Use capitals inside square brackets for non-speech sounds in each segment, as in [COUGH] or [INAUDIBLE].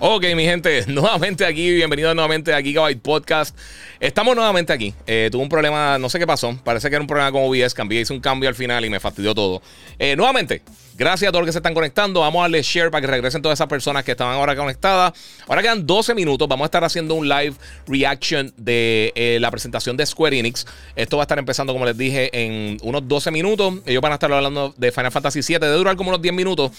Ok, mi gente, [LAUGHS] nuevamente aquí, bienvenidos nuevamente a Gigabyte Podcast. Estamos nuevamente aquí. Eh, tuve un problema, no sé qué pasó. Parece que era un problema con OBS. Cambié, hice un cambio al final y me fastidió todo. Eh, nuevamente, gracias a todos los que se están conectando. Vamos a darle share para que regresen todas esas personas que estaban ahora conectadas. Ahora quedan 12 minutos. Vamos a estar haciendo un live reaction de eh, la presentación de Square Enix. Esto va a estar empezando, como les dije, en unos 12 minutos. Ellos van a estar hablando de Final Fantasy VII. Debe durar como unos 10 minutos.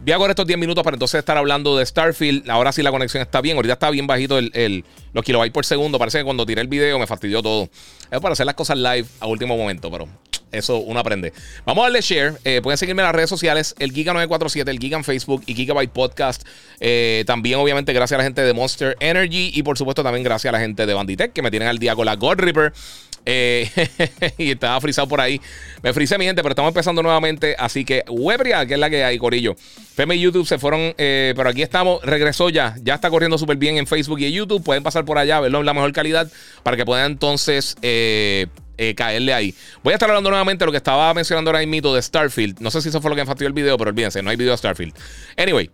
Voy a coger estos 10 minutos para entonces estar hablando de Starfield. Ahora sí la conexión está bien. Ahorita está bien bajito el, los kilobytes por segundo. Parece que cuando tiré el video me fastidió todo. Es para hacer las cosas live a último momento, pero eso uno aprende. Vamos a darle share. Eh, pueden seguirme en las redes sociales, el Giga947, el Giga en Facebook y Gigabyte Podcast. Eh, también, obviamente, gracias a la gente de Monster Energy y por supuesto también gracias a la gente de Banditech que me tienen al día con la God Reaper. Eh, [LAUGHS] y estaba frisado por ahí. Me frisé, mi gente, pero estamos empezando nuevamente. Así que, Webria, que es la que hay, Corillo. Feme y YouTube se fueron, eh, pero aquí estamos. Regresó ya. Ya está corriendo súper bien en Facebook y en YouTube. Pueden pasar por allá, verlo en la mejor calidad para que puedan entonces. Eh, caerle ahí. Voy a estar hablando nuevamente de lo que estaba mencionando ahora mito de Starfield. No sé si eso fue lo que me fastidió el video, pero olvídense, no hay video de Starfield. Anyway,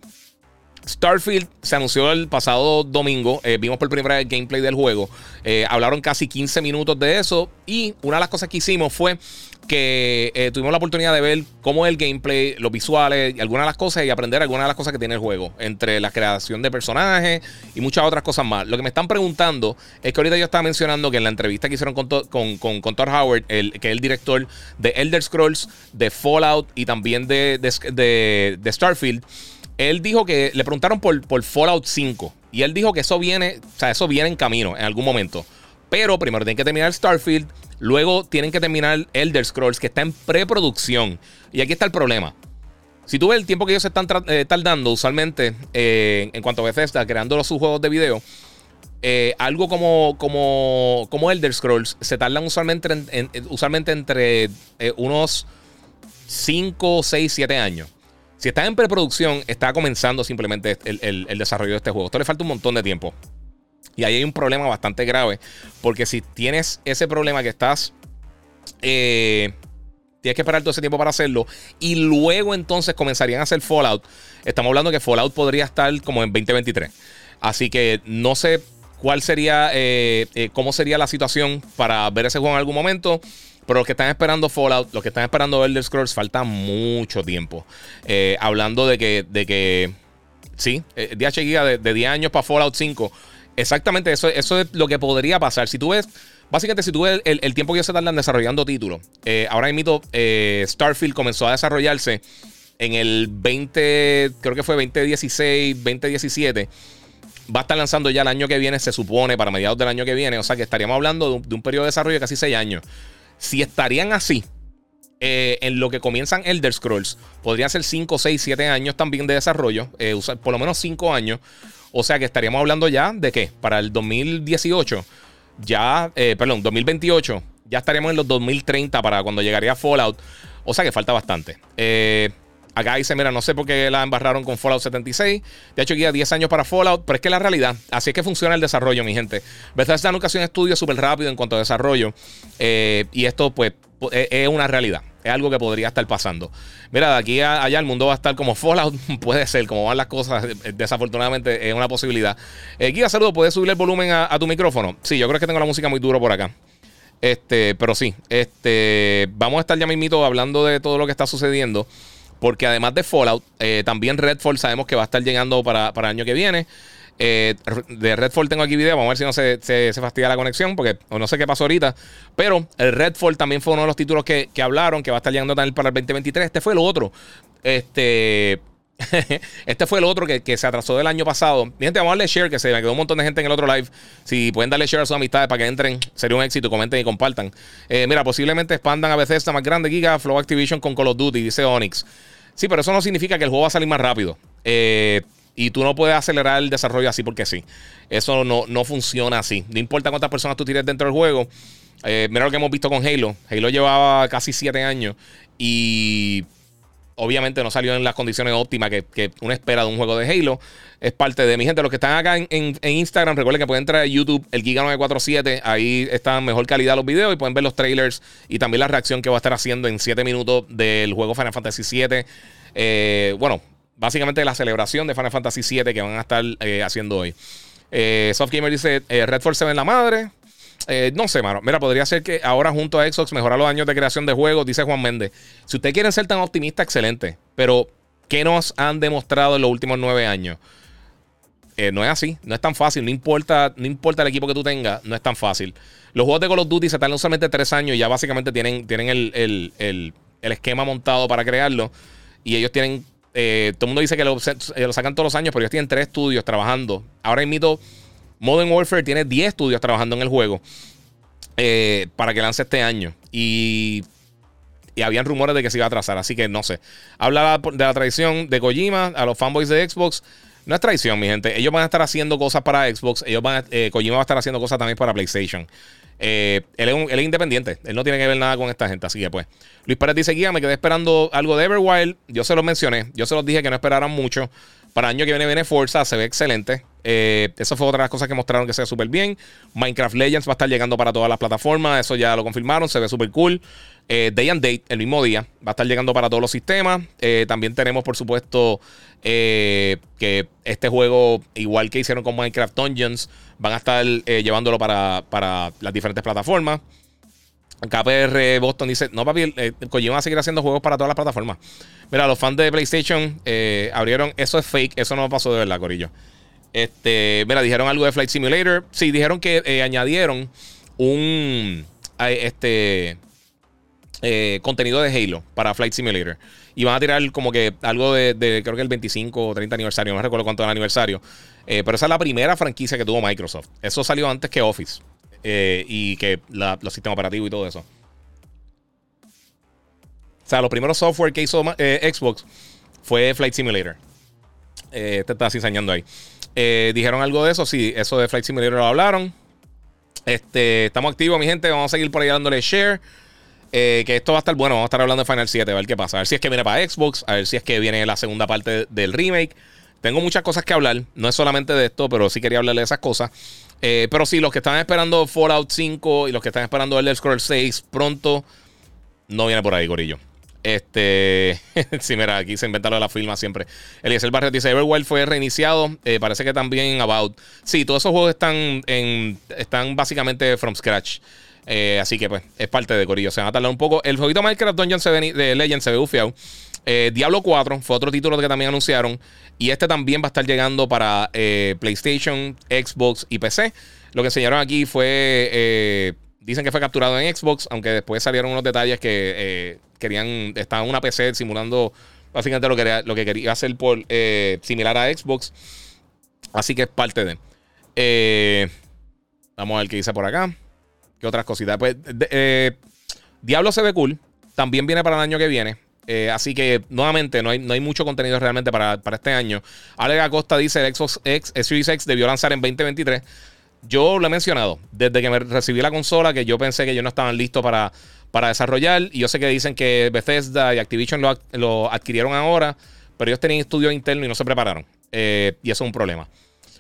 Starfield se anunció el pasado domingo. Eh, vimos por primera vez el gameplay del juego. Eh, hablaron casi 15 minutos de eso. Y una de las cosas que hicimos fue que eh, tuvimos la oportunidad de ver cómo es el gameplay, los visuales y algunas de las cosas y aprender algunas de las cosas que tiene el juego. Entre la creación de personajes y muchas otras cosas más. Lo que me están preguntando es que ahorita yo estaba mencionando que en la entrevista que hicieron con, con, con, Todd Howard, el, que es el director de Elder Scrolls, de Fallout y también de, de, de Starfield él dijo que le preguntaron por, por Fallout 5. Y él dijo que eso viene, o sea, eso viene en camino en algún momento. Pero primero tienen que terminar Starfield. Luego tienen que terminar Elder Scrolls, que está en preproducción. Y aquí está el problema. Si tú ves el tiempo que ellos están eh, tardando, usualmente, eh, en cuanto a Bethesda, creando sus juegos de video, eh, algo como, como, como Elder Scrolls se tardan usualmente, usualmente entre unos 5, 6, 7 años. Si está en preproducción, está comenzando simplemente el, desarrollo de este juego. Esto le falta un montón de tiempo. Y ahí hay un problema bastante grave. Porque si tienes ese problema que estás. Eh, tienes que esperar todo ese tiempo para hacerlo. Y luego entonces comenzarían a hacer Fallout. Estamos hablando que Fallout podría estar como en 2023. Así que no sé cuál sería. Eh, eh, cómo sería la situación para ver ese juego en algún momento. Pero los que están esperando Fallout, los que están esperando Elder Scrolls, falta mucho tiempo. Hablando de que, de que sí, DH Giga de, 10 años para Fallout 5. Exactamente, eso, es lo que podría pasar. Si tú ves, básicamente, si tú ves el, tiempo que ellos se tardan desarrollando títulos, eh, ahora mismo eh, Starfield comenzó a desarrollarse en el 20, creo que fue 2016, 2017 va a estar lanzando ya el año que viene, se supone, para mediados del año que viene. O sea que estaríamos hablando de un, de periodo de desarrollo de casi 6 años. Si estarían así, eh, en lo que comienzan Elder Scrolls, podrían ser 5, 6, 7 años también de desarrollo, por lo menos 5 años. O sea que estaríamos hablando ya de qué? Para el 2018, ya, eh, perdón, 2028, ya estaríamos en los 2030 para cuando llegaría Fallout. O sea que falta bastante. Eh, Acá dice, mira, no sé por qué la embarraron con Fallout 76. De hecho, guía 10 años para Fallout, pero es que la realidad, así es que funciona el desarrollo, mi gente. Bethesda nunca hace un estudio súper rápido en cuanto a desarrollo. Eh, y esto, pues, es una realidad. Es algo que podría estar pasando. Mira, de aquí a allá el mundo va a estar como Fallout. [LAUGHS] Puede ser, como van las cosas. Eh, desafortunadamente es una posibilidad. Eh, Guía, saludo. ¿Puedes subir el volumen a, tu micrófono? Sí, yo creo que tengo la música muy duro por acá. Este, pero sí, este, vamos a estar ya mismito hablando de todo lo que está sucediendo. Porque además de Fallout, eh, también Redfall sabemos que va a estar llegando para, el año que viene. Eh, de Redfall tengo aquí video, vamos a ver si no se, se, fastidia la conexión, porque no sé qué pasó ahorita. Pero el Redfall también fue uno de los títulos que, hablaron, que va a estar llegando también para el 2023. Este fue el otro. Este. [LAUGHS] este fue el otro que, se atrasó del año pasado. Mi gente, vamos a darle share, que se me quedó un montón de gente en el otro live. Si pueden darle share a sus amistades para que entren, sería un éxito. Comenten y compartan. Eh, mira, posiblemente expandan a veces esta más grande Giga Flow Activision con Call of Duty, dice Onyx. Sí, pero eso no significa que el juego va a salir más rápido. Eh, y tú no puedes acelerar el desarrollo así porque sí. Eso no, no funciona así. No importa cuántas personas tú tires dentro del juego. Eh, mira lo que hemos visto con Halo. Halo llevaba casi 7 años y obviamente no salió en las condiciones óptimas que, uno espera de un juego de Halo. Es parte de mi gente. Los que están acá en, Instagram, recuerden que pueden entrar a YouTube, el Giga947. Ahí está mejor calidad los videos y pueden ver los trailers y también la reacción que va a estar haciendo en 7 minutos del juego Final Fantasy VII. Eh, bueno, básicamente la celebración de Final Fantasy VII que van a estar eh, haciendo hoy. Eh, Softgamer dice: Red Force se ve en la madre. Eh, no sé, mano. Mira, podría ser que ahora junto a Xbox mejorar los años de creación de juegos, dice Juan Méndez. Si ustedes quieren ser tan optimistas, excelente. Pero, ¿qué nos han demostrado en los últimos nueve años? Eh, no es así, no es tan fácil. No importa, no importa el equipo que tú tengas, no es tan fácil. Los juegos de Call of Duty se tardan solamente tres años y ya básicamente tienen, tienen el, esquema montado para crearlo. Y ellos tienen. Eh, todo el mundo dice que lo, sacan todos los años, pero ellos tienen tres estudios trabajando. Ahora invito Modern Warfare tiene 10 estudios trabajando en el juego eh, para que lance este año. Y, y habían rumores de que se iba a atrasar, así que no sé. Habla de la traición de Kojima a los fanboys de Xbox. No es traición, mi gente. Ellos van a estar haciendo cosas para Xbox. Ellos van eh, Kojima va a estar haciendo cosas también para PlayStation. Eh, él, es independiente. Él no tiene que ver nada con esta gente. Así que pues. Luis Pérez dice: Guía, me quedé esperando algo de Everwild. Yo se los mencioné. Yo se los dije que no esperaran mucho. Para el año que viene viene Forza. Se ve excelente. Eh, eso fue otra de las cosas que mostraron que se ve súper bien. Minecraft Legends va a estar llegando para todas las plataformas. Eso ya lo confirmaron. Se ve súper cool. Eh, Day and Date, el mismo día, va a estar llegando para todos los sistemas. Eh, también tenemos, por supuesto, que este juego, igual que hicieron con Minecraft Dungeons, van a estar llevándolo para, para, las diferentes plataformas. KPR Boston dice: No, papi, Kojima va a seguir haciendo juegos para todas las plataformas. Mira, los fans de PlayStation abrieron. Eso es fake, eso no pasó de verdad, Corillo. Este, mira, dijeron algo de Flight Simulator. Sí, dijeron que eh, añadieron un este eh, contenido de Halo para Flight Simulator. Y van a tirar como que algo de, creo que el 25 o 30 aniversario, no recuerdo cuánto es el aniversario. Eh, pero esa es la primera franquicia que tuvo Microsoft. Eso salió antes que Office. y que los sistemas operativos y todo eso. O sea, los primeros software que hizo Xbox fue Flight Simulator. te estás enseñando ahí. Eh, dijeron algo de eso, sí, eso de Flight Simulator lo hablaron. Este, estamos activos, mi gente. Vamos a seguir por ahí dándole share. Eh, que esto va a estar bueno. Vamos a estar hablando de Final 7, a ver qué pasa. A ver si es que viene para Xbox, a ver si es que viene la segunda parte del remake. Tengo muchas cosas que hablar. No es solamente de esto, pero sí quería hablarle de esas cosas. Eh, pero sí, los que están esperando Fallout 5 y los que están esperando Elder Scrolls 6 pronto, no viene por ahí, gorillo. Este, [LAUGHS] sí, mira, aquí se inventa lo de la firma siempre. Eliezer Barret dice: Everwild fue reiniciado. Eh, parece que también About. Sí, todos esos juegos están, en, están básicamente from scratch. Eh, así que, pues, es parte de Corillo. Se van a tardar un poco. El jueguito Minecraft Dungeon se ve, de Legend se ve bufiado. Eh, Diablo 4 fue otro título que también anunciaron. Y este también va a estar llegando para PlayStation, Xbox y PC. Lo que enseñaron aquí fue. dicen que fue capturado en Xbox, aunque después salieron unos detalles que querían, estaban en una PC simulando básicamente lo que, quería hacer por eh, similar a Xbox. Así que es parte de. Eh, vamos a ver qué dice por acá. ¿Qué otras cositas? Pues eh, Diablo se ve cool. También viene para el año que viene. así que nuevamente no hay, no hay mucho contenido realmente para, este año. Alex Acosta dice el Xbox X, Series X debió lanzar en 2023. Yo lo he mencionado desde que me recibí la consola que yo pensé que ellos no estaban listos para para desarrollar. Y yo sé que dicen que Bethesda y Activision lo, adquirieron ahora, pero ellos tenían estudio interno y no se prepararon. Eh, y eso es un problema.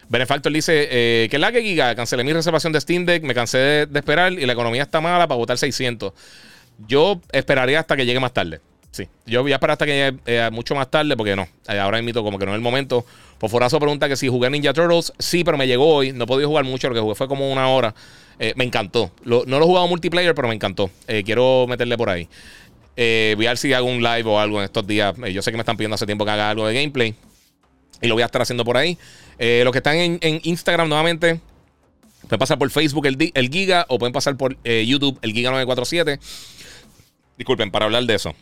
Benefactor dice eh, que la que giga, cancelé mi reservación de Steam Deck, me cansé de, esperar y la economía está mala para votar 600. Yo esperaría hasta que llegue más tarde. Sí, yo voy a esperar hasta que llegue eh, mucho más tarde porque no, ahora invito como que no es el momento. Por Forazo pregunta que si jugué Ninja Turtles, sí, pero me llegó hoy, no he podido jugar mucho, lo que jugué fue como una hora. Eh, me encantó. no lo he jugado multiplayer, pero me encantó. Eh, quiero meterle por ahí. Eh, voy a ver si hago un live o algo en estos días. yo sé que me están pidiendo hace tiempo que haga algo de gameplay. Y lo voy a estar haciendo por ahí. los que están en, Instagram nuevamente, pueden pasar por Facebook el, el Giga o pueden pasar por YouTube el Giga947. Disculpen, para hablar de eso.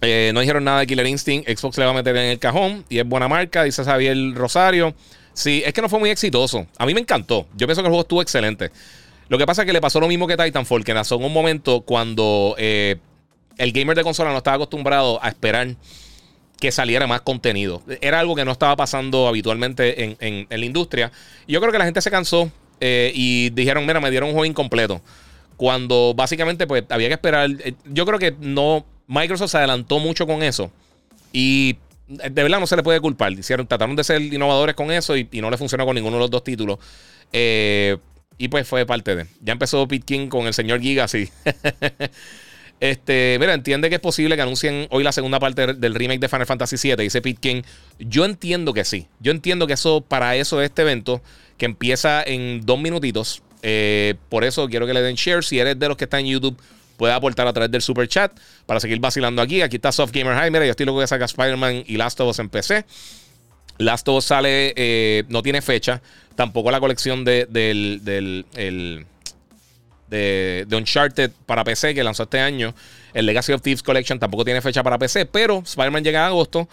no dijeron nada de Killer Instinct. Xbox le va a meter en el cajón y es buena marca, dice Xavier Rosario. Sí, es que no fue muy exitoso. A mí me encantó. Yo pienso que el juego estuvo excelente. Lo que pasa es que le pasó lo mismo que Titanfall, que nació en un momento cuando eh, el gamer de consola no estaba acostumbrado a esperar que saliera más contenido. Era algo que no estaba pasando habitualmente en, la industria. yo creo que la gente se cansó eh, y dijeron, mira, me dieron un juego incompleto. Cuando básicamente pues había que esperar. Eh, yo creo que no. Microsoft se adelantó mucho con eso. Y de verdad no se le puede culpar. Hicieron, trataron de ser innovadores con eso y, no le funcionó con ninguno de los dos títulos. Eh, y pues fue parte de. Ya empezó Pit King con el señor Giga, sí. [LAUGHS] Este, mira, entiende que es posible que anuncien hoy la segunda parte del remake de Final Fantasy VII, dice Pete. Yo entiendo que sí. Yo entiendo que eso, para eso es este evento, que empieza en dos minutitos. Eh, por eso quiero que le den share. Si eres de los que están en YouTube, puede aportar a través del super chat para seguir vacilando aquí. Aquí está Soft Gamer High. Mira, yo estoy loco que saca Spider-Man y Last of Us en PC. Last of Us sale, eh, no tiene fecha. Tampoco la colección de, del, del de, Uncharted para PC que lanzó este año. El Legacy of Thieves Collection tampoco tiene fecha para PC, pero Spider-Man llega en agosto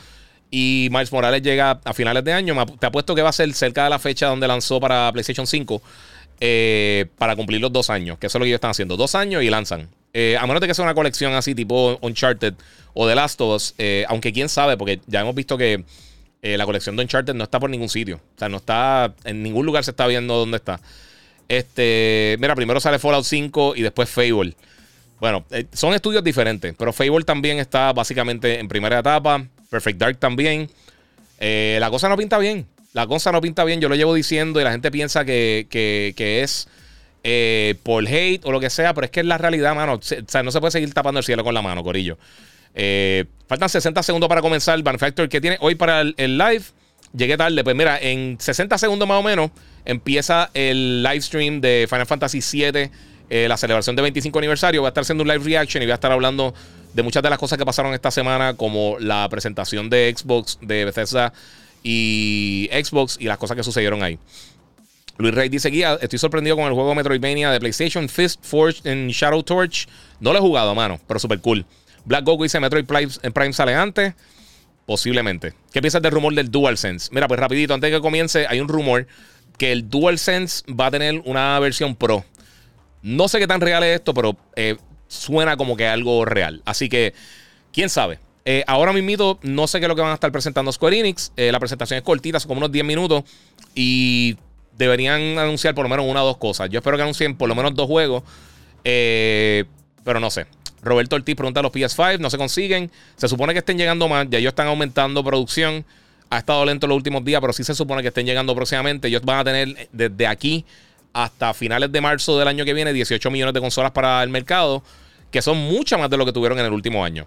y Miles Morales llega a finales de año. Te apuesto que va a ser cerca de la fecha donde lanzó para PlayStation 5 eh, para cumplir los dos años, que eso es lo que ellos están haciendo. Dos años y lanzan. Eh, a menos de que sea una colección así tipo Uncharted o The Last of Us, eh, aunque quién sabe, porque ya hemos visto que la colección de Uncharted no está por ningún sitio. O sea, no está en ningún lugar se está viendo dónde está. Este, mira, primero sale Fallout 5 y después Fable. Bueno, eh, son estudios diferentes, pero Fable también está básicamente en primera etapa. Perfect Dark también. Eh, la cosa no pinta bien. La cosa no pinta bien. Yo lo llevo diciendo y la gente piensa que, es eh, por hate o lo que sea, pero es que es la realidad, mano. O sea, no se puede seguir tapando el cielo con la mano, Corillo. faltan 60 segundos para comenzar. El Manufacturer que tiene hoy para el live. Llegué tarde. Pues mira, en 60 segundos más o menos empieza el live stream de Final Fantasy VII, eh, la celebración de 25 aniversario. Voy a estar haciendo un live reaction y voy a estar hablando de muchas de las cosas que pasaron esta semana, como la presentación de Xbox, de Bethesda y Xbox y las cosas que sucedieron ahí. Luis Rey dice: Guía, estoy sorprendido con el juego Metroidvania de PlayStation Fist Forged en Shadow Torch. No lo he jugado, mano, pero súper cool. Black Goku dice: Metroid Prime, Prime sale antes. Posiblemente. ¿Qué piensas del rumor del DualSense? Mira, pues rapidito, antes de que comience, hay un rumor que el DualSense va a tener una versión Pro. No sé qué tan real es esto, pero eh, suena como que algo real. Así que, quién sabe. Eh, ahora mismo no sé qué es lo que van a estar presentando Square Enix. Eh, la presentación es cortita, son como unos 10 minutos. Y deberían anunciar por lo menos una o dos cosas. Yo espero que anuncien por lo menos dos juegos. pero no sé. Roberto Ortiz pregunta a los PS5, no se consiguen. Se supone que estén llegando más, ya ellos están aumentando producción ha estado lento los últimos días, pero sí se supone que estén llegando próximamente. Ellos van a tener desde aquí hasta finales de marzo del año que viene 18 millones de consolas para el mercado, que son muchas más de lo que tuvieron en el último año.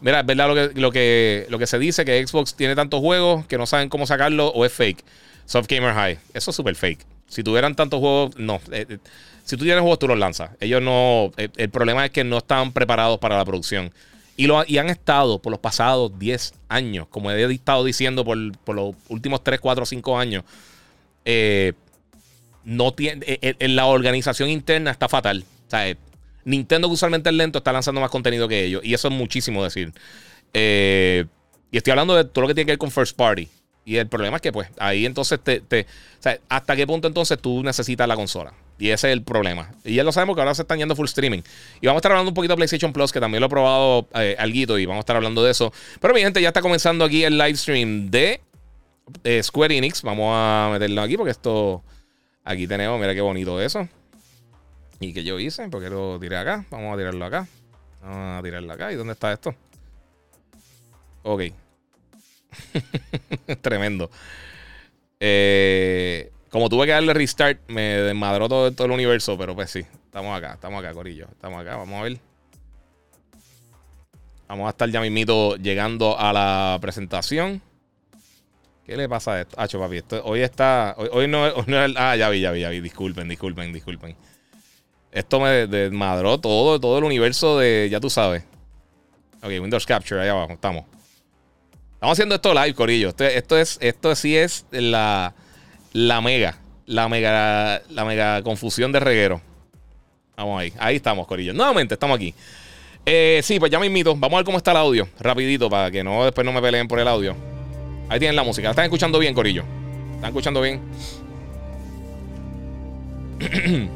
Mira, es verdad lo que, lo que, lo que se dice, que Xbox tiene tantos juegos que no saben cómo sacarlo o es fake. Soft Gamer High. Eso es súper fake. Si tuvieran tantos juegos, no. Eh, eh, si tú tienes juegos, tú los lanzas. Ellos no. Eh, el problema es que no están preparados para la producción. Y, lo, han estado por los pasados 10 años, como he estado diciendo por, los últimos 3, 4, 5 años. Eh, no tiene, eh, eh, la organización interna está fatal. Sea, Nintendo, que usualmente es lento, está lanzando más contenido que ellos. Y eso es muchísimo decir. y estoy hablando de todo lo que tiene que ver con First Party. Y el problema es que, pues, ahí entonces te. te ¿hasta qué punto entonces tú necesitas la consola? Y ese es el problema. Y ya lo sabemos que ahora se están yendo full streaming. Y vamos a estar hablando un poquito de PlayStation Plus, que también lo he probado eh, algo y vamos a estar hablando de eso. Pero mi gente, ya está comenzando aquí el live stream de Square Enix. Vamos a meterlo aquí porque esto. Aquí tenemos, mira qué bonito eso. ¿Y que yo hice? Porque lo tiré acá. Vamos a tirarlo acá. Vamos a tirarlo acá. ¿Y dónde está esto? Ok. [LAUGHS] Tremendo. Eh, como tuve que darle restart, me desmadró todo, todo el universo, pero pues sí, estamos acá, estamos acá, Corillo. Estamos acá, vamos a ver. Vamos a estar ya mismito llegando a la presentación. ¿Qué le pasa a esto? Ah, papi, hoy está. Hoy, no, es el. Ah, ya vi, ya vi, ya vi. Disculpen, disculpen, disculpen. Esto me desmadró todo, todo el universo de. Ya tú sabes. Ok, Windows Capture, ahí abajo, estamos. Estamos haciendo esto live, Corillo. esto es, esto sí es la la mega, la mega, la mega confusión de reguero. Vamos ahí, ahí estamos, Corillo. Nuevamente, estamos aquí. Eh, sí, pues ya me invito. Vamos a ver cómo está el audio, rapidito, para que no después no me peleen por el audio. Ahí tienen la música. están escuchando bien, Corillo? ¿Están escuchando bien? [CLEARS THROAT]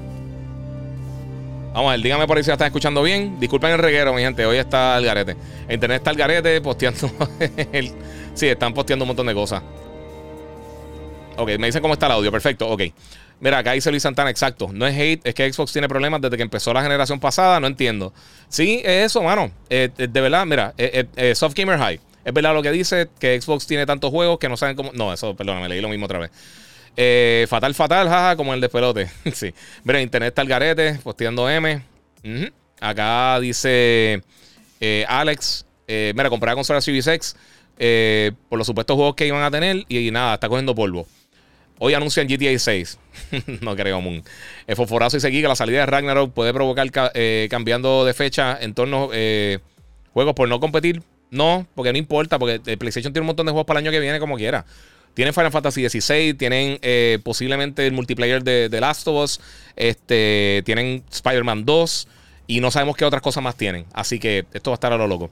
Vamos a ver, dígame por ahí si la están escuchando bien. Disculpen el reguero, mi gente. Hoy está el garete. El internet está el garete posteando. [LAUGHS] Sí, están posteando un montón de cosas. Ok, me dicen cómo está el audio. Perfecto, ok. Mira, acá dice Luis Santana, exacto. No es hate, es que Xbox tiene problemas desde que empezó la generación pasada. No entiendo. Sí, es eso, mano. Eh, eh, de verdad, mira, eh, Soft Gamer High. Es verdad lo que dice, que Xbox tiene tantos juegos que no saben cómo. No, eso, perdón, me leí lo mismo otra vez. fatal, fatal, jaja, como el despelote. [LAUGHS] sí. Mira, internet está el garete, posteando M. Acá dice Alex. mira, compré la consola Series X por los supuestos juegos que iban a tener y nada, está cogiendo polvo. Hoy anuncian GTA 6. [LAUGHS] no creo, Moon. El fosforazo y seguir que la salida de Ragnarok puede provocar eh, cambiando de fecha en torno eh, juegos por no competir. No, porque no importa, porque el PlayStation tiene un montón de juegos para el año que viene como quiera. Tienen Final Fantasy XVI, tienen eh, posiblemente el multiplayer de, The Last of Us, este, tienen Spider-Man 2 y no sabemos qué otras cosas más tienen. Así que esto va a estar a lo loco.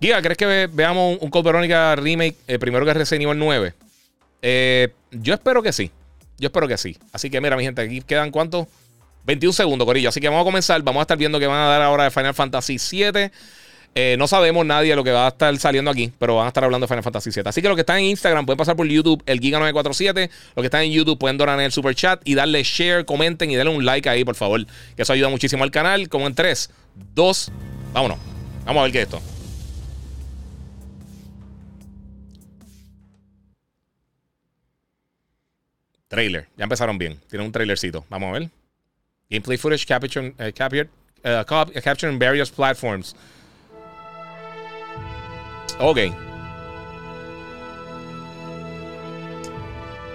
Guía, ¿crees que veamos un Code Veronica remake primero que Resident Evil 9? Eh, yo espero que sí. Yo espero que sí. Así que mira, mi gente, aquí quedan cuántos? 21 segundos, Corillo. Así que vamos a comenzar. Vamos a estar viendo que van a dar ahora de Final Fantasy VII. Eh, no sabemos nadie lo que va a estar saliendo aquí, pero van a estar hablando de Final Fantasy VII. Así que los que están en Instagram pueden pasar por YouTube, el Giga947. Los que están en YouTube pueden donar en el super chat y darle share, comenten y denle un like ahí, por favor. Que eso ayuda muchísimo al canal. Como en 3, 2, vámonos. Vamos a ver qué es esto. Trailer. Ya empezaron bien. Tiene un trailercito. Vamos a ver. Gameplay footage captured, uh, captured, uh, captured in various platforms. Ok.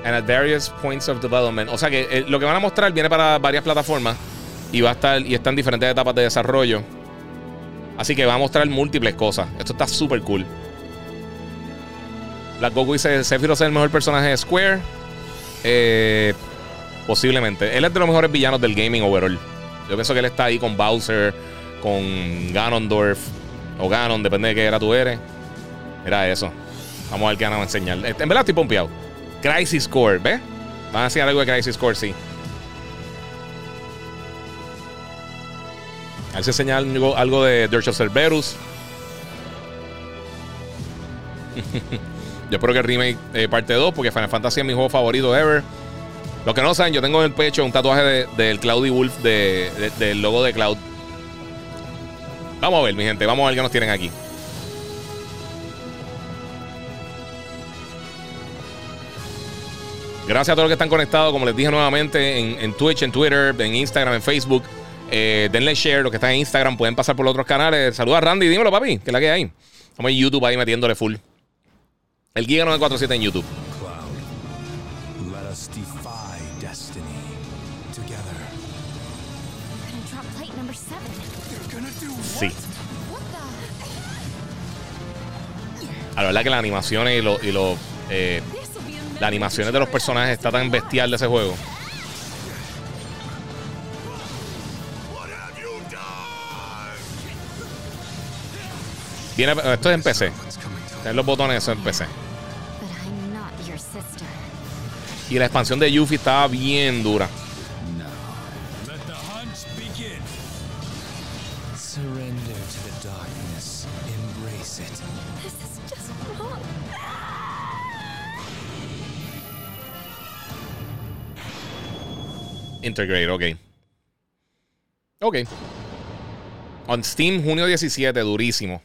And at various points of development. O sea que eh, lo que van a mostrar viene para varias plataformas y va a estar y está en diferentes etapas de desarrollo. Así que va a mostrar múltiples cosas. Esto está súper cool. Black Goku dice: Sephiroth es el mejor personaje de Square. Eh, posiblemente. Él es de los mejores villanos del gaming overall. Yo pienso que él está ahí con Bowser, con Ganondorf o Ganon, depende de qué era tú eres. Mira eso. Vamos a ver qué van a enseñar. En verdad estoy pompeado. Crisis Core, ¿ves? Van a enseñar algo de Crisis Core, sí. A ver si enseñan algo, algo de Dirge of Cerberus. [LAUGHS] Yo espero que el remake eh, parte 2, porque Final Fantasy es mi juego favorito ever. Los que no saben, yo tengo en el pecho un tatuaje del Cloudy Wolf del logo de Cloud. Vamos a ver, mi gente, vamos a ver qué nos tienen aquí. Gracias a todos los que están conectados, como les dije nuevamente, en, Twitch, en Twitter, en Instagram, en Facebook. Eh, denle share, los que están en Instagram pueden pasar por los otros canales. Saluda a Randy, dímelo, papi, que es la que hay. Estamos en YouTube ahí metiéndole full. El Giga 947 en YouTube. Sí. A la verdad que las animaciones y los. Y lo, eh, las animaciones de los personajes está tan bestial de ese juego. Viene, esto es en PC. Tener los botones, eso es en PC. Y la expansión de Yuffie estaba bien dura. Integrate, ok. Ok. On Steam, junio 17, durísimo.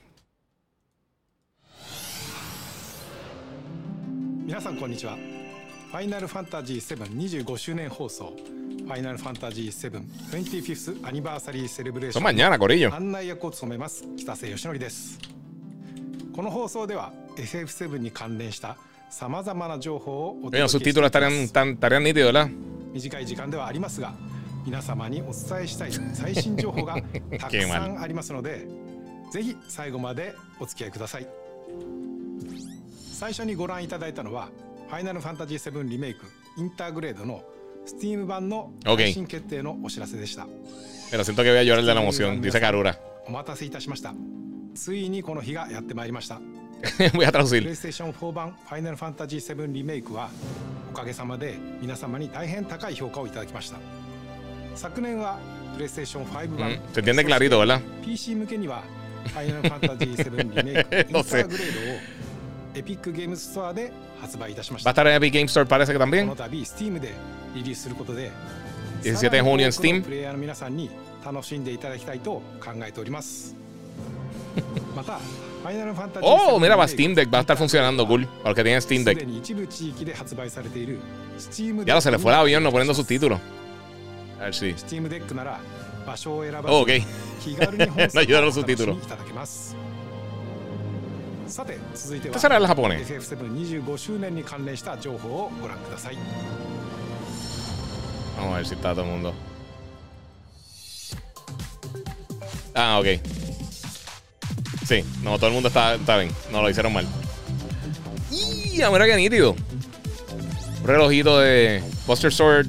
皆さんこんにちは。ファイナルファンタジー725周年放送。ファイナルファンタジー7 25th アニバーサリーセレブレーション mañana, Corillo. 案内役を務めます。北瀬義則です。この放送では FF7 に関連したさまざまな情報をお届けしています.短い時間ではありますが皆様にお伝えしたい最新情報が [LAUGHS] たくさんありますのでぜひ最後までお付き合いください最初にご覧いただいたのはファイナルファンタジー7リメイクインターグレードの Steam 版の配信決定のお知らせでした。Pero siento que voy a llorar de la emoción, dice Karura. お待たせいたしました。ついにこの日がやってまいりました。[LAUGHS] voy a traducir. PlayStation 4版ファイナルファンタジー7リメイクはおかげさまで皆様に大変高い評価をいただきました。昨年は PlayStation 5 Mm, 版 Se entiende clarito, ¿verdad? PC 向けには [LAUGHS]「ファイナルファンタジー7リメイクインタ.ーグレード」をエピックゲームストアで発売いたしました。バタラエビゲームストアパレセクタンビンこリースすることで Is getting horny on ームプレイヤーの皆さんに楽しんでいただきたいと考えております。[LAUGHS] またファイナルファンタジーおー、メラバスティームデックバッターフォンシュアランドグルオルケティンスティームデックでに一部地域で発売されている Steam やらせれフォラーウィンのポレンスティトゥあるし Steam デックなら場所を選ばず [LAUGHS] [LAUGHS] 気軽に本作を楽しみいただけます、さて続いては Este será el japonés. FF725 周年に関連した情報をご覧ください Vamos a ver si está todo el mundo. Ah, ok. Sí, no, todo el mundo está, está bien. No lo hicieron mal. ¡Y! Mira qué nítido. Un relojito de Buster Sword.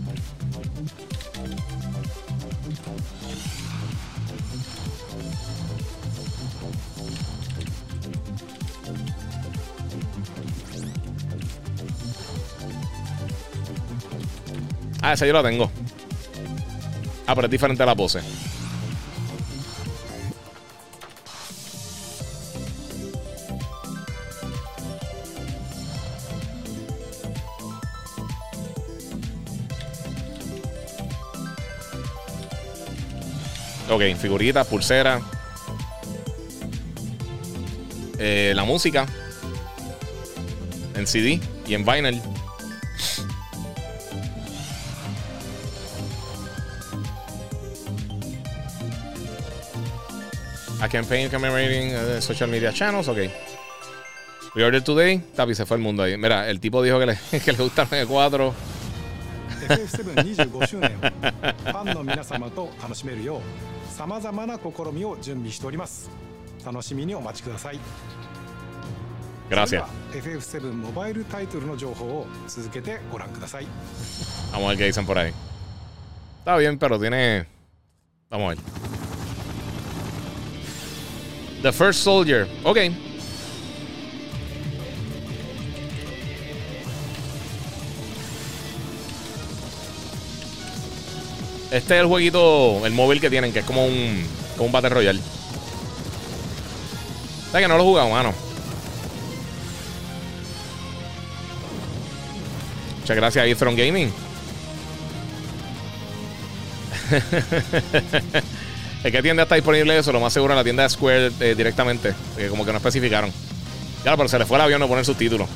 Esa yo la tengo. Ah, pero es diferente a la pose. Ok, figuritas, pulsera. Eh, la música. En CD y en vinyl. A campaign commemorating uh, eh, social media channels, ok. We ordered today. Tapi se fue el mundo ahí. Mira, el tipo dijo que le, [LAUGHS] que le gusta el 4. Gracias. Vamos a ver qué dicen por ahí. Está bien, pero tiene. Vamos a ver. The First Soldier. Ok. Este es el jueguito, el móvil que tienen, que es como un, como un Battle Royale. ¿Sabes que no lo he jugado, mano? Muchas gracias a Etron Gaming. [LAUGHS] ¿En qué tienda está disponible eso? Lo más seguro en la tienda Square eh, directamente. Porque como que no especificaron. Claro, pero se le fue el avión no poner subtítulos.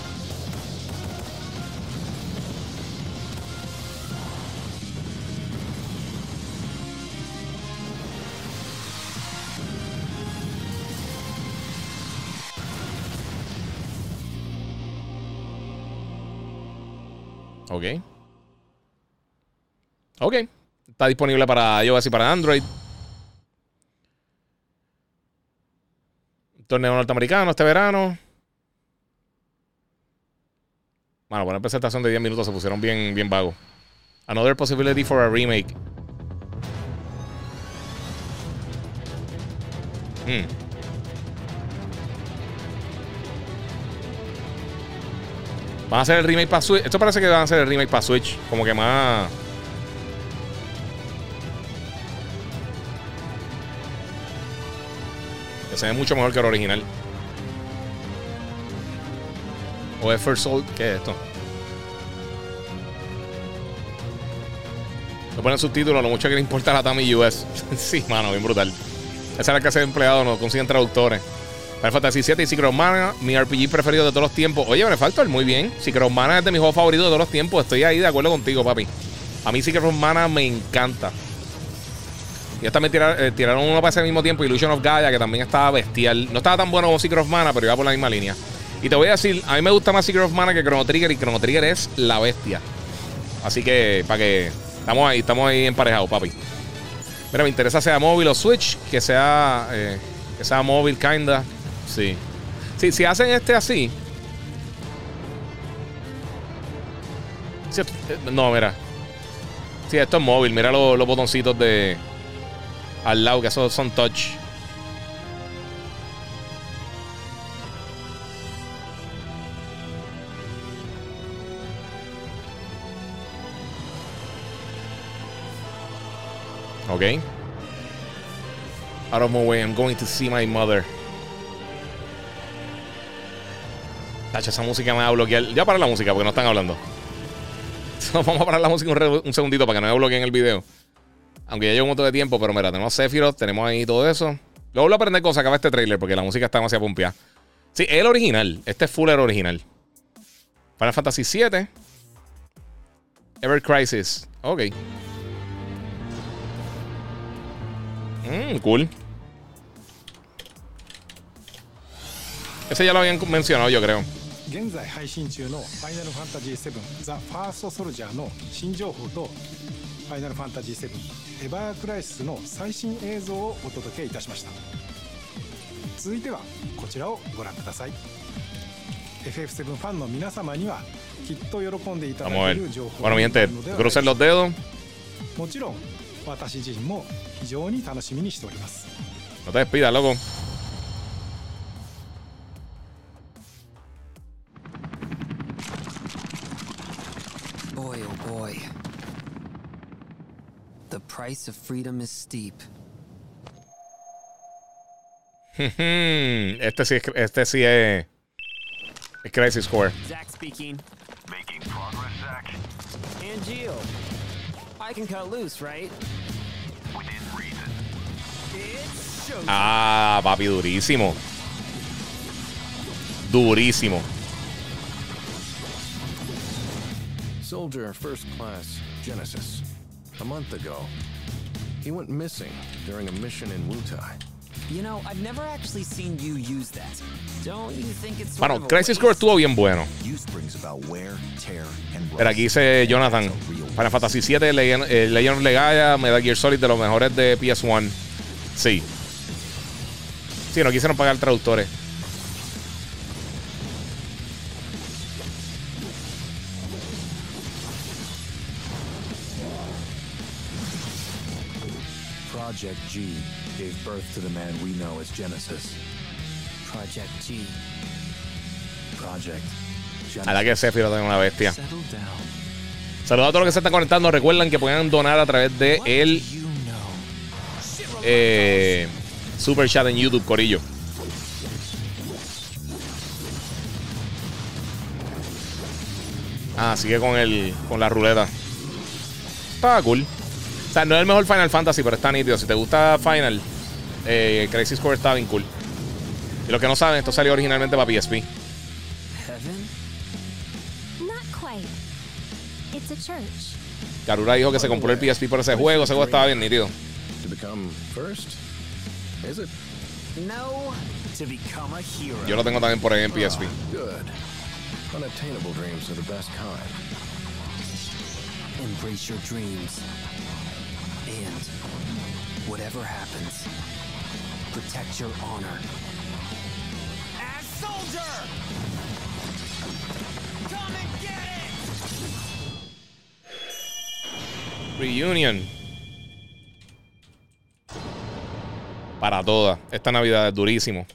Ok. Ok. Está disponible para iOS y para Android. Torneo norteamericano este verano. Bueno, buena presentación de 10 minutos se pusieron bien, bien vagos. Another possibility for a remake. Hmm. Van a hacer el remake para Switch. Esto parece que van a hacer el remake para Switch. Como que más. Se ve mucho mejor que el original. O es First Soul. ¿Qué es esto? Le ponen subtítulos, lo mucho que le importa la Tami US. [LAUGHS] sí, mano, bien brutal. Esa es la clase de empleado, no consiguen traductores. Final Fantasy 7 y Secret of Mana, mi RPG preferido de todos los tiempos. Oye, el muy bien. Secret of Mana es de mis juegos favoritos de todos los tiempos. Estoy ahí de acuerdo contigo, papi. A mí Secret of Mana me encanta. Esta también tiraron, eh, tiraron uno para ese mismo tiempo, Illusion of Gaia, que también estaba bestial. No estaba tan bueno como Secret of Mana, pero iba por la misma línea. Y te voy a decir, a mí me gusta más Secret of Mana que Chrono Trigger, y Chrono Trigger es la bestia. Así que, para que. Estamos ahí, estamos ahí emparejados, papi. Mira, me interesa sea móvil o Switch, que sea. eh, que sea móvil, kinda. Sí. Sí, si hacen este así. Sí, eh, no, mira. Sí, esto es móvil. Mira los botoncitos de. Al lado, que esos son touch. Ok. Out of my way, I'm going to see my mother. Tacho, esa música me va a bloquear. Ya para la música porque no están hablando. [LAUGHS] Vamos a parar la música un, un, segundito para que no me bloqueen el video. Aunque ya llevo un montón de tiempo, pero mira, tenemos Sephiroth, tenemos ahí todo eso. Luego voy a aprender cosas, acaba este trailer porque la música está demasiado pompeada. Sí, es el original. Este es full el original. Final Fantasy VII. Ever Crisis. Ok. Mmm, cool. Ese ya lo habían mencionado, yo creo. 現在配信中の「ファイナルファンタジー7ザ・ファーストソルジャー」の新情報と「 ファイナルファンタジー7エバークライシス」の最新映像をお届けいたしました。続いてはこちらをご覧ください。FF7 ファンの皆様にはきっと喜んでいただける情報 bueno, mi gente, crucen los dedos もちろん私自身も非常に楽しみにしております。No te despidas, loco. Boy, oh boy. The price of freedom is steep. este sí es, este sí es, es Crisis Core. Zach speaking. Making progress, Zach. And Geo. I can cut loose, right? Within reason. It's show. Ah, papi, durísimo. Durísimo. Soldier First Class Genesis. A month ago, he went missing during a mission in Wutai. You know, I've never actually seen you use that. Don't you think it's Bueno, Crisis? Core estuvo bien bueno. Pero aquí dice Jonathan, Final Fantasy VII, Legend, eh, Legend of Legaia, Metal Gear Solid de los mejores de PS1. Sí. Sí, no quisieron pagar traductores. Project G gave birth to the man we know as Genesis. Project G. Project A la que Sephiroth es una bestia. Saludos a todos los que se están conectando. Recuerden que pueden donar a través de el eh, Super Chat en YouTube, Corillo. Ah, sigue con el con la ruleta. Estaba cool. Sea, no es el mejor Final Fantasy, pero está nítido. Si te gusta Final, eh, Crisis Core está bien cool. Y los que no saben, esto salió originalmente para PSP. Karura dijo que se compró el PSP por ese juego. Ese juego estaba bien nítido. To become first? Is it? No. To become a hero. Yo lo tengo también por ahí en PSP. Good. Unattainable dreams are the best kind. Embrace your dreams. Whatever happens, protect your honor. As soldier. Come and get it. Reunion. Para todas. Esta Navidad es durísimo.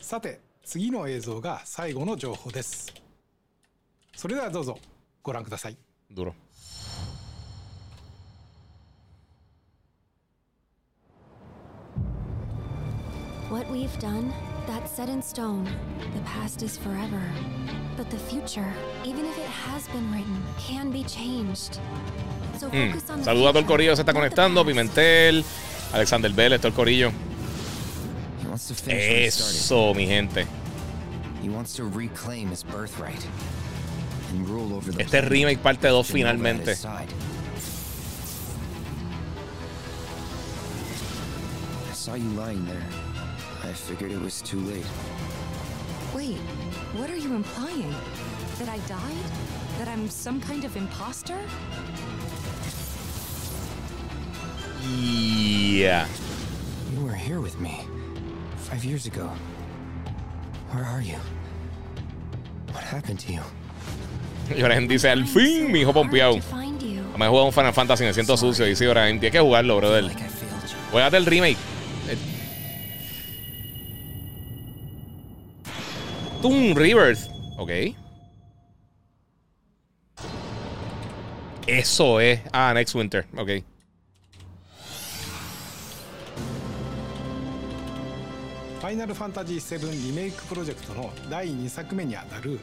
さて次の映像が最後の情報ですそれではどうぞご覧ください Duro. What we've done, that's set in stone. The past is forever. But the future, even if it has been written, can be changed. So Mm. Saluda a todo el corillo se está conectando. Pimentel, Alexander Vélez, todo el corillo. Eso, mi gente. He wants to reclaim his birthright Este planet remake parte 2 with finalmente. I saw you lying there. I figured it was too late. Wait, what are you implying? That I died? That I'm some kind of imposter? Yeah. You were here with me five years ago. Where are you? What happened to you? [LAUGHS] Y Orajem dice, al fin, mi hijo pompeado. To find you. Me he jugado un Final Fantasy, me siento sucio. Dice Orajem, tienes que jugarlo, brother. Like I failed you. Juegate el remake. Eh. Toon Rebirth. Ok. Eso es. Ah, Next Winter. Ok. ファイナルファンタジー7リメイクプロジェクトの第2作目にあたる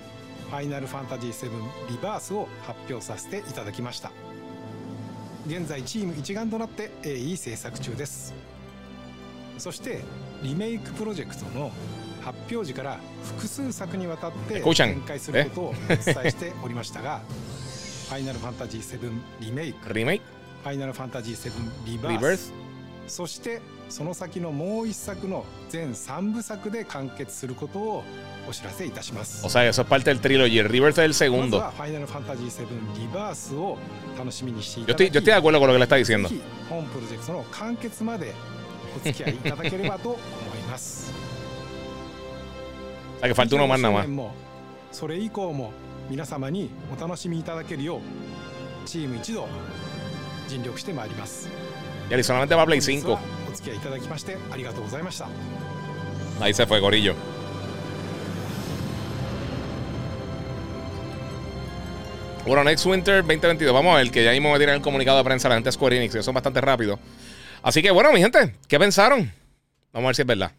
ファイナルファンタジー7リバースを発表させていただきました。現在チーム一丸となって鋭意制作中です。そしてリメイクプロジェクトの発表時から複数作にわたって展開することをお伝えしておりましたが [LAUGHS] ファイナルファンタジー7リメイク。Remake. ファイナルファンタジー7リバー.ス。そしてその先のもう一作の全三部作で完結することをお知らせいたします。おさえ、そっぱりとトリロジー、リバースはセグンド。ファイナルファンタジー7リバースを楽しみにしていただき、よて、よて、あごらごら、本プロジェクトの完結までお付き合いいただければと思います。さっき、ファルトのマンナも、それ以降も皆様にお楽しみいただけるよう、チーム一同、尽力してまいります。やはり、そのままではプレイ5。本日はお付き合いいただきましてありがとうございました Ahí se fue, Gorillo. Bueno, Next Winter 2022. Vamos a ver que ya mismo me tiran el comunicado de prensa a la gente de Square Enix. que Eso es bastante rápido. Así que bueno, mi gente, ¿qué pensaron? Vamos a ver si es verdad.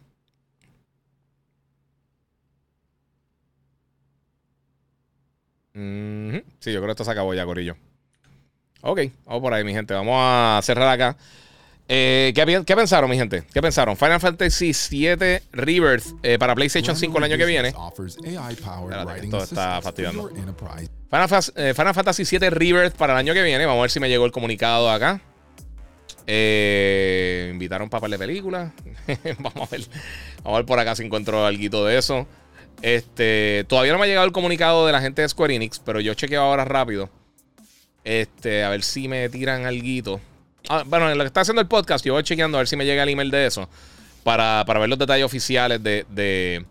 Ujú. Sí, yo creo que esto se acabó ya, Gorillo. Ok, vamos por ahí, mi gente. Vamos a cerrar acá. Eh, ¿qué, pensaron, mi gente? ¿Qué pensaron? Final Fantasy VII Rebirth eh, para PlayStation 5 el año que viene. Espérate, esto está fastidiando. Final, eh, Final Fantasy VII Rebirth para el año que viene. Vamos a ver si me llegó el comunicado acá. Invitaron para par de películas. [LAUGHS] Vamos a ver. Vamos a ver por acá si encuentro algo de eso. Este, todavía no me ha llegado el comunicado de la gente de Square Enix, pero yo chequeo ahora rápido. Este, a ver si me tiran algo. Ah, bueno, en lo que está haciendo el podcast, yo voy chequeando a ver si me llega el email de eso. Para, para ver los detalles oficiales de, de-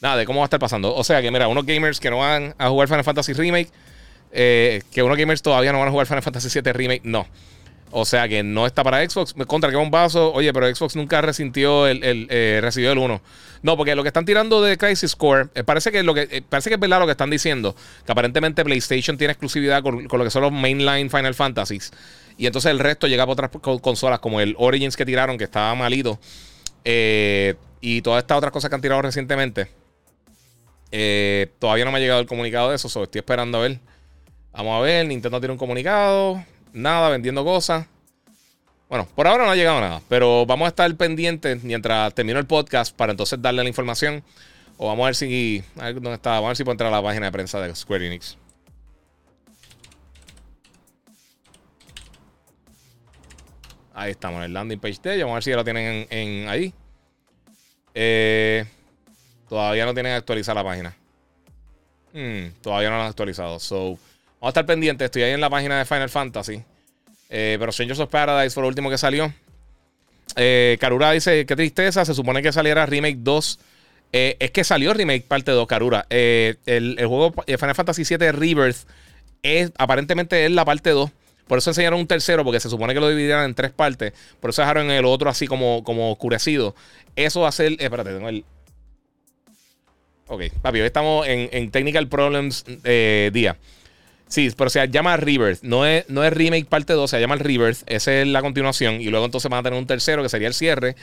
Nada, de cómo va a estar pasando. O sea que, mira, unos gamers que no van a jugar Final Fantasy Remake. eh, que unos gamers todavía no van a jugar Final Fantasy VII Remake. No. O sea que no está para Xbox. Contra que un vaso. Oye, pero Xbox nunca resintió el, el, eh, recibió el 1. No, porque lo que están tirando de Crisis Core. eh, parece que lo que eh, parece que es verdad lo que están diciendo. Que aparentemente PlayStation tiene exclusividad con, con lo que son los mainline Final Fantasies. Y entonces el resto llega por otras co- consolas, como el Origins que tiraron, que estaba malito. eh, y todas estas otras cosas que han tirado recientemente. Eh, todavía no me ha llegado el comunicado de eso. so estoy esperando a ver. Vamos a ver. Nintendo tiene un comunicado. Nada, vendiendo cosas. Bueno, por ahora no ha llegado nada. Pero vamos a estar pendientes mientras termino el podcast para entonces darle la información. O vamos a ver si. A ver dónde está. Vamos a ver si puedo entrar a la página de prensa de Square Enix. Ahí estamos, en el landing page de ellos. Vamos a ver si ya lo tienen en, ahí. Eh, todavía no tienen actualizada la página. Hmm, todavía no la han actualizado. So, vamos a estar pendientes. Estoy ahí en la página de Final Fantasy. Eh, pero Strangers of Paradise fue lo último que salió. Eh, Karura dice: Qué tristeza. Se supone que saliera Remake 2. Eh, es que salió Remake parte 2, Karura. Eh, el, el juego Final Fantasy VII Rebirth es, aparentemente es la parte 2. Por eso enseñaron un tercero, porque se supone que lo dividieran en tres partes. Por eso dejaron el otro así como, como oscurecido. Eso va a ser. eh, espérate, tengo el. Ok, papi, hoy estamos en, en Technical Problems eh, día. Sí, pero se llama Rebirth. No es, no es Remake parte 2, se llama el Rebirth. Esa es la continuación. Y luego entonces van a tener un tercero que sería el cierre.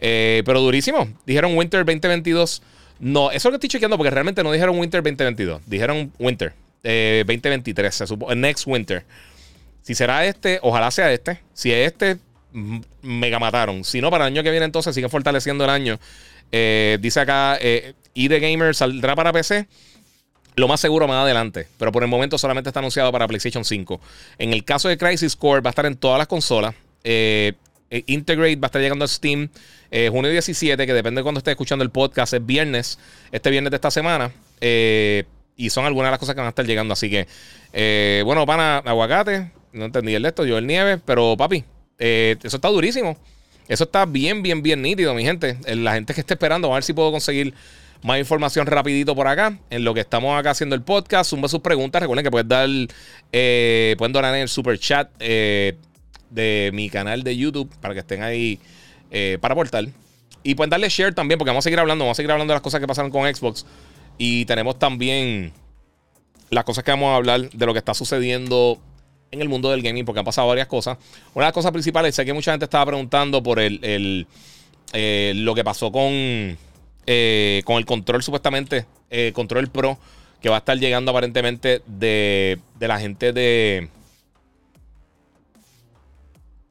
Eh, pero durísimo. Dijeron Winter 2022. No, eso es lo que estoy chequeando porque realmente no dijeron Winter 2022. Dijeron Winter eh, 2023. Se supo, Next Winter. Si será este, ojalá sea este. Si es este, mega mataron. Si no, para el año que viene entonces siguen fortaleciendo el año. Eh, dice acá, eh, ID Gamer saldrá para PC. Lo más seguro más adelante, pero por el momento solamente está anunciado para PlayStation 5. En el caso de Crisis Core va a estar en todas las consolas. Eh, eh, Integrate va a estar llegando a Steam eh, junio 17, que depende de cuando esté escuchando el podcast, es viernes, este viernes de esta semana. Y son algunas de las cosas que van a estar llegando. Así que, eh, bueno, pana, aguacate, no entendí el de esto, yo el nieve, pero papi, eh, eso está durísimo. Eso está bien, bien, bien nítido, mi gente. Eh, La gente que esté esperando, a ver si puedo conseguir más información rapidito por acá. En lo que estamos acá haciendo el podcast, zumba sus preguntas. Recuerden que pueden dar, eh, pueden donar en el super chat de mi canal de YouTube para que estén ahí para aportar. Y pueden darle share también, porque vamos a seguir hablando, vamos a seguir hablando de las cosas que pasaron con Xbox. Y tenemos también las cosas que vamos a hablar de lo que está sucediendo en el mundo del gaming porque han pasado varias cosas. Una de las cosas principales, sé que mucha gente estaba preguntando por el, el, eh, lo que pasó con, eh, con el control, supuestamente, eh, control Pro, que va a estar llegando aparentemente de, de la gente de.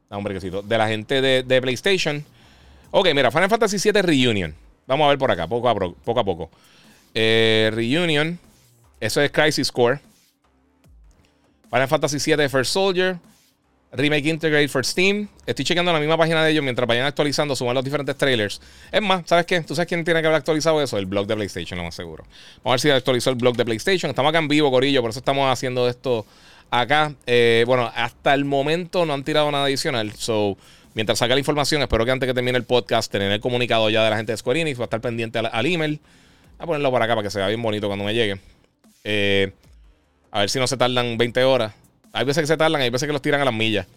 No, hombre, quesito, de la gente de, de PlayStation. Ok, mira, Final Fantasy VII Reunion. Vamos a ver por acá, poco a, poco, poco. Reunion. Eso es Crisis Core. Final Fantasy VII First Soldier. Remake Integrate for Steam. Estoy chequeando la misma página de ellos mientras vayan actualizando, suban los diferentes trailers. Es más, ¿sabes qué? ¿Tú sabes quién tiene que haber actualizado eso? El blog de PlayStation, lo más seguro. Vamos a ver si actualizó el blog de PlayStation. Estamos acá en vivo, Corillo, por eso estamos haciendo esto acá. Eh, bueno, hasta el momento no han tirado nada adicional. So, mientras saca la información, espero que antes que termine el podcast, tener el comunicado ya de la gente de Square Enix. Va a estar pendiente al, email. Voy a ponerlo por acá para que se vea bien bonito cuando me llegue. Eh, a ver si no se tardan 20 horas. Hay veces que se tardan, hay veces que los tiran a las millas.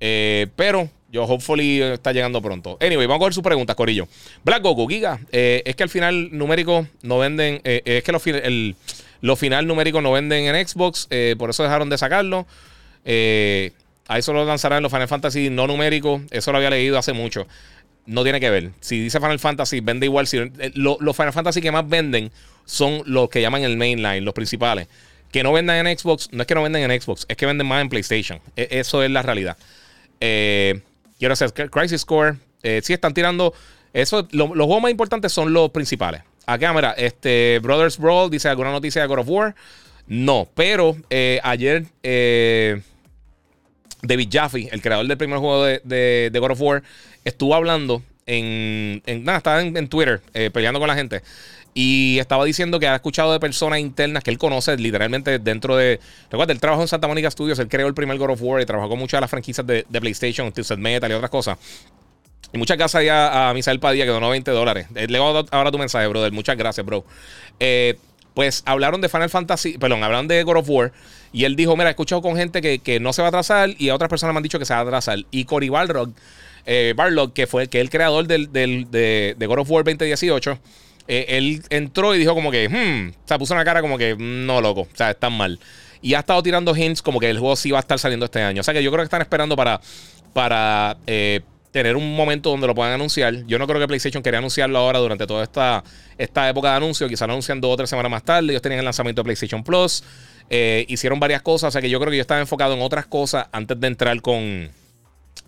Eh, pero yo, hopefully, está llegando pronto. Anyway, vamos a ver sus preguntas, Corillo. Black Goku, Giga, eh, es que al final numérico no venden. eh, es que los, el, los final numéricos no venden en Xbox, por eso dejaron de sacarlo. A eso lo lanzarán los Final Fantasy no numéricos. Eso lo había leído hace mucho. No tiene que ver. Si dice Final Fantasy, vende igual. Si, lo- los Final Fantasy que más venden son los que llaman el mainline, los principales. Que no vendan en Xbox, no es que no venden en Xbox, es que venden más en PlayStation. E- eso es la realidad. Eh, quiero hacer Crisis Core. Eh, sí están tirando. Eso, lo- los juegos más importantes son los principales. Acá, mira, este Brothers Brawl dice alguna noticia de God of War. No, pero eh, ayer eh, David Jaffe, el creador del primer juego de, God of War, estuvo hablando en. nada, estaba en, en Twitter eh, peleando con la gente. Y estaba diciendo que ha escuchado de personas internas que él conoce literalmente dentro de. Recuerda, él trabajó en Santa Mónica Studios, él creó el primer God of War y trabajó con muchas de las franquicias de, de PlayStation, Twisted Metal y otras cosas. Y muchas gracias ya a Misael Padilla que donó 20 dólares. Eh, Le voy a dar ahora tu mensaje, brother. Muchas gracias, bro. Eh, pues hablaron de Final Fantasy, perdón, hablaron de God of War. Y él dijo: Mira, he escuchado con gente que, que no se va a atrasar y a otras personas me han dicho que se va a atrasar. Y Cory Balrog, eh, Barlog, que fue que el creador del, del- de, de God of War 2018, eh, él entró y dijo como que, hmm, o sea, puso una cara como que, "Mm, no, loco, o sea, están mal. Y ha estado tirando hints como que el juego sí va a estar saliendo este año. O sea que yo creo que están esperando para, para eh, tener un momento donde lo puedan anunciar. Yo no creo que PlayStation quería anunciarlo ahora durante toda esta, esta época de anuncio. Quizás lo anuncian dos o tres semanas más tarde. Ellos tenían el lanzamiento de PlayStation Plus. Eh, hicieron varias cosas. O sea que yo creo que yo estaba enfocado en otras cosas antes de entrar con,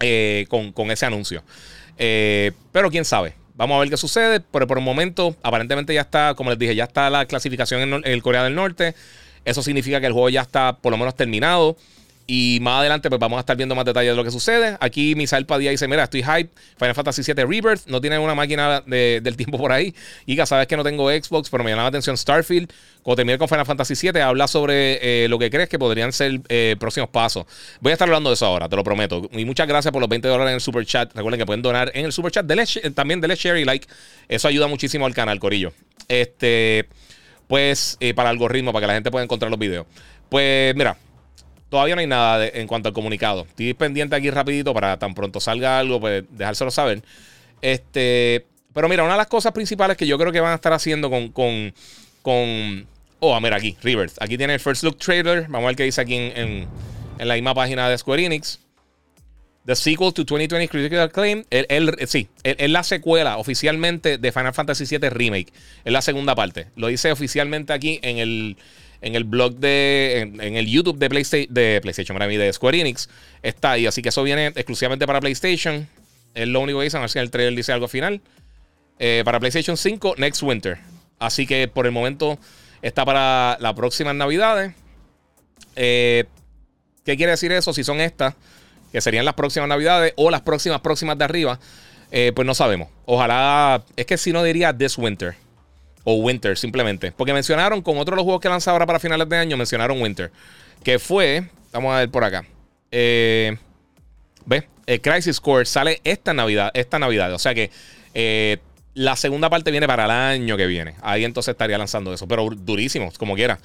eh, con, ese anuncio. Pero quién sabe. Vamos a ver qué sucede. Pero por el momento, aparentemente ya está, como les dije, ya está la clasificación en, en Corea del Norte. Eso significa que el juego ya está por lo menos terminado. Y más adelante, pues vamos a estar viendo más detalles de lo que sucede. Aquí Misael Padilla dice: Mira, estoy hype. Final Fantasy VII Rebirth. No tiene una máquina de- del tiempo por ahí. Y ya sabes que no tengo Xbox, pero me llama la atención Starfield. Cuando termine con Final Fantasy VII, habla sobre eh, lo que crees que podrían ser eh, próximos pasos. Voy a estar hablando de eso ahora, te lo prometo. Y muchas gracias por los 20 dólares en el super chat. Recuerden que pueden donar en el super chat. También denle share y like. Eso ayuda muchísimo al canal, Corillo. Este, pues, eh, para algoritmo, para que la gente pueda encontrar los videos. Pues, mira, Todavía no hay nada en cuanto al comunicado. Estoy pendiente aquí rapidito para tan pronto salga algo, pues dejárselo saber. Este, pero mira, una de las cosas principales que yo creo que van a estar haciendo con, con, con oh, mira aquí, Rebirth. Aquí tiene el first look trailer. Vamos a ver qué dice aquí en, en- la misma página de Square Enix. The sequel to 2020 Critical Acclaim. El, el- sí, es la secuela oficialmente de Final Fantasy VII Remake. Es la segunda parte. Lo dice oficialmente aquí en el, en el blog de. En, en el YouTube de PlayStation, de PlayStation, para mí, de Square Enix. Está ahí. Así que eso viene exclusivamente para PlayStation. Es lo único que dicen. A ver si el trailer dice algo final. Eh, para PlayStation 5, Next Winter. Así que por el momento está para las próximas Navidades. Eh, ¿Qué quiere decir eso? Si son estas, que serían las próximas Navidades o las próximas próximas de arriba, eh, pues no sabemos. Ojalá, es que si no diría This Winter o Winter simplemente, porque mencionaron con otro de los juegos que lanzado ahora para finales de año, mencionaron Winter, que fue, vamos a ver por acá, eh, ve, el Crisis Core sale esta Navidad, esta Navidad, o sea que eh, la segunda parte viene para el año que viene. Ahí entonces estaría lanzando eso, pero durísimo, como quiera.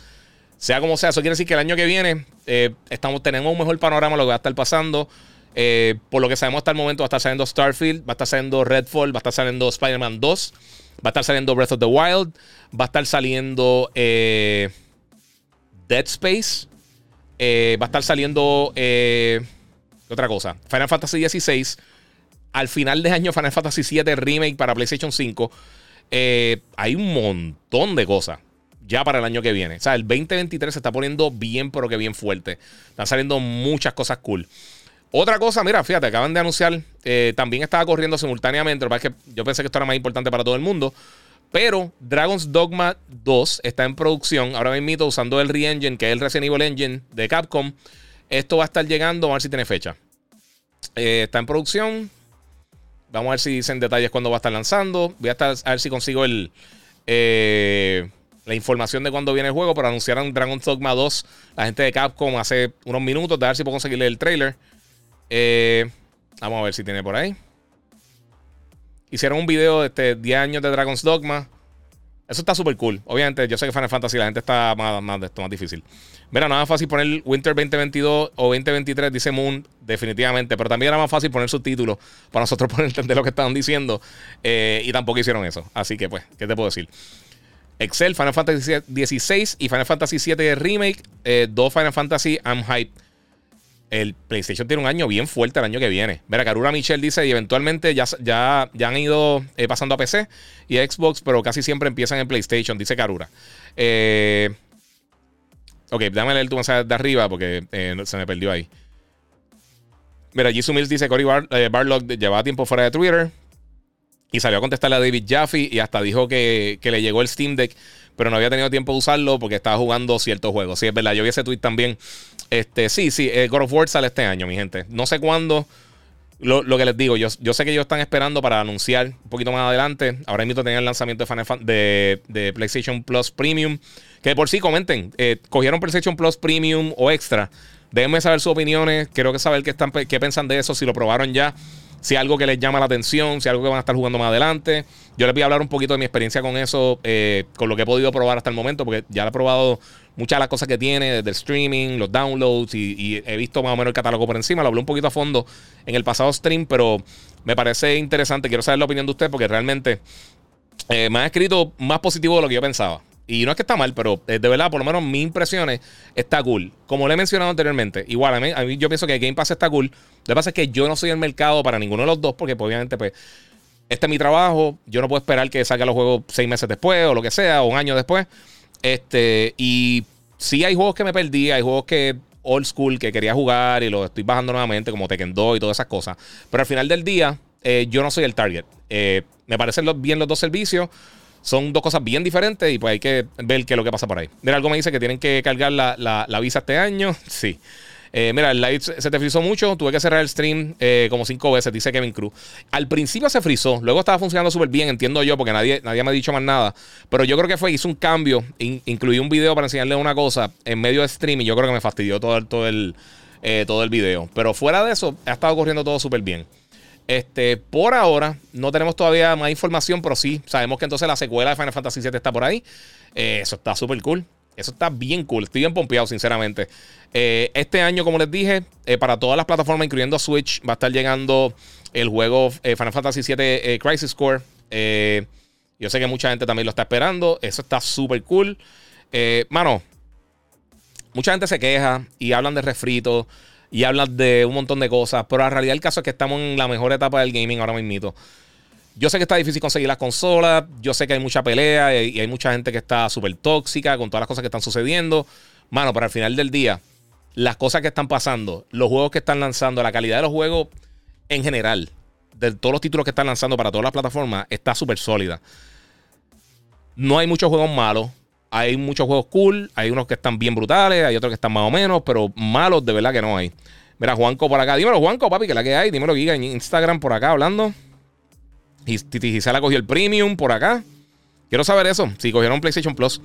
Sea como sea, eso quiere decir que el año que viene eh, estamos, tenemos un mejor panorama de lo que va a estar pasando. Eh, por lo que sabemos hasta el momento, va a estar saliendo Starfield, va a estar saliendo Redfall, va a estar saliendo Spider-Man 2, va a estar saliendo Breath of the Wild, va a estar saliendo eh, Dead Space, Eh, va a estar saliendo. eh, ¿qué otra cosa? Final Fantasy XVI. Al final de año, Final Fantasy VII Remake para PlayStation 5. Eh, hay un montón de cosas ya para el año que viene. O sea, el 2023 se está poniendo bien, pero que bien fuerte. Están saliendo muchas cosas cool. Otra cosa, mira, fíjate, acaban de anunciar, eh, también estaba corriendo simultáneamente, lo que es que yo pensé que esto era más importante para todo el mundo, pero Dragon's Dogma 2 está en producción, ahora mismo usando el Re-Engine, que es el Resident Evil Engine de Capcom. Esto va a estar llegando, vamos a ver si tiene fecha. Eh, está en producción. Vamos a ver si dicen detalles cuándo va a estar lanzando. Voy a, estar, a ver si consigo el, eh, la información de cuándo viene el juego, pero anunciaron Dragon's Dogma 2 la gente de Capcom hace unos minutos. De ver si puedo conseguirle el trailer. Eh, vamos a ver si tiene por ahí. Hicieron un video de este 10 años de Dragon's Dogma. Eso está súper cool. Obviamente, yo sé que Final Fantasy la gente está más, más de esto, más difícil. Mira, no era fácil poner Winter 2022 o 2023, dice Moon, definitivamente. Pero también era más fácil poner subtítulos para nosotros [LAUGHS] poder entender lo que estaban diciendo. Eh, y tampoco hicieron eso. Así que, pues, ¿qué te puedo decir? Excel, Final Fantasy XVI y Final Fantasy VII Remake. Eh, dos Final Fantasy, I'm hype. El PlayStation tiene un año bien fuerte el año que viene. Mira, Karura Michelle dice, y eventualmente ya, ya, ya han ido eh, pasando a PC y a Xbox, pero casi siempre empiezan en PlayStation, dice Karura. Eh, ok, déjame leer tu mensaje de arriba porque eh, se me perdió ahí. Mira, Jisoo Mills dice, Cory Bar eh, Barlog llevaba tiempo fuera de Twitter y salió a contestarle a David Jaffe y hasta dijo que, que le llegó el Steam Deck, pero no había tenido tiempo de usarlo porque estaba jugando ciertos juegos. Sí, es verdad, yo vi ese tweet también. Este, sí, sí, eh, God of War sale este año, mi gente. No sé cuándo. Lo, lo que les digo, yo, yo sé que ellos están esperando para anunciar un poquito más adelante. Ahora mismo tenían el lanzamiento de, Final de, PlayStation Plus Premium. Que por sí comenten, eh, cogieron PlayStation Plus Premium o Extra. Déjenme saber sus opiniones. Quiero que saber qué, están, qué piensan de eso, si lo probaron ya. Si algo que les llama la atención, si algo que van a estar jugando más adelante. Yo les voy a hablar un poquito de mi experiencia con eso, eh, con lo que he podido probar hasta el momento, porque ya he probado muchas de las cosas que tiene, desde el streaming, los downloads, y, he visto más o menos el catálogo por encima. Lo hablé un poquito a fondo en el pasado stream, pero me parece interesante. Quiero saber la opinión de usted, porque realmente eh, me han escrito más positivo de lo que yo pensaba. Y no es que está mal, pero eh, de verdad, por lo menos mis impresiones está cool. Como le he mencionado anteriormente, igual a mí, a mí yo pienso que Game Pass está cool. Lo que pasa es que yo no soy el mercado para ninguno de los dos, porque pues, obviamente, pues, este es mi trabajo. Yo no puedo esperar que salga los juegos seis meses después o lo que sea, o un año después. Este, y sí hay juegos que me perdí, hay juegos que old school que quería jugar y los estoy bajando nuevamente, como Tekken 2 y todas esas cosas. Pero al final del día, eh, yo no soy el target. Eh, me parecen los- bien los dos servicios. Son dos cosas bien diferentes y pues hay que ver qué es lo que pasa por ahí. Mira, algo me dice que tienen que cargar la, la- la visa este año. [LAUGHS] Sí. Eh, mira, el live se te frizó mucho. Tuve que cerrar el stream eh, como cinco veces, dice Kevin Cruz. Al principio se frizó, luego estaba funcionando súper bien, entiendo yo, porque nadie, nadie me ha dicho más nada. Pero yo creo que fue, hizo un cambio, in- incluí un video para enseñarle una cosa en medio de stream y yo creo que me fastidió todo el, todo el, eh, todo el video. Pero fuera de eso, ha estado corriendo todo súper bien. Este, por ahora, no tenemos todavía más información, pero sí, sabemos que entonces la secuela de Final Fantasy VII está por ahí. Eso está súper cool. Eso está bien cool. Estoy bien pompeado, sinceramente. Eh, este año, como les dije, eh, para todas las plataformas, incluyendo Switch, va a estar llegando el juego eh, Final Fantasy VII Crisis Core. Yo sé que mucha gente también lo está esperando. Eso está súper cool. Mano, mucha gente se queja y hablan de refrito y hablan de un montón de cosas, pero la realidad del caso es que estamos en la mejor etapa del gaming ahora mismo. Yo sé que está difícil conseguir las consolas, yo sé que hay mucha pelea y hay mucha gente que está súper tóxica con todas las cosas que están sucediendo. Mano, pero al final del día, las cosas que están pasando, los juegos que están lanzando, la calidad de los juegos en general, de todos los títulos que están lanzando para todas las plataformas, está súper sólida. No hay muchos juegos malos. Hay muchos juegos cool. Hay unos que están bien brutales. Hay otros que están más o menos. Pero malos de verdad que no hay. Mira, Juanco por acá. Dímelo, Juanco, papi, que la que hay. Dímelo, Giga, en Instagram por acá hablando. Titi Gisela cogió el premium por acá. Quiero saber eso. Si cogieron PlayStation Plus.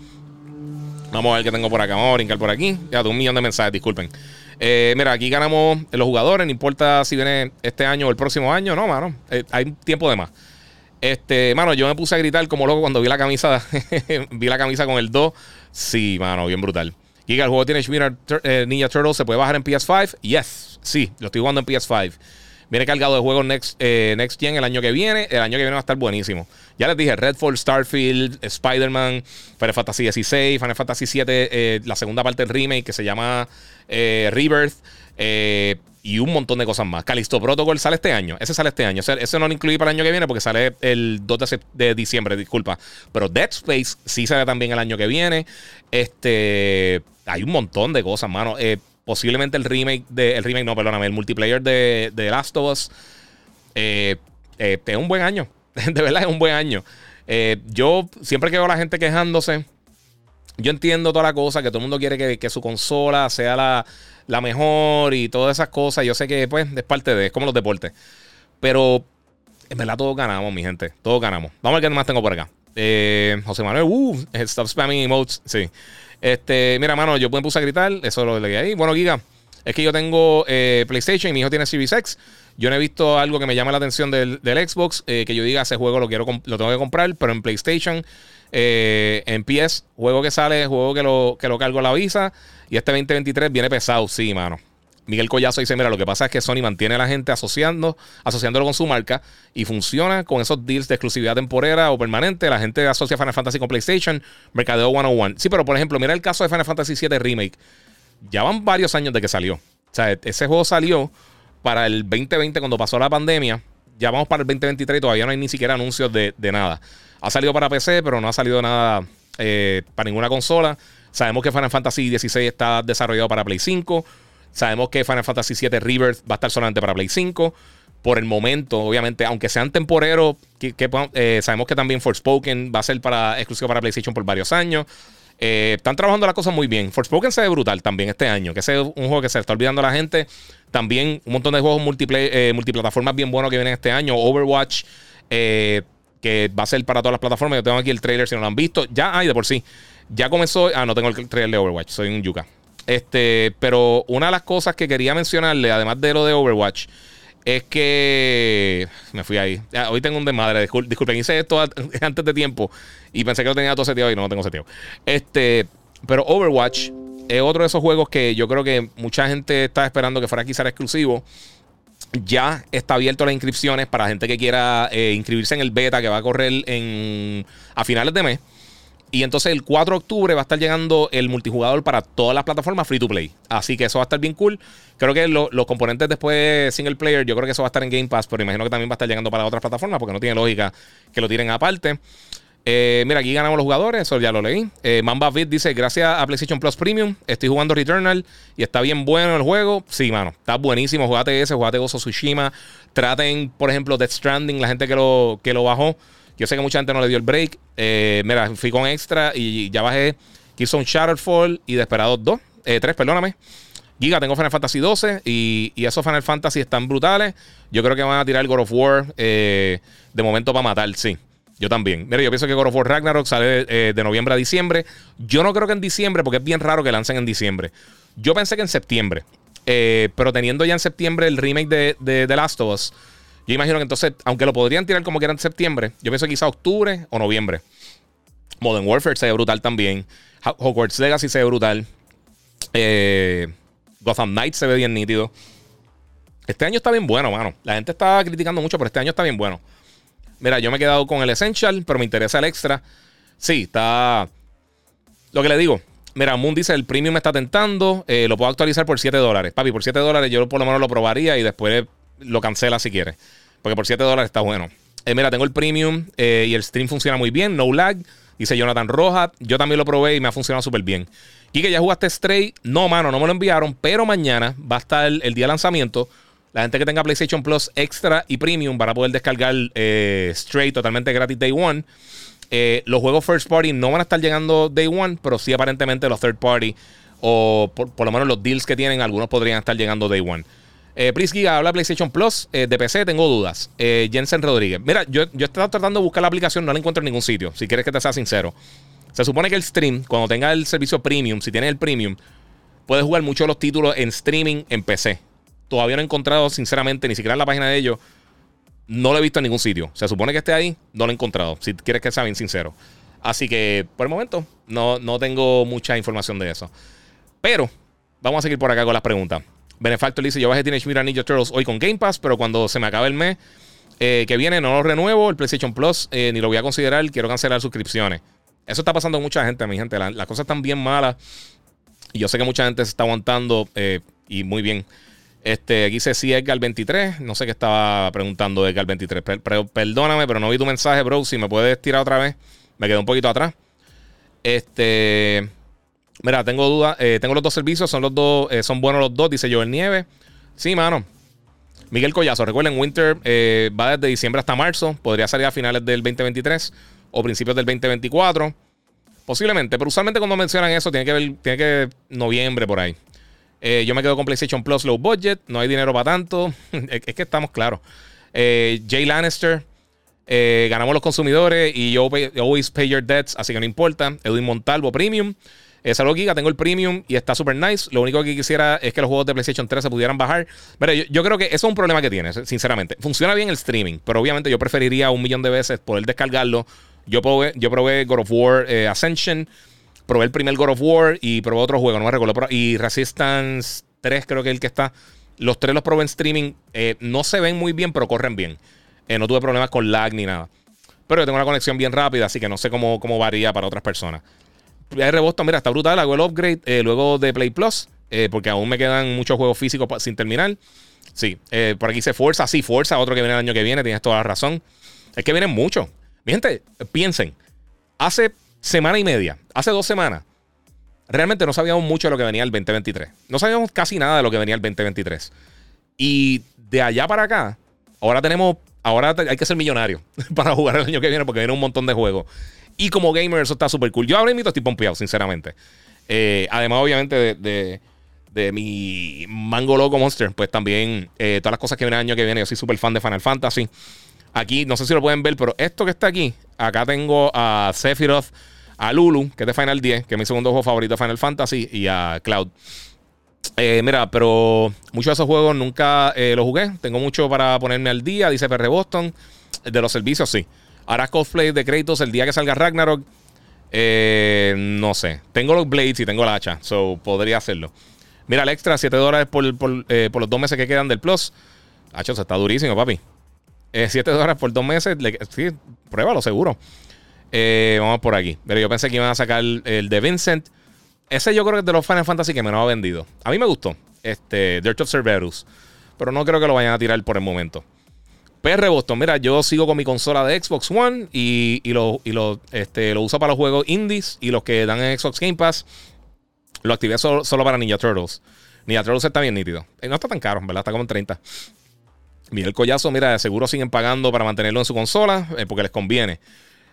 Vamos a ver qué tengo por acá. Vamos a brincar por aquí. Ya, un millón de mensajes, disculpen. Eh, mira, aquí ganamos los jugadores. No importa si viene este año o el próximo año. No, mano. Eh, hay tiempo de más. Este, mano, yo me puse a gritar como loco cuando vi la camisa. [LAUGHS] vi la camisa con el 2. Sí, mano, bien brutal. Giga, el juego tiene Tur- eh, Ninja Turtles. ¿Se puede bajar en PS5? Yes. Sí, lo estoy jugando en PS5. Viene cargado de juegos Next, eh, Next Gen el año que viene. El año que viene va a estar buenísimo. Ya les dije, Redfall, Starfield, Spider-Man, Final Fantasy XVI, Final Fantasy VII, eh, la segunda parte del remake que se llama eh, Rebirth. y un montón de cosas más. Callisto Protocol sale este año. Ese sale este año. Ese, no lo incluí para el año que viene porque sale el 2 de, diciembre, disculpa. Pero Dead Space sí sale también el año que viene. Este. Hay un montón de cosas, mano. Posiblemente el remake de. El remake, no, perdóname. El multiplayer de, de Last of Us. Eh, eh, es un buen año. [LAUGHS] De verdad es un buen año. Eh, yo siempre que veo a la gente quejándose. Yo entiendo toda la cosa, que todo el mundo quiere que, que su consola sea la, la mejor y todas esas cosas. Yo sé que pues es parte de, es como los deportes. Pero en verdad todos ganamos, mi gente. Todos ganamos. Vamos a ver qué más tengo por acá. Eh, José Manuel, uh, stop spamming emotes. Sí. Este, mira, mano, yo me puse a gritar. Eso lo leí ahí. Bueno, Giga, es que yo tengo eh, PlayStation y mi hijo tiene Series X. Yo no he visto algo que me llame la atención del, del Xbox. eh, que yo diga, ese juego lo quiero lo tengo que comprar. Pero en PlayStation, eh, en PS, juego que sale, juego que lo, que lo cargo a la visa. Y este 2023 viene pesado, sí, mano. Miguel Collazo dice, mira, lo que pasa es que Sony mantiene a la gente asociando, asociándolo con su marca y funciona con esos deals de exclusividad temporera o permanente. La gente asocia Final Fantasy con PlayStation, Mercadeo 101. Sí, pero por ejemplo, mira el caso de Final Fantasy VII Remake. Ya van varios años de que salió. O sea, ese juego salió para el 2020 cuando pasó la pandemia. Ya vamos para el 2023 y todavía no hay ni siquiera anuncios de, de nada. Ha salido para PC, pero no ha salido nada eh, para ninguna consola. Sabemos que Final Fantasy XVI está desarrollado para Play 5. Sabemos que Final Fantasy VII Rebirth va a estar solamente para Play 5. Por el momento, obviamente, aunque sean temporeros, que, eh, sabemos que también Forspoken va a ser para, exclusivo para PlayStation por varios años. Eh, están trabajando las cosas muy bien. Forspoken se ve brutal también este año, que es un juego que se está olvidando a la gente. También un montón de juegos eh, multiplataformas bien buenos que vienen este año. Overwatch, que va a ser para todas las plataformas. Yo tengo aquí el trailer si no lo han visto. Ya hay de por sí. Ya comenzó. Ah, no tengo el trailer de Overwatch. Soy un yuca. Este, pero una de las cosas que quería mencionarle, además de lo de Overwatch, es que. Me fui ahí. Ah, Hoy tengo un desmadre. Discul- Disculpen, hice esto [LAUGHS] antes de tiempo y pensé que lo tenía todo seteado y no lo tengo seteado. Este, pero Overwatch es otro de esos juegos que yo creo que mucha gente está esperando que fuera quizás exclusivo. Ya está abierto las inscripciones para gente que quiera eh, inscribirse en el beta que va a correr en, a finales de mes. Y entonces el 4 de octubre va a estar llegando el multijugador para todas las plataformas free to play. Así que eso va a estar bien cool. Creo que lo- los componentes después single player, yo creo que eso va a estar en Game Pass, pero imagino que también va a estar llegando para otras plataformas porque no tiene lógica que lo tiren aparte. Eh, mira, aquí ganamos los jugadores, eso ya lo leí. Eh, Mamba Vid dice: Gracias a PlayStation Plus Premium, estoy jugando Returnal y está bien bueno el juego. Sí, mano, está buenísimo. Jugate ese, jugate Gozo Tsushima. Traten, por ejemplo, Death Stranding, la gente que lo, que lo bajó. Yo sé que mucha gente no le dio el break. Eh, mira, fui con extra y ya bajé Killzone Shadowfall y Desperados 2. Eh, 3, perdóname. Giga, tengo Final Fantasy 12 y, y esos Final Fantasy están brutales. Yo creo que van a tirar God of War eh, de momento para matar, sí. Yo también. Mira, yo pienso que God of War Ragnarok sale de noviembre a diciembre. Yo no creo que en diciembre, porque es bien raro que lancen en diciembre. Yo pensé que en septiembre. Pero teniendo ya en septiembre el remake de, de The Last of Us, yo imagino que entonces, aunque lo podrían tirar como quieran en septiembre, yo pienso quizá octubre o noviembre. Modern Warfare se ve brutal también. Ho- Hogwarts Legacy se ve brutal. Eh, Gotham Knights se ve bien nítido. Este año está bien bueno, mano. La gente está criticando mucho, pero este año está bien bueno. Mira, yo me he quedado con el Essential, pero me interesa el extra. Sí, está. Lo que le digo. Mira, Moon dice: el premium me está tentando. eh, lo puedo actualizar por 7 dólares. Papi, por 7 dólares yo por lo menos lo probaría y después lo cancela si quieres. Porque por 7 dólares está bueno. Eh, mira, tengo el premium eh, y el stream funciona muy bien. No lag. Dice Jonathan Rojas. Yo también lo probé y me ha funcionado súper bien. Y que ya jugaste Stray. No, mano, no me lo enviaron. Pero mañana va a estar el, día de lanzamiento. La gente que tenga PlayStation Plus Extra y Premium van a poder descargar eh, Stray totalmente gratis Day One. Eh, los juegos First Party no van a estar llegando Day One, pero sí aparentemente los Third Party o por, por lo menos los deals que tienen, algunos podrían estar llegando Day One. Eh, Pris Giga habla PlayStation Plus. eh, de PC tengo dudas. Eh, Jensen Rodríguez. Mira, yo, yo he estado tratando de buscar la aplicación, no la encuentro en ningún sitio. Si quieres que te sea sincero. Se supone que el stream, cuando tenga el servicio premium, si tienes el premium, puedes jugar muchos de los títulos en streaming en PC. Todavía no he encontrado, sinceramente, ni siquiera en la página de ellos. No lo he visto en ningún sitio. Se supone que esté ahí, no lo he encontrado. Si quieres que sea bien sincero. Así que, por el momento, no, no tengo mucha información de eso. Pero, vamos a seguir por acá con las preguntas. Benefactor dice: Yo bajé Teenage Mutant Ninja Turtles hoy con Game Pass, pero cuando se me acabe el mes eh, que viene no lo renuevo. El PlayStation Plus eh, ni lo voy a considerar. Quiero cancelar suscripciones. Eso está pasando a mucha gente, mi gente. La- las cosas están bien malas. Y yo sé que mucha gente se está aguantando eh, y muy bien. Este, aquí dice sí, Edgar 23. No sé qué estaba preguntando Edgar 23. Per- per- perdóname, pero no vi tu mensaje, bro. Si me puedes tirar otra vez. Me quedé un poquito atrás. Este. Mira, tengo dudas. eh, tengo los dos servicios. Son los dos. eh, son buenos los dos. Dice Joel Nieve. Sí, mano. Miguel Collazo, recuerden, Winter eh, va desde diciembre hasta marzo. Podría salir a finales del 2023 o principios del 2024. Posiblemente, pero usualmente cuando mencionan eso, tiene que ver, tiene que noviembre por ahí. Yo me quedo con PlayStation Plus low budget, no hay dinero para tanto. [LAUGHS] es, que estamos claros. Jay Lannister, ganamos los consumidores y yo always pay your debts, así que no importa. Edwin Montalvo Premium. Eh, saludos, Giga. Tengo el Premium y está super nice. Lo único que quisiera es que los juegos de PlayStation 3 se pudieran bajar. Mira, yo, creo que eso es un problema que tiene, sinceramente. Funciona bien el streaming, pero obviamente yo preferiría un millón de veces poder descargarlo. Yo probé, yo probé God of War eh, Ascension, probé el primer God of War y probé otro juego, no me recuerdo. pero- Y Resistance 3, creo que es el que está. Los tres los probé en streaming. eh, no se ven muy bien, pero corren bien. No tuve problemas con lag ni nada. Pero yo tengo una conexión bien rápida, así que no sé cómo, cómo varía para otras personas. R. Boston, mira, está brutal. Hago el upgrade eh, luego de Play Plus, eh, porque aún me quedan muchos juegos físicos sin terminar. Sí, eh, por aquí dice Forza, sí, Forza, otro que viene el año que viene, tienes toda la razón. Es que vienen muchos. Mi gente, piensen, hace semana y media, hace dos semanas, realmente no sabíamos mucho de lo que venía el 2023. No sabíamos casi nada de lo que venía el 2023. Y de allá para acá, ahora tenemos, ahora hay que ser millonario [LAUGHS] para jugar el año que viene porque viene un montón de juegos. Y como gamer eso está súper cool. Yo ahora mismo estoy pompeado, sinceramente. Eh, además, obviamente, de, de- mi Mango Loco Monster, pues también eh, todas las cosas que vienen el año que viene. Yo soy súper fan de Final Fantasy. Aquí, no sé si lo pueden ver, pero esto que está aquí, acá tengo a Sephiroth, a Lulu, que es de Final 10, que es mi segundo juego favorito de Final Fantasy, y a Cloud. Eh, mira, pero muchos de esos juegos nunca los jugué. Tengo mucho para ponerme al día, dice PR Boston. De los servicios, sí. Harás cosplay de Kratos el día que salga Ragnarok. Eh, no sé. Tengo los blades y tengo el hacha. So podría hacerlo. Mira, el extra, 7 dólares por, por, eh, por los dos meses que quedan del Plus. Hacho, está durísimo, papi. Eh, 7 dólares por dos meses. le- sí, pruébalo, seguro. Eh, vamos por aquí. Pero yo pensé que iban a sacar el, el de Vincent. Ese yo creo que es de los Final Fantasy que menos ha vendido. A mí me gustó. Este, Dirt of Cerberus. Pero no creo que lo vayan a tirar por el momento. PR Boston, mira, yo sigo con mi consola de Xbox One y, y lo, y lo, este, lo uso para los juegos indies y los que dan en Xbox Game Pass. Lo activé solo, solo para Ninja Turtles. Ninja Turtles está bien nítido. Eh, no está tan caro, ¿verdad? Está como en 30. Mira el collazo, mira, seguro siguen pagando para mantenerlo en su consola eh, porque les conviene.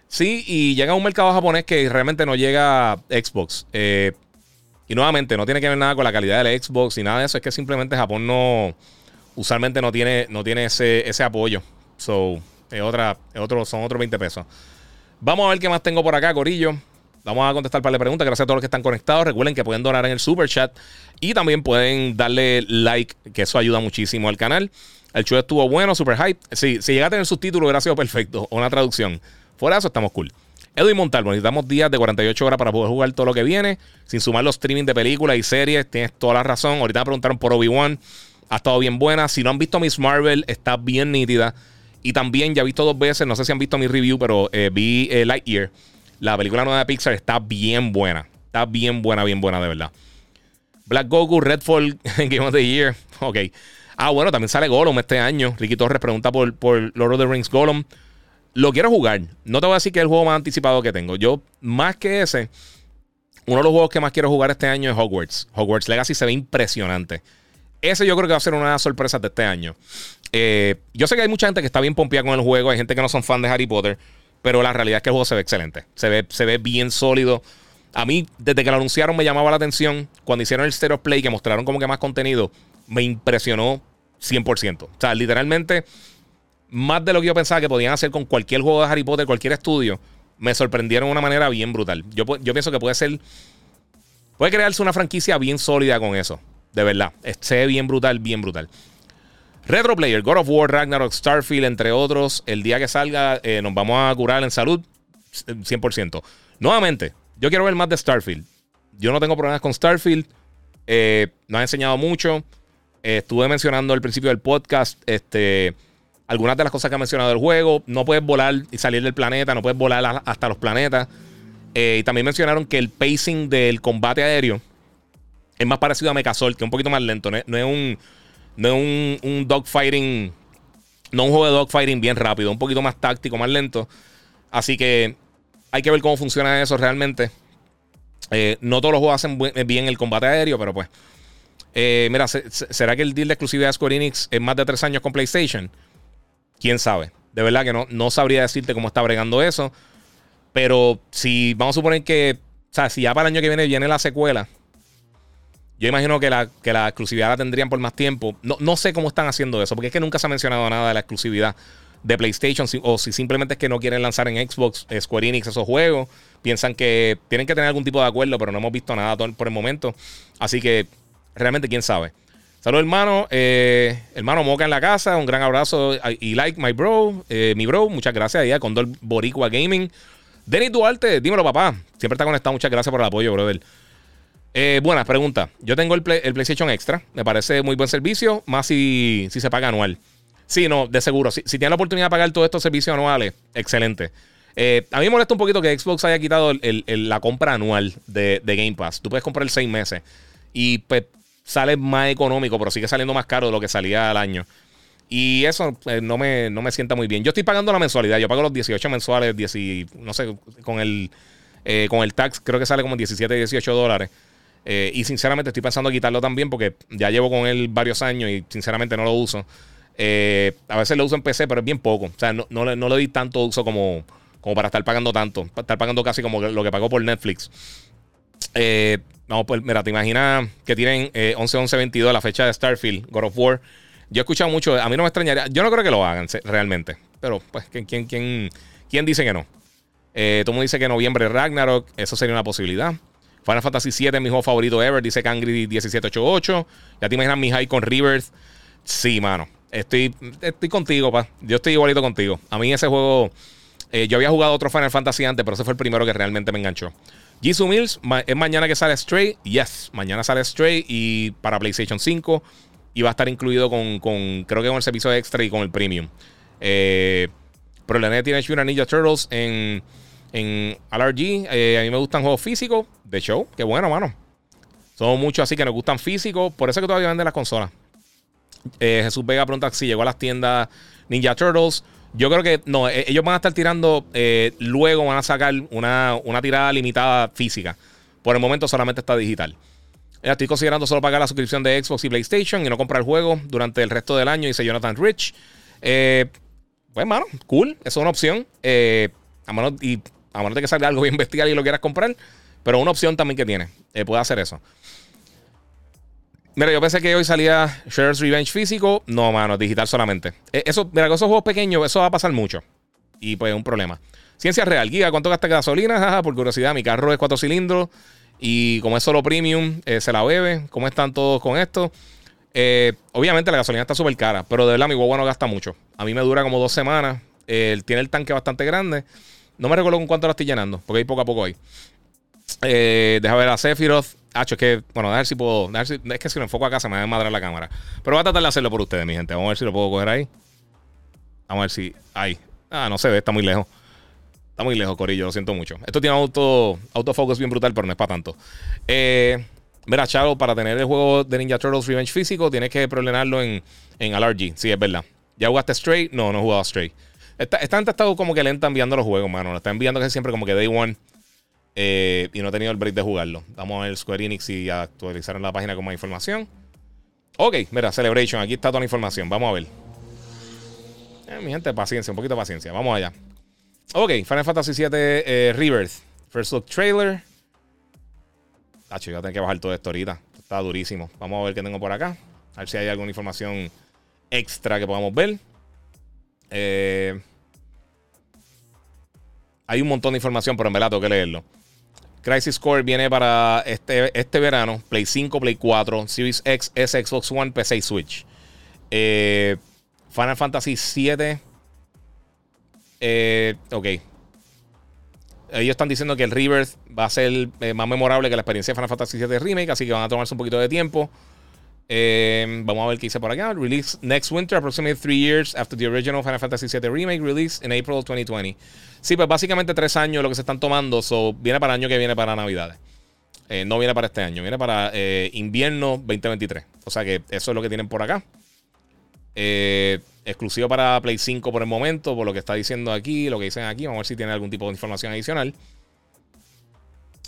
Sí, y llega a un mercado japonés que realmente no llega a Xbox. Eh, y nuevamente, no tiene que ver nada con la calidad del Xbox ni nada de eso. Es que simplemente Japón no. Usualmente no tiene, no tiene ese, ese apoyo. So, es otra, es otro, son otros 20 pesos. Vamos a ver qué más tengo por acá, Corillo. Vamos a contestar para la pregunta. Gracias a todos los que están conectados. Recuerden que pueden donar en el super chat y también pueden darle like, que eso ayuda muchísimo al canal. El show estuvo bueno, super hype. Sí, si llega a tener subtítulos, hubiera sido perfecto. O una traducción. Fuera de eso, estamos cool. Edwin Montalvo, necesitamos días de 48 horas para poder jugar todo lo que viene, sin sumar los streaming de películas y series. Tienes toda la razón. Ahorita me preguntaron por Obi-Wan. Ha estado bien buena. Si no han visto Miss Marvel, está bien nítida. Y también ya he visto dos veces, no sé si han visto mi review, pero eh, vi eh, Lightyear. La película nueva de Pixar está bien buena. Está bien buena, bien buena, de verdad. Black Goku, Redfall, [LAUGHS] Game of the Year. Ok. Ah, bueno, también sale Gollum este año. Ricky Torres pregunta por, por Lord of the Rings Gollum. Lo quiero jugar. No te voy a decir que es el juego más anticipado que tengo. Yo, más que ese, uno de los juegos que más quiero jugar este año es Hogwarts. Hogwarts Legacy se ve impresionante. Ese yo creo que va a ser una de las sorpresas de este año. Eh, yo sé que hay mucha gente que está bien pompeada con el juego. Hay gente que no son fan de Harry Potter. Pero la realidad es que el juego se ve excelente. Se ve, se ve bien sólido. A mí, desde que lo anunciaron, me llamaba la atención. Cuando hicieron el Stereo Play, que mostraron como que más contenido, me impresionó 100%. O sea, literalmente, más de lo que yo pensaba que podían hacer con cualquier juego de Harry Potter, cualquier estudio, me sorprendieron de una manera bien brutal. Yo pienso que puede ser. Puede crearse una franquicia bien sólida con eso. De verdad. Es- Se ve bien brutal, bien brutal. Retro Player, God of War, Ragnarok, Starfield, entre otros. El día que salga, eh, nos vamos a curar en salud 100%. Nuevamente, yo quiero ver más de Starfield. Yo no tengo problemas con Starfield. Eh, nos ha enseñado mucho. Eh, estuve mencionando al principio del podcast este, algunas de las cosas que ha mencionado el juego. No puedes volar y salir del planeta, no puedes volar hasta los planetas. Eh, y también mencionaron que el pacing del combate aéreo es más parecido a Mechazord, que es un poquito más lento. No es, un, no es un, un dogfighting, no un juego de dogfighting bien rápido, un poquito más táctico, más lento. Así que hay que ver cómo funciona eso realmente. Eh, no todos los juegos hacen buen- bien el combate aéreo, pero pues. Eh, mira, se- se- ¿será que el deal de exclusividad de Square Enix es más de tres años con PlayStation? Quién sabe. De verdad que no, no sabría decirte cómo está bregando eso. Pero si vamos a suponer que, o sea, si ya para el año que viene viene la secuela, yo imagino que la, que la exclusividad la tendrían por más tiempo. No, no sé cómo están haciendo eso, porque es que nunca se ha mencionado nada de la exclusividad de PlayStation, o si simplemente es que no quieren lanzar en Xbox eh, Square Enix esos juegos. Piensan que tienen que tener algún tipo de acuerdo, pero no hemos visto nada por el momento. Así que realmente quién sabe. Saludos, hermano. Eh, hermano Moca en la casa. Un gran abrazo. Y like, my bro. eh, mi bro, muchas gracias ahí a Condor Boricua Gaming. Denis Duarte, dímelo, papá. Siempre está conectado. Muchas gracias por el apoyo, brother. Eh, buenas preguntas. Yo tengo el, Play- el PlayStation Extra. Me parece muy buen servicio. Más si, si se paga anual. Sí, no, de seguro. Si, si tienen la oportunidad de pagar todos estos servicios anuales, excelente. Eh, a mí me molesta un poquito que Xbox haya quitado el- el- el- la compra anual de, de Game Pass. Tú puedes comprar seis meses y pues sale más económico, pero sigue saliendo más caro de lo que salía al año. Y eso eh, no, me, no me sienta muy bien. Yo estoy pagando la mensualidad. Yo pago los 18 mensuales, 10 y- no sé, con el, eh, con el tax creo que sale como 17, 18 dólares. Eh, y sinceramente estoy pensando quitarlo también porque ya llevo con él varios años y sinceramente no lo uso. Eh, a veces lo uso en PC, pero es bien poco. O sea, no, no, le- no le di tanto uso como, como para estar pagando tanto. Para estar pagando casi como lo que pagó por Netflix. Eh, vamos, pues mira, te imaginas que tienen eh, 11-11-22 la fecha de Starfield, God of War. Yo he escuchado mucho, a mí no me extrañaría, yo no creo que lo hagan realmente, pero pues, ¿quién, quién, quién, quién dice que no? Todo el mundo dice que noviembre Ragnarok, eso sería una posibilidad. Final Fantasy VII, mi juego favorito ever, dice Kangri 1788. Ya te imaginas mi high con Rivers. Sí, mano. Estoy, estoy contigo, pa. Yo estoy igualito contigo. A mí ese juego. eh, yo había jugado otro Final Fantasy antes, pero ese fue el primero que realmente me enganchó. Jisoo Mills, es mañana que sale Stray. Yes, mañana sale Stray y para PlayStation 5. Y va a estar incluido con, con creo que con el servicio extra y con el premium. Eh, pero la neta tiene Mutant Ninja Turtles en, en LRG. Eh, a mí me gustan juegos físicos de show. Qué bueno, mano. Son muchos así que nos gustan físicos. Por eso es que todavía venden las consolas. Eh, Jesús Vega pregunta si llegó a las tiendas Ninja Turtles. Yo creo que no, eh, ellos van a estar tirando, luego van a sacar una, una tirada limitada física. Por el momento solamente está digital. Estoy considerando solo pagar la suscripción de Xbox y PlayStation y no comprar el juego durante el resto del año, dice Jonathan Rich. Pues, mano, cool, eso es una opción. A, menos, y, a menos de que salga algo bien bestial y lo quieras comprar, pero una opción también que tiene. Eh, puede hacer eso. Mira, yo pensé que hoy salía Shredder's Revenge físico. No, mano, digital solamente. Eh, Eso, mira, con esos juegos pequeños, eso va a pasar mucho. Y pues es un problema. Ciencia real, Giga, ¿cuánto gasta gasolina? [LAUGHS] Por curiosidad, mi carro es cuatro cilindros. Y como es solo premium, eh, se la bebe. ¿Cómo están todos con esto? Obviamente la gasolina está súper cara, pero de verdad mi guagua no gasta mucho. A mí me dura como dos semanas. Tiene el tanque bastante grande. No me recuerdo con cuánto la estoy llenando, porque hay poco a poco ahí. Eh, deja ver a Sephiroth. Hacho, es que, bueno, a ver si puedo. ver si- es que si lo enfoco acá se me va a madrar la cámara. Pero voy a tratar de hacerlo por ustedes, mi gente. Vamos a ver si lo puedo coger ahí. Vamos a ver si. Ahí. Ah, no se ve, está muy lejos. Está muy lejos, Corillo, lo siento mucho. Esto tiene auto, autofocus bien brutal, pero no es para tanto. Eh, mira, Chavo, para tener el juego de Ninja Turtles Revenge físico, tienes que preordenarlo en, en LRG. Sí, es verdad. ¿Ya jugaste Stray? No, no he jugado Stray. Esta, esta gente ha estado como que lenta enviando los juegos, mano. Lo está enviando casi siempre como que Day One. Eh, y no he tenido el break de jugarlo. Vamos a ver Square Enix y actualizaron la página con más información. Ok, mira, Celebration. Aquí está toda la información. Vamos a ver. Eh, mi gente, paciencia, un poquito de paciencia. Vamos allá. Ok, Final Fantasy VII eh, Rebirth. First look trailer. Tacho, voy a tener que bajar todo esto ahorita. Está durísimo. Vamos a ver qué tengo por acá. A ver si hay alguna información extra que podamos ver. Eh, hay un montón de información, pero en verdad tengo que leerlo. Crisis Core viene para este, este verano. Play 5, Play 4, Series X, S, Xbox One, PC y Switch. Eh, Final Fantasy 7. Eh, ok. Ellos están diciendo que el Rebirth va a ser eh, más memorable que la experiencia de Final Fantasy VII Remake, así que van a tomarse un poquito de tiempo. Eh, vamos a ver qué dice por acá. Release next winter, approximately three years after the original Final Fantasy VII Remake release in April 2020. Sí, pues básicamente tres años lo que se están tomando. So, viene para el año que viene para Navidades. Eh, no viene para este año, viene para eh, invierno 2023. O sea que eso es lo que tienen por acá. Eh, exclusivo para Play 5 por el momento, por lo que está diciendo aquí, lo que dicen aquí. Vamos a ver si tiene algún tipo de información adicional.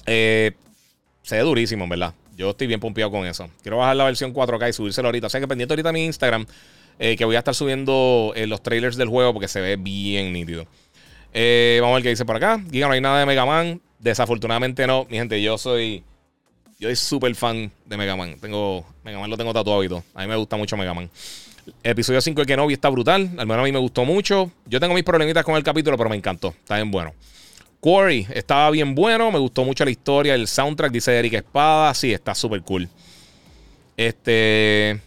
Se ve durísimo, en verdad. Yo estoy bien pompeado con eso. Quiero bajar la versión 4K y subírselo ahorita. O sea que pendiente ahorita a mi Instagram, eh, que voy a estar subiendo eh, los trailers del juego porque se ve bien nítido. Eh, vamos a ver qué dice por acá. Giga, no hay nada de Mega Man. Desafortunadamente no. Mi gente, yo soy. Yo soy súper fan de Mega Man. Tengo, Mega Man lo tengo tatuado y todo. A mí me gusta mucho Mega Man. Episodio 5 de Kenobi está brutal. Al menos a mí me gustó mucho. Yo tengo mis problemitas con el capítulo, pero me encantó. Está bien bueno. Quarry estaba bien bueno. Me gustó mucho la historia. El soundtrack, dice Eric Espada. Sí, está súper cool. Este.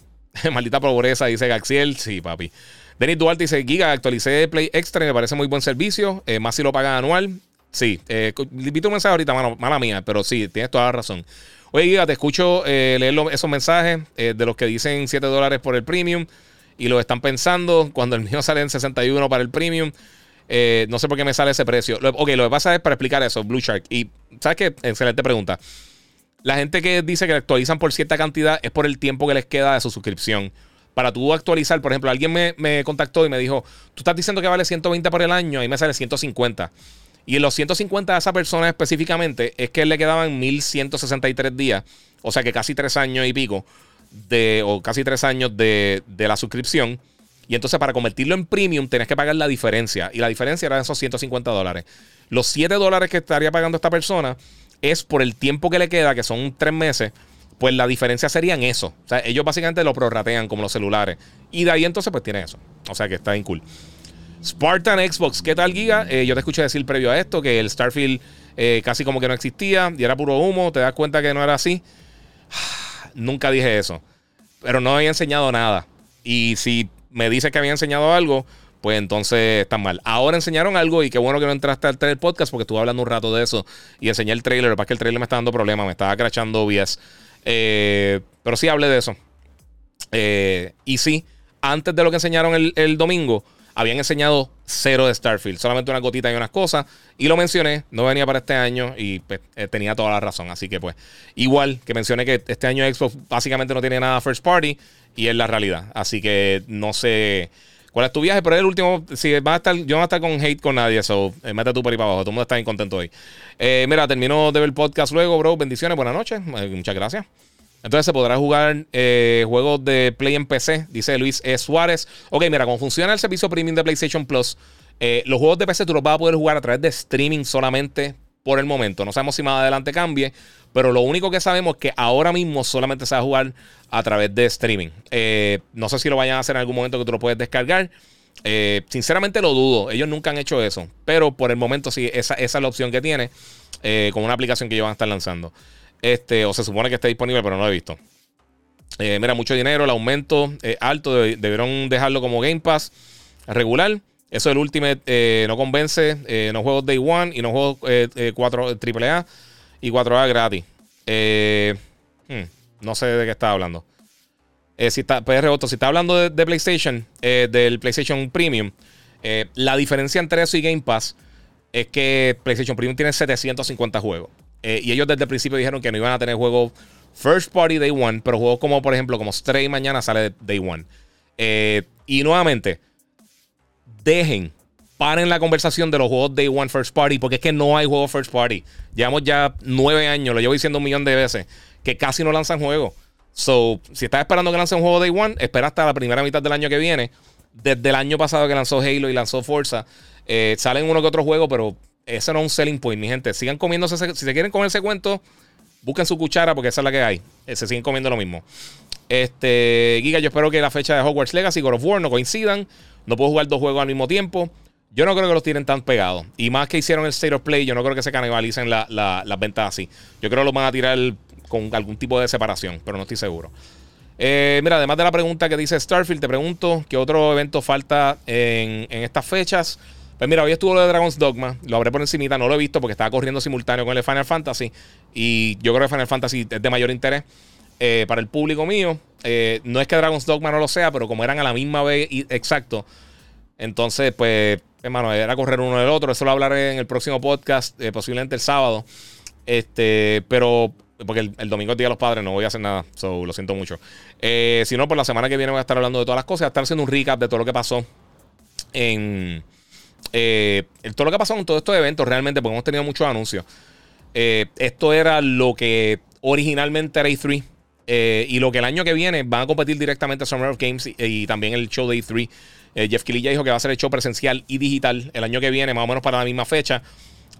[LAUGHS] Maldita pobreza, dice Gaxiel. Sí, papi. Denis Duarte dice: Giga, actualicé Play Extra y me parece muy buen servicio. Eh, más si lo pagan anual. Sí, eh, vi tu mensaje ahorita, mala mía, pero sí, tienes toda la razón. Oye, Giga, te escucho eh, leer esos mensajes eh, de los que dicen 7 dólares por el premium y lo están pensando cuando el mío [LAUGHS] sale en 61 para el premium. Eh, no sé por qué me sale ese precio. Lo- ok, lo que pasa es para explicar eso, Blue Shark. Y, ¿sabes qué? Excelente pregunta. La gente que dice que actualizan por cierta cantidad es por el tiempo que les queda de su suscripción. Para tú actualizar, por ejemplo, alguien me, me contactó y me dijo, tú estás diciendo que vale 120 por el año, ahí me sale 150. Y en los 150 de esa persona específicamente es que le quedaban 1163 días, o sea que casi tres años y pico, de, o casi tres años de, de la suscripción. Y entonces para convertirlo en premium tenés que pagar la diferencia. Y la diferencia era esos 150 dólares. Los 7 dólares que estaría pagando esta persona es por el tiempo que le queda, que son tres meses. Pues la diferencia sería en eso. O sea, ellos básicamente lo prorratean como los celulares. Y de ahí entonces pues tiene eso. O sea que está bien cool. Spartan Xbox, ¿qué tal, Giga? Eh, yo te escuché decir previo a esto que el Starfield eh, casi como que no existía y era puro humo. ¿Te das cuenta que no era así? [SIGHS] Nunca dije eso. Pero no había enseñado nada. Y si me dices que había enseñado algo, pues entonces está mal. Ahora enseñaron algo y qué bueno que no entraste al trailer podcast porque estuve hablando un rato de eso y enseñé el trailer. Lo que pasa es que el trailer me está dando problemas, me estaba crachando OBS. Eh, pero sí hablé de eso. Eh, y sí, antes de lo que enseñaron el, el domingo, habían enseñado cero de Starfield, solamente una gotita y unas cosas. Y lo mencioné, no venía para este año y pues, eh, tenía toda la razón. Así que pues, igual que mencioné que este año Xbox básicamente no tiene nada first party y es la realidad. Así que no sé cuál es tu viaje, pero es el último. Si va a estar, yo no voy a estar con hate con nadie, so eh, mete tú por ahí para abajo. Todo el mundo está bien contento hoy. Eh, mira, termino de ver el podcast luego, bro. Bendiciones, buenas noches. Eh, muchas gracias. Entonces se podrá jugar eh, juegos de Play en PC, dice Luis E. Suárez. Ok, mira, cómo funciona el servicio premium de PlayStation Plus, eh, los juegos de PC tú los vas a poder jugar a través de streaming solamente por el momento. No sabemos si más adelante cambie, pero lo único que sabemos es que ahora mismo solamente se va a jugar a través de streaming. Eh, no sé si lo vayan a hacer en algún momento que tú lo puedes descargar. Sinceramente lo dudo. Ellos nunca han hecho eso. Pero por el momento sí, esa, es la opción que tiene con una aplicación que ellos van a estar lanzando. Este, o se supone que esté disponible, pero no lo he visto. Eh, mira, mucho dinero, el aumento eh, alto, de- debieron dejarlo como Game Pass regular. Eso del Ultimate eh, no convence, eh, no juegos Day One y no juegos eh, eh, 4, AAA y 4A gratis. Hmm, no sé de qué está hablando. Si está, Otto, si está hablando de, de PlayStation, del PlayStation Premium, la diferencia entre eso y Game Pass es que PlayStation Premium tiene 750 juegos. Eh, y ellos desde el principio dijeron que no iban a tener juegos First Party Day One, pero juegos como, por ejemplo, como Stray mañana sale Day One. Eh, y nuevamente, dejen, paren la conversación de los juegos Day One First Party, porque es que no hay juegos First Party. Llevamos ya nueve años, lo llevo diciendo un millón de veces, que casi no lanzan juegos. So, si estás esperando que lance un juego Day One, espera hasta la primera mitad del año que viene. Desde el año pasado que lanzó Halo y lanzó Forza, eh, salen uno que otro juego, pero ese no es un selling point, mi gente. Sigan comiéndose, ese- si se quieren comer ese cuento, busquen su cuchara porque esa es la que hay. Eh, se siguen comiendo lo mismo. Este, Giga, yo espero que la fecha de Hogwarts Legacy y God of War no coincidan. No puedo jugar dos juegos al mismo tiempo. Yo no creo que los tienen tan pegados. Y más que hicieron el State of Play, yo no creo que se canibalicen la- la- las ventas así. Yo creo que los van a tirar con algún tipo de separación, pero no estoy seguro. Eh, mira, además de la pregunta que dice Starfield, te pregunto qué otro evento falta en, en estas fechas. Pues mira, hoy estuvo lo de Dragon's Dogma, lo habré por encimita, no lo he visto porque estaba corriendo simultáneo con el Final Fantasy y yo creo que Final Fantasy es de mayor interés. eh, para el público mío. Eh, no es que Dragon's Dogma no lo sea, pero como eran a la misma vez, exacto. Entonces, pues, hermano, era correr uno del otro. Eso lo hablaré en el próximo podcast, eh, posiblemente el sábado. Este, pero, porque el, domingo es Día de los Padres, no voy a hacer nada. So, lo siento mucho. Si no, por la semana que viene voy a estar hablando de todas las cosas, voy a estar haciendo un recap de todo lo que pasó en. Eh, todo lo que pasó en todos estos eventos realmente, porque hemos tenido muchos anuncios. Eh, esto era lo que originalmente era E3. eh, y lo que el año que viene van a competir directamente Summer of Games y, también el show de E3. Eh, Jeff Keighley ya dijo que va a ser el show presencial y digital el año que viene, más o menos para la misma fecha.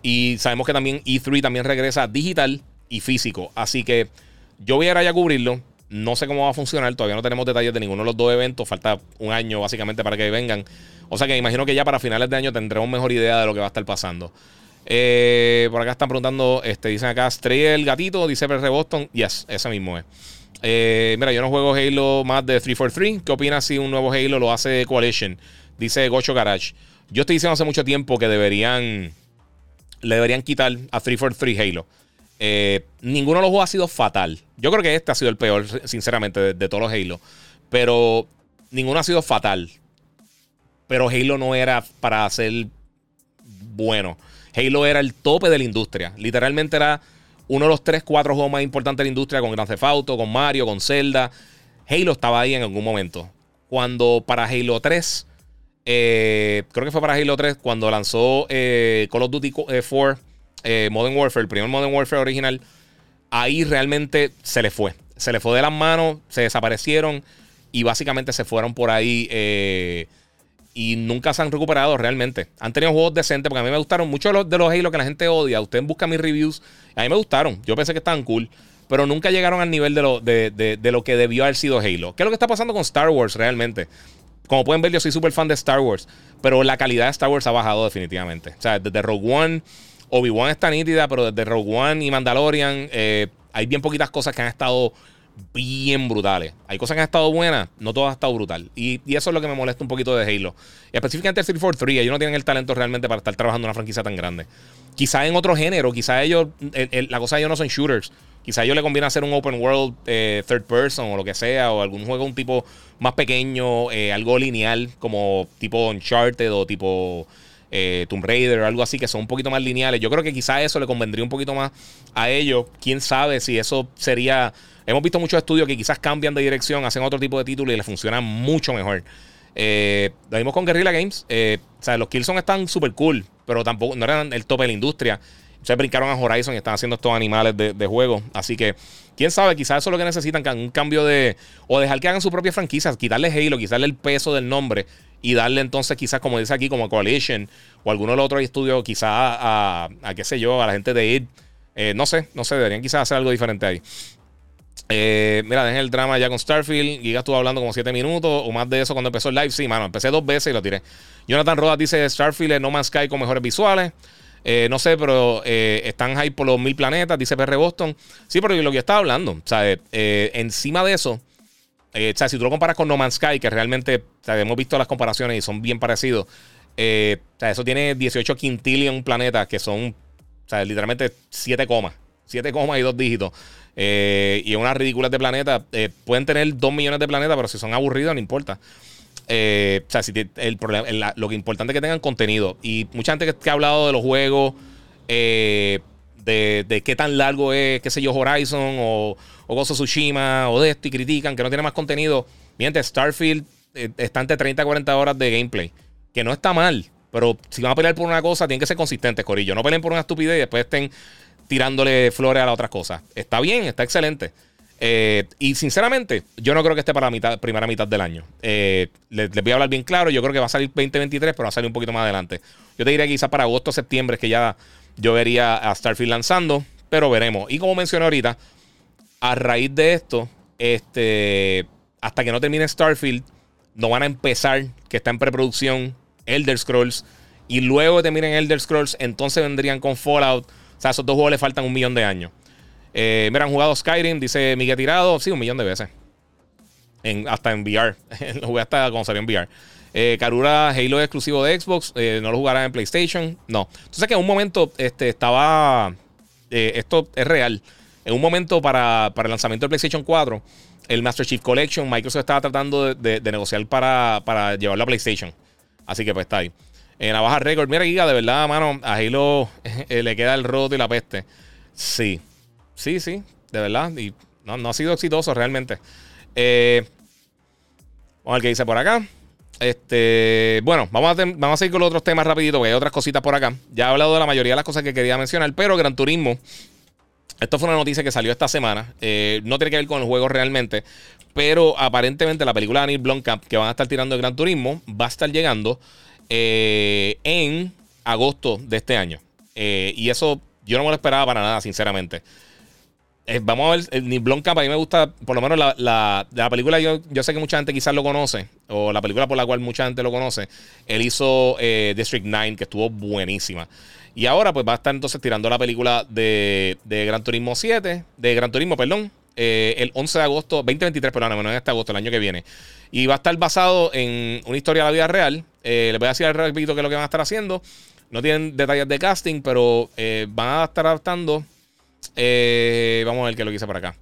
Y sabemos que también E3 también regresa digital y físico. Así que yo voy a ir allá a cubrirlo. No sé cómo va a funcionar. Todavía no tenemos detalles de ninguno de los dos eventos. Falta un año básicamente para que vengan. O sea que imagino que ya para finales de año tendremos mejor idea de lo que va a estar pasando. Eh, por acá están preguntando, este, dicen acá, Estrella el gatito, dice PR Boston. Yes, ese mismo es. Eh, mira, yo no juego Halo más de 343. ¿Qué opinas si un nuevo Halo lo hace Coalition? Dice Gocho Garage. Yo estoy diciendo hace mucho tiempo que deberían. Le deberían quitar a 343 Halo. Eh, ninguno de los juegos ha sido fatal. Yo creo que este ha sido el peor, sinceramente, de, todos los Halo. Pero ninguno ha sido fatal. Pero Halo no era para ser bueno. Halo era el tope de la industria. Literalmente era uno de los 3, 4 juegos más importantes de la industria con Grand Theft Auto, con Mario, con Zelda. Halo estaba ahí en algún momento. Cuando para Halo 3, eh, creo que fue para Halo 3, cuando lanzó eh, Call of Duty eh, 4, eh, Modern Warfare, el primer Modern Warfare original, ahí realmente se le fue. Se le fue de las manos, se desaparecieron y básicamente se fueron por ahí. eh, y nunca se han recuperado realmente. Han tenido juegos decentes porque a mí me gustaron muchos de los, de Halo que la gente odia. Usted busca mis reviews. A mí me gustaron. Yo pensé que estaban cool. Pero nunca llegaron al nivel de lo, de, de- de lo que debió haber sido Halo. ¿Qué es lo que está pasando con Star Wars realmente? Como pueden ver, yo soy súper fan de Star Wars. Pero la calidad de Star Wars ha bajado definitivamente. O sea, desde Rogue One, Obi-Wan está nítida, pero desde Rogue One y Mandalorian eh, hay bien poquitas cosas que han estado bien brutales. Hay cosas que han estado buenas, no todas han estado brutal. Y, eso es lo que me molesta un poquito de Halo. Específicamente el 343, ellos no tienen el talento realmente para estar trabajando en una franquicia tan grande. Quizá en otro género, quizá ellos, el- el- la cosa de ellos no son shooters. Quizá a ellos le conviene hacer un open world eh, third person o lo que sea, o algún juego un tipo más pequeño, eh, algo lineal, como tipo Uncharted o tipo eh, Tomb Raider o algo así, que son un poquito más lineales. Yo creo que quizá eso le convendría un poquito más a ellos. Quién sabe si eso sería. Hemos visto muchos estudios que quizás cambian de dirección, hacen otro tipo de título y les funciona mucho mejor. Eh, lo mismo con Guerrilla Games. eh, o sea, los Killzone están súper cool, pero tampoco no eran el tope de la industria. Se brincaron a Horizon y están haciendo estos animales de, juego. Así que, quién sabe, quizás eso es lo que necesitan, un cambio de. O dejar que hagan su propia franquicia, quitarle Halo, quitarle el peso del nombre y darle entonces, quizás, como dice aquí, como Coalition o alguno de los otros estudios, quizás a, a, qué sé yo, a la gente de id. Eh, no sé, no sé, deberían quizás hacer algo diferente ahí. Eh, mira, dejen el drama ya con Starfield. Giga estuvo hablando como 7 minutos o más de eso cuando empezó el live. Sí, mano, empecé dos veces y lo tiré. Jonathan Rodas dice Starfield es No Man's Sky con mejores visuales. Eh, no sé, pero están hype por los mil planetas, dice PR Boston. Sí, pero lo que yo estaba hablando, o sea, encima de eso, eh, o sea, si tú lo comparas con No Man's Sky, que realmente o hemos visto las comparaciones y son bien parecidos, eh, o sea, eso tiene 18 quintillion planetas que son, o sea, literalmente 7 comas, 7 comas y 2 dígitos. Eh, y unas ridículas de planetas. eh, pueden tener 2 millones de planetas, pero si son aburridos, no importa. O sea, si el problema, lo importante es que tengan contenido. Y mucha gente que, ha hablado de los juegos, de, de qué tan largo es, qué sé yo, Horizon o, o of Tsushima o de esto y critican que no tiene más contenido. Miren, Starfield eh, está entre 30 y 40 horas de gameplay, que no está mal. Pero si van a pelear por una cosa, tienen que ser consistentes, Corillo. No peleen por una estupidez y después estén tirándole flores a las otras cosas. Está bien, está excelente. Eh, y sinceramente, yo no creo que esté para la mitad, primera mitad del año. Eh, les, voy a hablar bien claro. Yo creo que va a salir 2023, pero va a salir un poquito más adelante. Yo te diría que quizás para agosto septiembre es que ya yo vería a Starfield lanzando, pero veremos. Y como mencioné ahorita, a raíz de esto, este, hasta que no termine Starfield, no van a empezar, que está en preproducción, Elder Scrolls. Y luego que terminen Elder Scrolls, entonces vendrían con Fallout. O sea, a esos dos juegos le faltan un millón de años. Eh, mira, han jugado Skyrim, dice Miguel Tirado. Sí, un millón de veces. En, hasta en VR. [LAUGHS] lo jugué hasta cuando salió en VR. Eh, Karura, Halo es exclusivo de Xbox. eh, no lo jugará en PlayStation. No. Entonces que en un momento este, estaba. eh, esto es real. en un momento para, para el lanzamiento del PlayStation 4, el Master Chief Collection, Microsoft estaba tratando de, de- de negociar para, para llevarlo a PlayStation. Así que pues está ahí. En la baja récord, mira, Giga, de verdad, mano, a Halo [LAUGHS] eh, le queda el roto y la peste. Sí, sí, sí, de verdad. Y no, no ha sido exitoso realmente. Eh, vamos a ver qué dice por acá. Este, bueno, vamos a, seguir con los otros temas rapidito, porque hay otras cositas por acá. Ya he hablado de la mayoría de las cosas que quería mencionar, pero Gran Turismo, esto fue una noticia que salió esta semana. eh, no tiene que ver con el juego realmente, pero aparentemente la película de Neil Blomkamp que van a estar tirando de Gran Turismo va a estar llegando eh, en agosto de este año. Eh, y eso yo no me lo esperaba para nada, sinceramente. Eh, vamos a ver, el Neil Blomkamp a mí me gusta, por lo menos la, la, la película, yo, yo sé que mucha gente quizás lo conoce, o la película por la cual mucha gente lo conoce. Él hizo eh, District 9, que estuvo buenísima. Y ahora pues va a estar entonces tirando la película de, de Gran Turismo 7, de Gran Turismo, perdón, eh, el 11 de agosto, 2023, perdón, no en este agosto, el año que viene. Y va a estar basado en una historia de la vida real. Eh, les voy a decir rapidito qué es lo que van a estar haciendo. No tienen detalles de casting, pero eh, van a estar adaptando. Eh, vamos a ver qué lo que hice acá.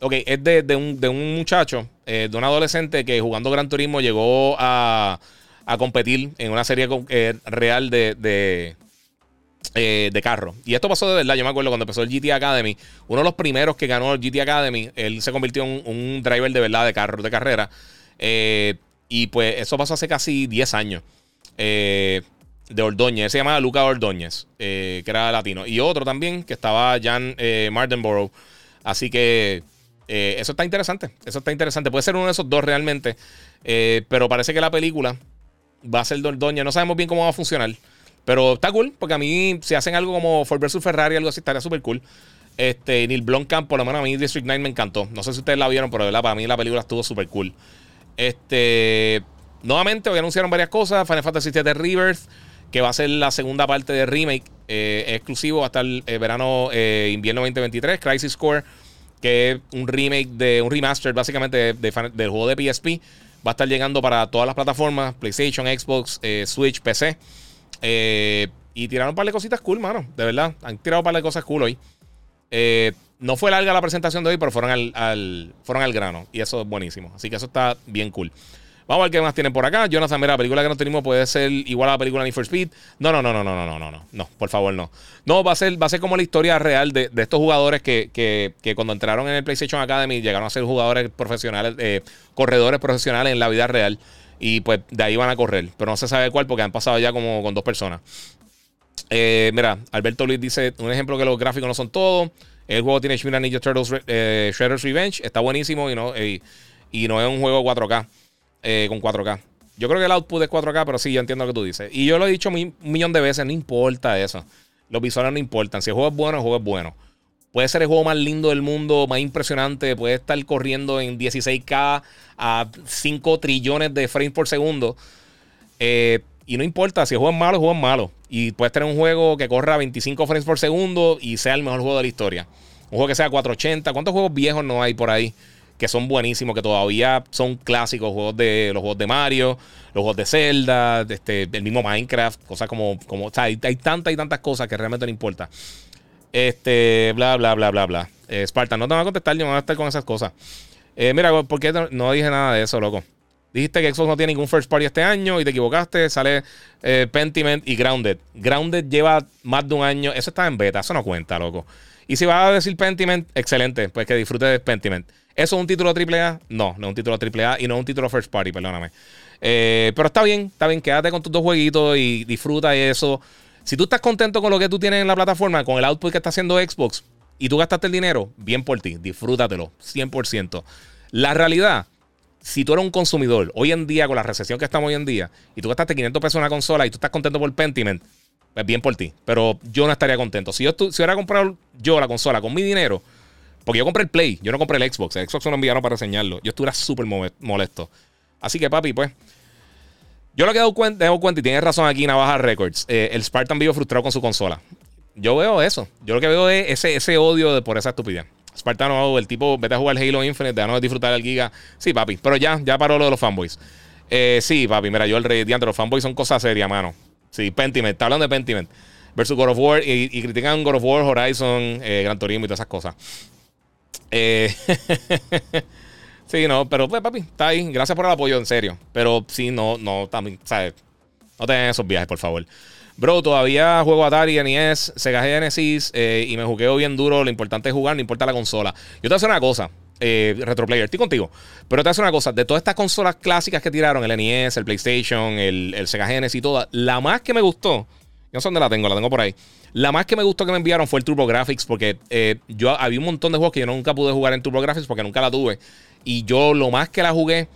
Ok, es de, un, de un muchacho, eh, de un adolescente que jugando Gran Turismo llegó a, a competir en una serie eh, real de, de, de. Y esto pasó de verdad. Yo me acuerdo cuando empezó el GT Academy, uno de los primeros que ganó el GT Academy, él se convirtió en un, driver de verdad de carro, de carrera. Y pues eso pasó hace casi 10 años. Eh, de Ordóñez, se llamaba Luca Ordóñez, eh, que era latino. Y otro también, que estaba Jan eh, Mardenborough. Así que eh, eso está interesante. Eso está interesante. Puede ser uno de esos dos realmente. Eh, pero parece que la película va a ser de Ordóñez. No sabemos bien cómo va a funcionar. Pero está cool, porque a mí, si hacen algo como Ford vs Ferrari, algo así, estaría súper cool. Este, Neil Blomkamp, por lo menos a mí District 9 me encantó. No sé si ustedes la vieron, pero de verdad, para mí la película estuvo súper cool. Este, nuevamente, hoy anunciaron varias cosas. Final Fantasy VII Rebirth, que va a ser la segunda parte de remake, eh, exclusivo hasta el eh, verano, eh, invierno 2023. Crisis Core, que es un remake de un remaster, básicamente, del juego de PSP. Va a estar llegando para todas las plataformas: PlayStation, Xbox, eh, Switch, PC. Eh, y tiraron un par de cositas cool, mano. De verdad. Han tirado un par de cosas cool hoy. No fue larga la presentación de hoy, pero fueron al, al- fueron al grano. Y eso es buenísimo. Así que eso está bien cool. Vamos a ver qué más tienen por acá. Jonathan, mira, la película que no tenemos puede ser igual a la película Need for Speed. No, no, no, no, no, no, no, no, no. No, por favor, no. No, va a ser, va a ser como la historia real de, estos jugadores que, que- que cuando entraron en el PlayStation Academy llegaron a ser jugadores profesionales, eh, corredores profesionales en la vida real. Y pues de ahí van a correr. Pero no se sabe cuál porque han pasado ya como con dos personas. Eh, mira, Alberto Luis dice un ejemplo que los gráficos no son todo. El juego tiene Mutant Ninja Turtles eh, Shredder's Revenge. Está buenísimo y no, y no es un juego 4K. Eh, con 4K. Yo creo que el output es 4K, pero sí, yo entiendo lo que tú dices. Y yo lo he dicho un millón de veces, no importa eso. Los visuales no importan. Si el juego es bueno, el juego es bueno. Puede ser el juego más lindo del mundo, más impresionante. Puede estar corriendo en 16K a 5 trillones de frames por segundo. Eh, y no importa, si el juego es malo, el juego es malo. Y puedes tener un juego que corra 25 frames por segundo y sea el mejor juego de la historia. Un juego que sea 480. ¿Cuántos juegos viejos no hay por ahí que son buenísimos, que todavía son clásicos? Juegos de, los juegos de Mario, los juegos de Zelda, este, el mismo Minecraft, cosas como. como o sea, hay, hay tantas y tantas cosas que realmente no importa. Este, bla, bla, bla, bla, bla. Eh, Spartan, no te van a contestar, yo me voy a estar con esas cosas. Eh, mira, ¿por qué no dije nada de eso, loco? Dijiste que Xbox no tiene ningún first party este año y te equivocaste. Sale eh, Pentiment y Grounded. Grounded lleva más de un año. Eso está en beta, eso no cuenta, loco. Y si vas a decir Pentiment, excelente, pues que disfrutes de Pentiment. ¿Eso es un título AAA? No, no es un título AAA y no es un título first party, perdóname. Eh, pero está bien, está bien, quédate con tus dos jueguitos y disfruta eso. Si tú estás contento con lo que tú tienes en la plataforma, con el output que está haciendo Xbox y tú gastaste el dinero, bien por ti, disfrútatelo, 100%. La realidad, si tú eres un consumidor, hoy en día, con la recesión que estamos hoy en día, y tú gastaste 500 pesos en una consola y tú estás contento por Pentiment, pues bien por ti. Pero yo no estaría contento. Si yo si hubiera comprado yo la consola con mi dinero, porque yo compré el Play, yo no compré el Xbox. El Xbox me lo enviaron para reseñarlo. Yo estuviera súper mo- molesto. Así que, papi, pues. Yo lo que he dado cuenta, he cuenta y tienes razón aquí, Navaja Records. eh, el Spartan vivo frustrado con su consola. Yo veo eso. Yo lo que veo es ese, odio de, por esa estupidez. Spartano, el tipo, vete a jugar Halo Infinite, déjanos disfrutar del Giga. Sí, papi, pero ya, ya paró lo de los fanboys. Eh, sí, papi, mira, yo el rey de los fanboys son cosas serias, mano. Sí, Pentiment, está hablando de Pentiment. versus God of War y, y critican God of War, Horizon, eh, Gran Turismo y todas esas cosas. Eh, [LAUGHS] sí, no, pero pues, papi, está ahí. Gracias por el apoyo, en serio. Pero sí, no, no, también, ¿sabes? No tengan esos viajes, por favor. Bro, todavía juego Atari, NES, Sega Genesis eh, y me jugueo bien duro. Lo importante es jugar, no importa la consola. Yo te voy a hacer una cosa, eh, Retroplayer, estoy contigo. Pero te voy a hacer una cosa, de todas estas consolas clásicas que tiraron, el NES, el PlayStation, el, el Sega Genesis y todas, la más que me gustó, no sé dónde la tengo, la tengo por ahí. La más que me gustó que me enviaron fue el TurboGrafx, porque eh, yo había un montón de juegos que yo nunca pude jugar en TurboGrafx porque nunca la tuve. Y yo lo más que la jugué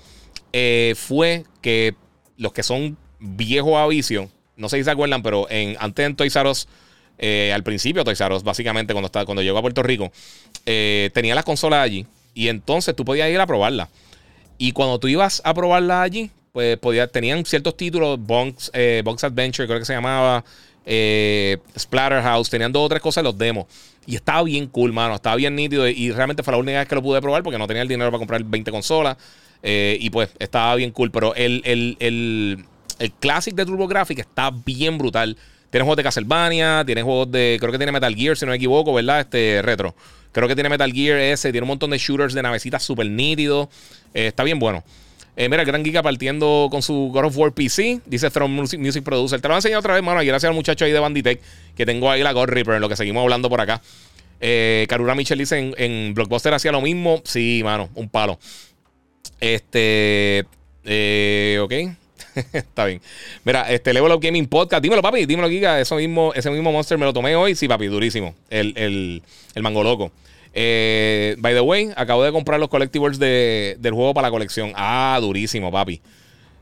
eh, fue que los que son viejos a vicio, no sé si se acuerdan, pero en, antes en Toys R Us, eh, al principio Toys R Us, básicamente cuando, estaba, cuando llegó a Puerto Rico, tenía las consolas allí y entonces tú podías ir a probarla. Y cuando tú ibas a probarla allí, pues podía, tenían ciertos títulos, Box, eh, Adventure, creo que se llamaba, eh, Splatterhouse, tenían dos o tres cosas los demos. Y estaba bien cool, mano, estaba bien nítido. Y realmente fue la única vez que lo pude probar porque no tenía el dinero para comprar 20 consolas. Eh, y pues estaba bien cool. Pero el, el, el, el Classic de TurboGrafx está bien brutal. Tiene juegos de Castlevania, tiene juegos de. Creo que tiene Metal Gear, si no me equivoco, ¿verdad? Este retro. Creo que tiene Metal Gear ese, tiene un montón de shooters de navecitas súper nítidos. Está bien bueno. Eh, mira, el Gran Giga partiendo con su God of War PC. Dice From Music, Music Producer. Te lo voy a enseñar otra vez, mano. Y gracias al muchacho ahí de Banditech que tengo ahí la God Reaper en lo que seguimos hablando por acá. Eh, Karura Michel dice en, Blockbuster hacía lo mismo. Sí, mano, un palo. Este. Eh, ok. [LAUGHS] Está bien. Mira, este Level Up Gaming Podcast. Dímelo, papi. Dímelo, Giga. Eso mismo, ese mismo monster me lo tomé hoy. Sí, papi, durísimo. El, el, el mango loco. Eh, by the way, acabo de comprar los collectibles de, del juego para la colección. Ah, durísimo, papi.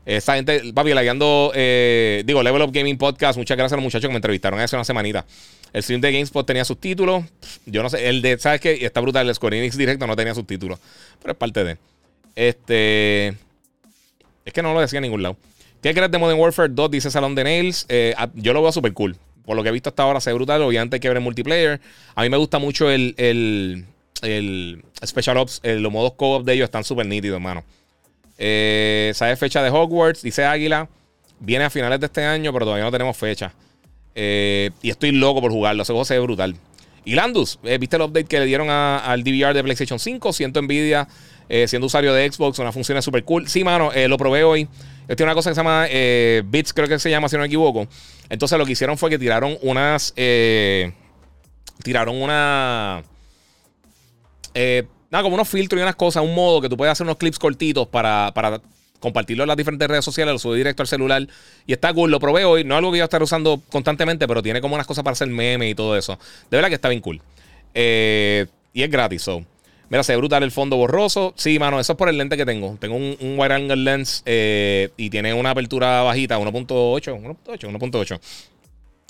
Esta gente, papi, lagueando, eh, digo, Level Up Gaming Podcast. Muchas gracias a los muchachos que me entrevistaron hace una semanita. El stream de GameSpot tenía subtítulos. Yo no sé, el de, ¿sabes qué? Está brutal. El Square Enix directo no tenía subtítulos. Pero es parte de. Este. Es que no lo decía en ningún lado. ¿Qué crees de Modern Warfare 2? Dice Salón de Nails. Eh, yo lo veo súper cool. Por lo que he visto hasta ahora, se ve brutal. Obviamente hay que ver el multiplayer. A mí me gusta mucho el, el, el Special Ops. el- los modos co-op de ellos están súper nítidos, hermano. Eh, ¿Sabes fecha de Hogwarts? Dice Águila. Viene a finales de este año, pero todavía no tenemos fecha. Eh, y estoy loco por jugarlo. Ese juego se ve brutal. Y Landus, eh, ¿viste el update que le dieron al DVR de PlayStation 5? Siento envidia. Eh, siendo usuario de Xbox, una función súper cool. Sí, mano, eh, lo probé hoy. Esto tiene una cosa que se llama eh, Bits, creo que se llama, si no me equivoco. Entonces lo que hicieron fue que tiraron unas. tiraron una. nada, como unos filtros y unas cosas, un modo que tú puedes hacer unos clips cortitos para, para compartirlo en las diferentes redes sociales, lo subí directo al celular. Y está cool, lo probé hoy. No es algo que yo estar usando constantemente, pero tiene como unas cosas para hacer memes y todo eso. De verdad que está bien cool. Y es gratis, so. Mira, se ve brutal el fondo borroso. Sí, mano, eso es por el lente que tengo. Tengo un, un angle lens eh, y tiene una apertura bajita, 1.8, 1.8, 1.8.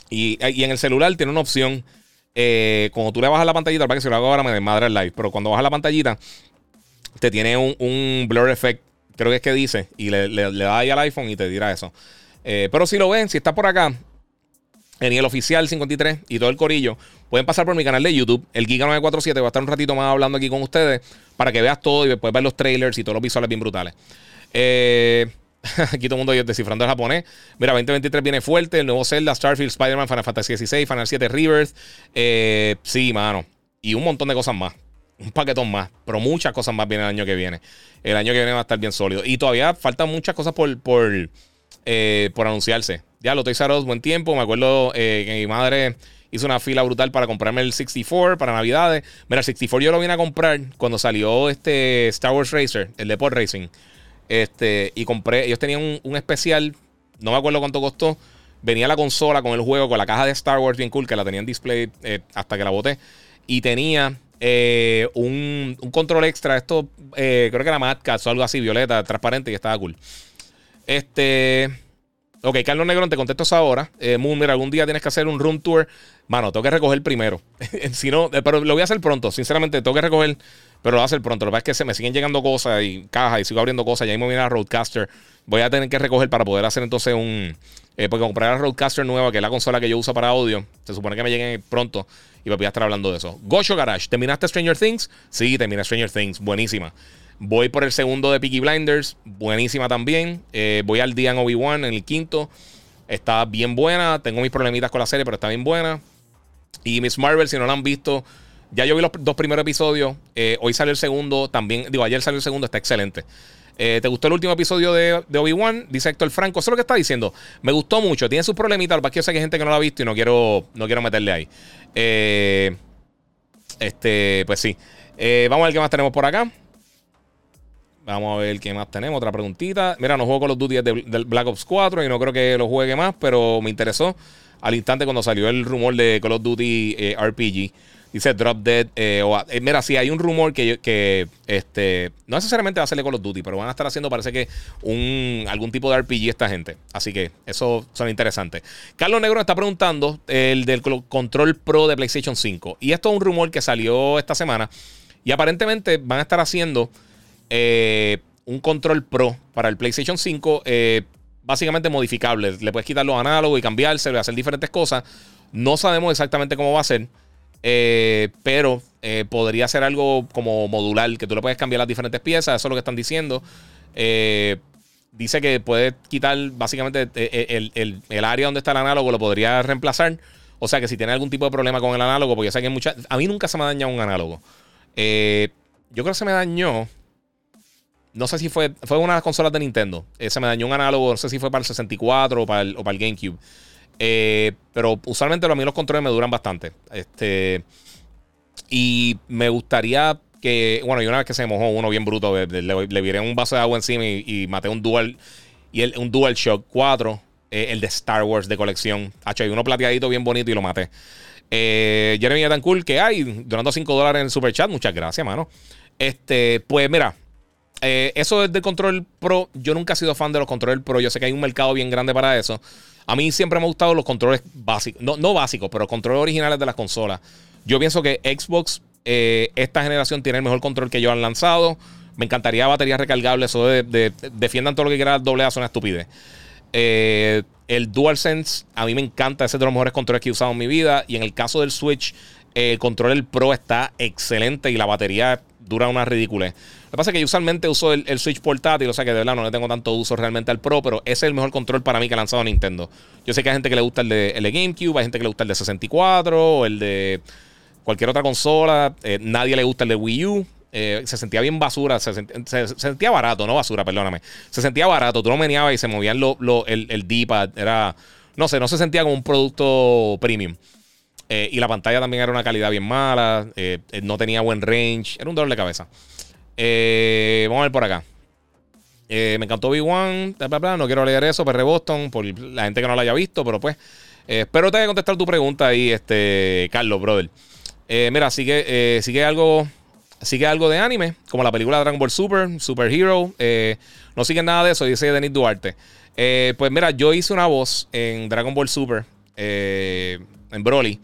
Y, y en el celular tiene una opción. eh, cuando tú le bajas la pantallita, para que si lo hago ahora me desmadra el live, pero cuando bajas la pantallita, te tiene un, un blur effect, creo que es que dice, y le, le, das ahí al iPhone y te dirá eso. Eh, pero si lo ven, si está por acá, en el oficial 53 y todo el corillo, pueden pasar por mi canal de YouTube, el Giga 947. Voy a estar un ratito más hablando aquí con ustedes para que veas todo y después ver los trailers y todos los visuales bien brutales. Eh, [LAUGHS] aquí todo el mundo descifrando el japonés. Mira, 2023 viene fuerte. El nuevo Zelda, Starfield, Spider-Man, Final Fantasy XVI, Final 7 Rebirth. Eh, sí, mano. Y un montón de cosas más. Un paquetón más. Pero muchas cosas más vienen el año que viene. El año que viene va a estar bien sólido. Y todavía faltan muchas cosas por, por, eh, por anunciarse. Ya lo Toys R Us, buen tiempo. Me acuerdo eh, que mi madre hizo una fila brutal para comprarme el 64 para Navidades. Mira, el 64 yo lo vine a comprar cuando salió este Star Wars Racer, el de Pod Racing. Este, y compré, ellos tenían un, un especial, no me acuerdo cuánto costó. Venía la consola con el juego, con la caja de Star Wars bien cool, que la tenía en display eh, hasta que la boté. Y tenía eh, un, un control extra, esto eh, creo que era Mad Cats o algo así, violeta, transparente, y estaba cool. Este. Ok, Carlos Negrón, te contesto ahora. Eh, Moon, mira, algún día tienes que hacer un room tour. Mano, tengo que recoger primero. [LAUGHS] si no, eh, pero lo voy a hacer pronto. Sinceramente, tengo que recoger, pero lo voy a hacer pronto. Lo que pasa es que se me siguen llegando cosas y cajas y sigo abriendo cosas. Ya mismo viene la Roadcaster. Voy a tener que recoger para poder hacer entonces un. Eh, porque comprar la Roadcaster nueva, que es la consola que yo uso para audio. Se supone que me lleguen pronto y me voy a estar hablando de eso. Gosho Garage, ¿terminaste Stranger Things? Sí, terminé Stranger Things. Buenísima. Voy por el segundo de Peaky Blinders. Buenísima también. Eh, voy al día en Obi-Wan, en el quinto. Está bien buena. Tengo mis problemitas con la serie, pero está bien buena. Y Miss Marvel, si no la han visto, ya yo vi los dos primeros episodios. Eh, hoy salió el segundo. También, digo, ayer salió el segundo. Está excelente. Eh, ¿Te gustó el último episodio de, Obi-Wan? Dice Héctor Franco. Eso es lo que está diciendo. Me gustó mucho. Tiene sus problemitas. Lo que yo sé que hay gente que no lo ha visto y no quiero, no quiero meterle ahí. Este, pues sí. Vamos a ver qué más tenemos por acá. Vamos a ver qué más tenemos. Otra preguntita. Mira, no juego con los Duty del Black Ops 4 y no creo que lo juegue más, pero me interesó al instante cuando salió el rumor de Call of Duty eh, RPG. Dice Drop Dead. Eh, eh, mira, sí, hay un rumor que, que este, no necesariamente va a salir Call of Duty, pero van a estar haciendo, parece que, un, algún tipo de RPG esta gente. Así que eso son interesantes. Carlos Negro está preguntando el del control pro de PlayStation 5. Y esto es un rumor que salió esta semana. Y aparentemente van a estar haciendo eh, un control pro para el PlayStation 5. eh, básicamente modificable. Le puedes quitar los análogos y cambiárselo y hacer diferentes cosas. No sabemos exactamente cómo va a ser. eh, pero podría ser algo como modular, que tú le puedes cambiar las diferentes piezas. Eso es lo que están diciendo. Dice que puede quitar básicamente el, el- el área donde está el análogo, lo podría reemplazar. O sea que si tiene algún tipo de problema con el análogo, porque yo sé que hay muchas. A mí nunca se me ha dañado un análogo. Yo creo que se me dañó. No sé si fue. Fue una de las consolas de Nintendo. Eh, se me dañó un análogo. No sé si fue para el 64 o para el, o para el GameCube. Eh, pero usualmente a mí los controles me duran bastante. Este. Y me gustaría que. Bueno, y una vez que se mojó uno bien bruto, le, le- le viré un vaso de agua encima y, maté un Dual. Y el- un Dual Shock 4. eh, el de Star Wars de colección. Hacho, hay uno plateadito bien bonito y lo maté. Eh, Jeremy cool que hay, donando 5 dólares en el super chat. Muchas gracias, mano. Este, pues mira, eh, eso es del control pro. Yo nunca he sido fan de los controles pro. Yo sé que hay un mercado bien grande para eso. A mí siempre me han gustado los controles básicos. No, no básicos, pero controles originales de las consolas. Yo pienso que Xbox, eh, esta generación, tiene el mejor control que ellos han lanzado. Me encantaría baterías recargables. Eso de, de- defiendan todo lo que quieran doble A, una estupidez. Eh, el DualSense, a mí me encanta. Ese es de los mejores controles que he usado en mi vida. Y en el caso del Switch, el control Pro está excelente y la batería dura una ridícula. Lo que pasa es que yo usualmente uso el, Switch portátil, o sea que de verdad no le tengo tanto uso realmente al Pro, pero ese es el mejor control para mí que ha lanzado Nintendo. Yo sé que hay gente que le gusta el de, el de GameCube, hay gente que le gusta el de 64, o el de cualquier otra consola. eh, nadie le gusta el de Wii U. eh, se sentía bien basura, se sentía barato, no basura, perdóname. Se sentía barato, tú lo meneabas y se movían lo, lo- el, el D-pad. Era, no sé, no se sentía como un producto premium. Eh, y la pantalla también era una calidad bien mala, eh, eh, no tenía buen range, era un dolor de cabeza. Vamos a ver por acá. Me encantó B1, bla, bla, bla, no quiero leer eso, PR Boston, por la gente que no lo haya visto, pero pues espero te haya contestado tu pregunta ahí, este, Carlos, brother. Mira, sigue, sigue algo. Sigue algo de anime, como la película Dragon Ball Super, Super Hero. no sigue nada de eso, dice Denis Duarte. Pues mira, yo hice una voz en Dragon Ball Super, eh, en Broly.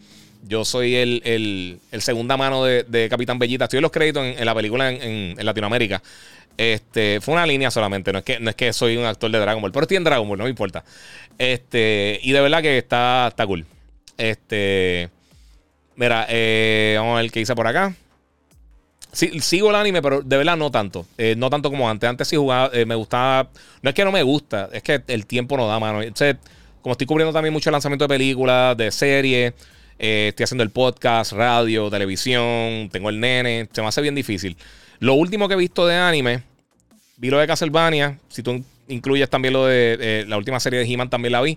Yo soy el, el- el segunda mano de, Capitán Bellita. Estoy en los créditos en, la película en, Latinoamérica. Este, fue una línea solamente, no es, que, no es que soy un actor de Dragon Ball, pero estoy en Dragon Ball, no me importa. Este, y de verdad que está, está cool. Este, mira, eh, vamos a ver qué dice por acá. Sí, sigo el anime, pero de verdad no tanto. Eh, no tanto como antes. Antes sí jugaba, eh, me gustaba. No es que no me gusta, es que el tiempo no da, mano. Entonces, como estoy cubriendo también mucho lanzamiento de películas, de series, eh, estoy haciendo el podcast, radio, televisión, tengo el nene, se me hace bien difícil. Lo último que he visto de anime, vi lo de Castlevania. Si tú incluyes también lo de eh, la última serie de He-Man, también la vi.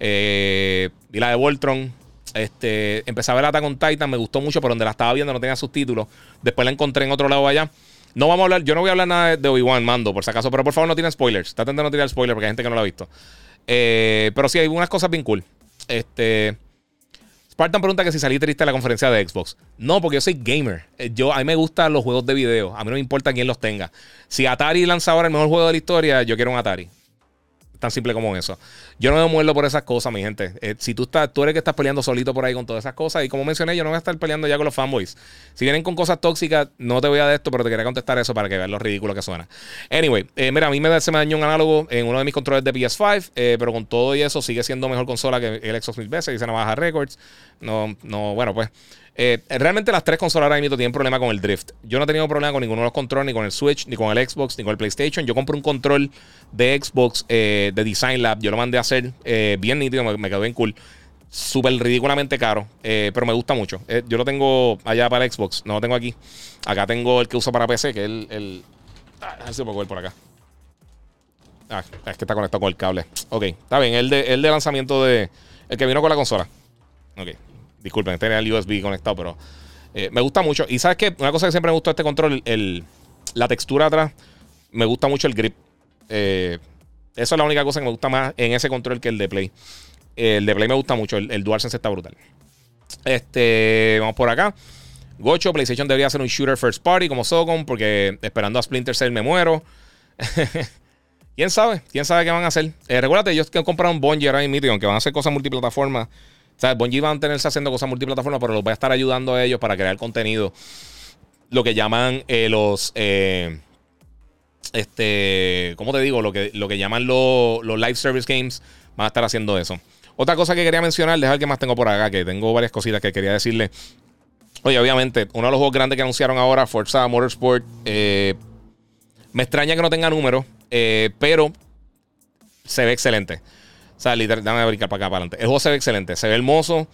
Eh, vi la de Voltron. Este, empecé a ver Attack on Titan, me gustó mucho, pero donde la estaba viendo no tenía subtítulos. Después la encontré en otro lado allá. No vamos a hablar, yo no voy a hablar nada de- Obi-Wan Mando, por si acaso, pero por favor no tiren spoilers. Traten de no tirar spoilers porque hay gente que no lo ha visto. Eh, pero sí, hay unas cosas bien cool. Este. Spartan pregunta que si salí triste de la conferencia de Xbox. No, porque yo soy gamer. Eh, Yo, a mí me gustan los juegos de video. A mí no me importa quién los tenga. Si Atari lanza ahora el mejor juego de la historia, yo quiero un Atari. Tan simple como eso. Yo no me muerdo por esas cosas, mi gente. Eh, si tú estás, tú eres que estás peleando solito por ahí con todas esas cosas. Y como mencioné, yo no voy a estar peleando ya con los fanboys. Si vienen con cosas tóxicas, no te voy a de esto, pero te quería contestar eso para que veas lo ridículo que suena. Anyway, eh, mira, a mí me, se me dañó un análogo en uno de mis controles de PS5, eh, pero con todo y eso sigue siendo mejor consola que el Xbox mil veces. Dice Navaja Records. No, no, bueno, pues. Eh, realmente las tres consolas ahora mismo tienen problema con el drift. Yo no he tenido problema con ninguno de los controles, ni con el Switch, ni con el Xbox, ni con el PlayStation. Yo compré un control de Xbox eh, de Design Lab. Yo lo mandé a hacer eh, bien nítido, me, quedó bien cool. Súper ridículamente caro, pero me gusta mucho. Yo lo tengo allá para el Xbox, no lo tengo aquí. Acá tengo el que uso para PC, que es el. Ah, a ver si puedo por acá. Ah, es que está conectado con el cable. Ok, está bien. El de, el de lanzamiento de. El que vino con la consola. Ok. Disculpen, tenía el USB conectado, pero. eh, me gusta mucho. Y sabes qué? Una cosa que siempre me gustó este control, el, la textura atrás. Me gusta mucho el grip. Eh, eso es la única cosa que me gusta más en ese control que el de Play. El de Play me gusta mucho. El, el DualSense está brutal. Este, vamos por acá. Gocho, PlayStation debería ser un shooter first party como Socom, porque esperando a Splinter Cell me muero. [LAUGHS] ¿Quién sabe? ¿Quién sabe qué van a hacer? Eh, recuérdate, ellos que compraron Bungie ahora mismo, aunque van a hacer cosas multiplataformas. Sea, Bungie van a tenerse haciendo cosas multiplataformas, pero los va a estar ayudando a ellos para crear contenido. Lo que llaman eh, los. eh, este. ¿Cómo te digo? Lo que, lo que llaman los, los live service games. Van a estar haciendo eso. Otra cosa que quería mencionar, dejar que más tengo por acá, que tengo varias cositas que quería decirle. Oye, obviamente, uno de los juegos grandes que anunciaron ahora, Forza Motorsport, eh, me extraña que no tenga números, eh, pero se ve excelente. O sea, literal, dame brincar para acá, para adelante. El juego se ve excelente, se ve hermoso.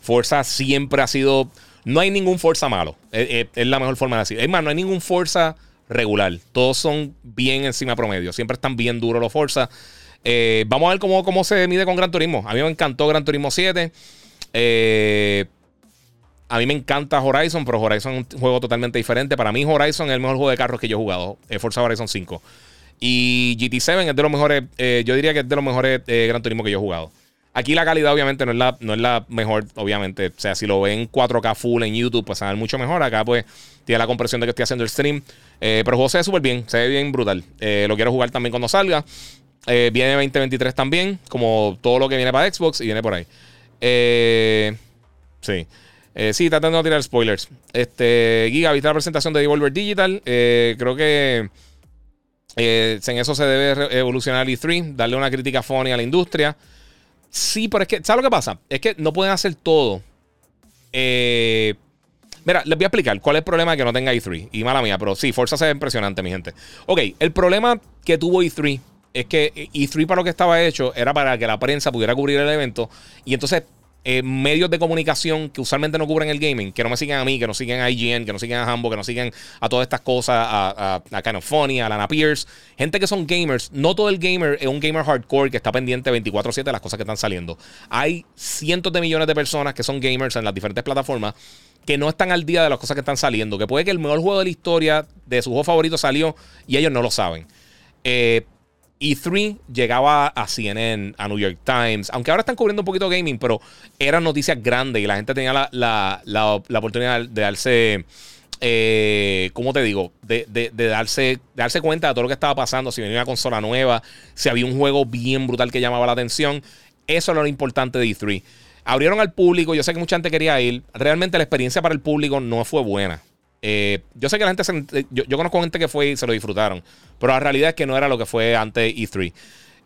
Forza siempre ha sido. No hay ningún Forza malo. Es, es- es la mejor forma de decir. Es más, no hay ningún Forza regular. Todos son bien encima promedio. Siempre están bien duros los Forza. Eh, vamos a ver cómo, cómo se mide con Gran Turismo. A mí me encantó Gran Turismo 7. Eh, a mí me encanta Horizon, pero Horizon es un juego totalmente diferente. Para mí, Horizon es el mejor juego de carros que yo he jugado. eh, Forza Horizon 5. Y GT7 es de los mejores, eh, yo diría que es de los mejores eh, Gran Turismo que yo he jugado. Aquí la calidad, obviamente, no es la, no es la mejor, obviamente. O sea, si lo ven 4K full en YouTube, pues ver mucho mejor. Acá, pues, tiene la compresión de que estoy haciendo el stream. Eh, pero el juego se ve súper bien, se ve bien brutal. Lo quiero jugar también cuando salga. Viene 2023 también, como todo lo que viene para Xbox y viene por ahí. Sí. Eh, sí, tratando de tirar spoilers. Este, Giga, ¿viste la presentación de Devolver Digital? Creo que eh, en eso se debe evolucionar el E3, darle una crítica funny a la industria. Sí, pero es que, ¿sabes lo que pasa? Es que no pueden hacer todo. Eh, mira, les voy a explicar cuál es el problema de que no tenga E3. Y mala mía, pero sí, Forza se impresionante, mi gente. Ok, el problema que tuvo E3 es que E3 para lo que estaba hecho era para que la prensa pudiera cubrir el evento. Y entonces eh, medios de comunicación que usualmente no cubren el gaming, que no me siguen a mí, que no siguen a IGN, que no siguen a Hambo, que no siguen a todas estas cosas, a, a, a Funny, a Lana Pierce, gente que son gamers. No todo el gamer es un gamer hardcore que está pendiente 24-7 de las cosas que están saliendo. Hay cientos de millones de personas que son gamers en las diferentes plataformas que no están al día de las cosas que están saliendo. Que puede que el mejor juego de la historia de su juego favorito salió y ellos no lo saben. Eh, E3 llegaba a CNN, a New York Times, aunque ahora están cubriendo un poquito gaming, pero eran noticias grandes y la gente tenía la, la- la- oportunidad de darse, eh, ¿cómo te digo? De, de- de darse, de darse cuenta de todo lo que estaba pasando, si venía una consola nueva, si había un juego bien brutal que llamaba la atención. Eso era lo importante de E3. Abrieron al público, yo sé que mucha gente quería ir. Realmente la experiencia para el público no fue buena. Eh, yo sé que la gente, se- yo, yo conozco gente que fue y se lo disfrutaron, pero la realidad es que no era lo que fue antes E3.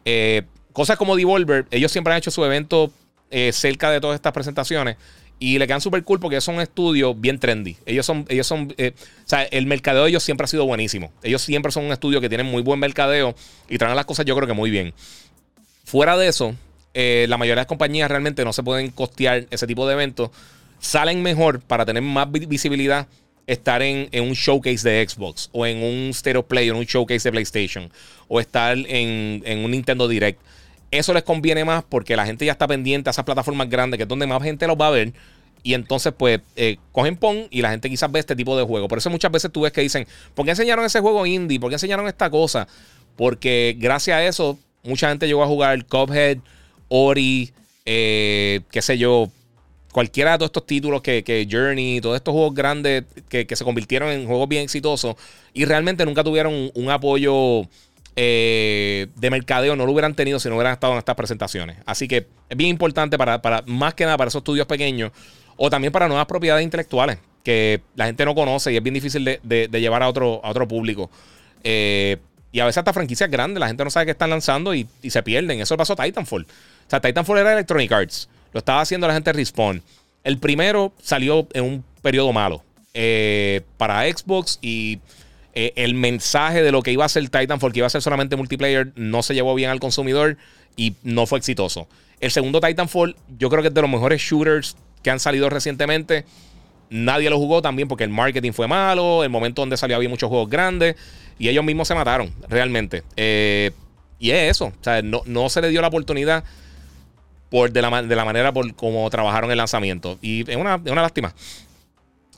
Eh, cosas como Devolver, ellos siempre han hecho su evento eh, cerca de todas estas presentaciones y le quedan súper cool porque son un estudio bien trendy. Ellos son, ellos son, eh, o sea, el mercadeo de ellos siempre ha sido buenísimo. Ellos siempre son un estudio que tienen muy buen mercadeo y traen las cosas yo creo que muy bien. Fuera de eso, eh, la mayoría de las compañías realmente no se pueden costear ese tipo de eventos. Salen mejor para tener más vi- visibilidad estar en, en un showcase de Xbox o en un Stereo Play o en un showcase de PlayStation o estar en, en un Nintendo Direct. Eso les conviene más porque la gente ya está pendiente a esas plataformas grandes que es donde más gente los va a ver. Y entonces, pues, eh, cogen pon y la gente quizás ve este tipo de juego. Por eso muchas veces tú ves que dicen, ¿por qué enseñaron ese juego indie? ¿Por qué enseñaron esta cosa? Porque gracias a eso, mucha gente llegó a jugar Cuphead, Ori, eh, qué sé yo, cualquiera de todos estos títulos que, Journey, todos estos juegos grandes que, se convirtieron en juegos bien exitosos y realmente nunca tuvieron un, apoyo eh, de mercadeo, no lo hubieran tenido si no hubieran estado en estas presentaciones. Así que es bien importante para, más que nada para esos estudios pequeños o también para nuevas propiedades intelectuales que la gente no conoce y es bien difícil de, llevar a otro, público. Eh, y a veces hasta franquicias grandes, la gente no sabe qué están lanzando y, y se pierden. Eso pasó a Titanfall. O sea, Titanfall era Electronic Arts. Lo estaba haciendo la gente Respawn. El primero salió en un periodo malo eh, para Xbox y eh, el mensaje de lo que iba a ser Titanfall, que iba a ser solamente multiplayer, no se llevó bien al consumidor y no fue exitoso. El segundo Titanfall, yo creo que es de los mejores shooters que han salido recientemente. Nadie lo jugó también porque el marketing fue malo, el momento donde salió había muchos juegos grandes y ellos mismos se mataron, realmente. Eh, y es eso, o sea, no, no se le dio la oportunidad por de la, de la manera por como trabajaron el lanzamiento. Y es una, es una lástima.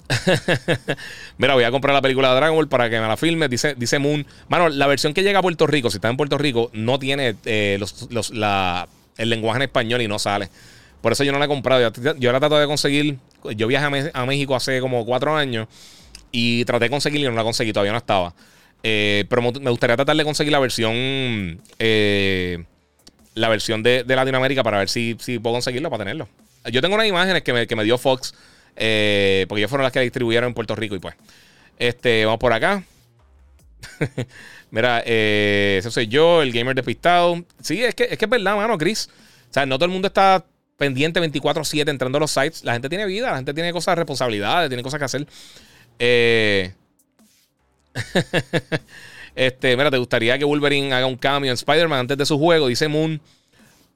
[LAUGHS] Mira, voy a comprar la película de Dragon Ball para que me la filme. Dice, dice Moon. Mano, la versión que llega a Puerto Rico, si está en Puerto Rico, no tiene eh, los, los, la, el lenguaje en español y no sale. Por eso yo no la he comprado. Yo, yo ahora trato de conseguir. Yo viajé a, a México hace como cuatro años y traté de conseguirla y no la conseguí. Todavía no estaba. Eh, pero me gustaría tratar de conseguir la versión. eh, la versión de, Latinoamérica para ver si, si puedo conseguirla para tenerlo. Yo tengo unas imágenes que me, que me dio Fox. eh, porque ellos fueron las que distribuyeron en Puerto Rico y pues. Este, vamos por acá. [LAUGHS] Mira, eh, ese soy yo, el gamer despistado. Sí, es que, es que es verdad, mano, Chris. O sea, no todo el mundo está pendiente 24-7 entrando a los sites. La gente tiene vida, la gente tiene cosas, responsabilidades, tiene cosas que hacer. Eh, [LAUGHS] este, mira, ¿te gustaría que Wolverine haga un cambio en Spider-Man antes de su juego? Dice Moon.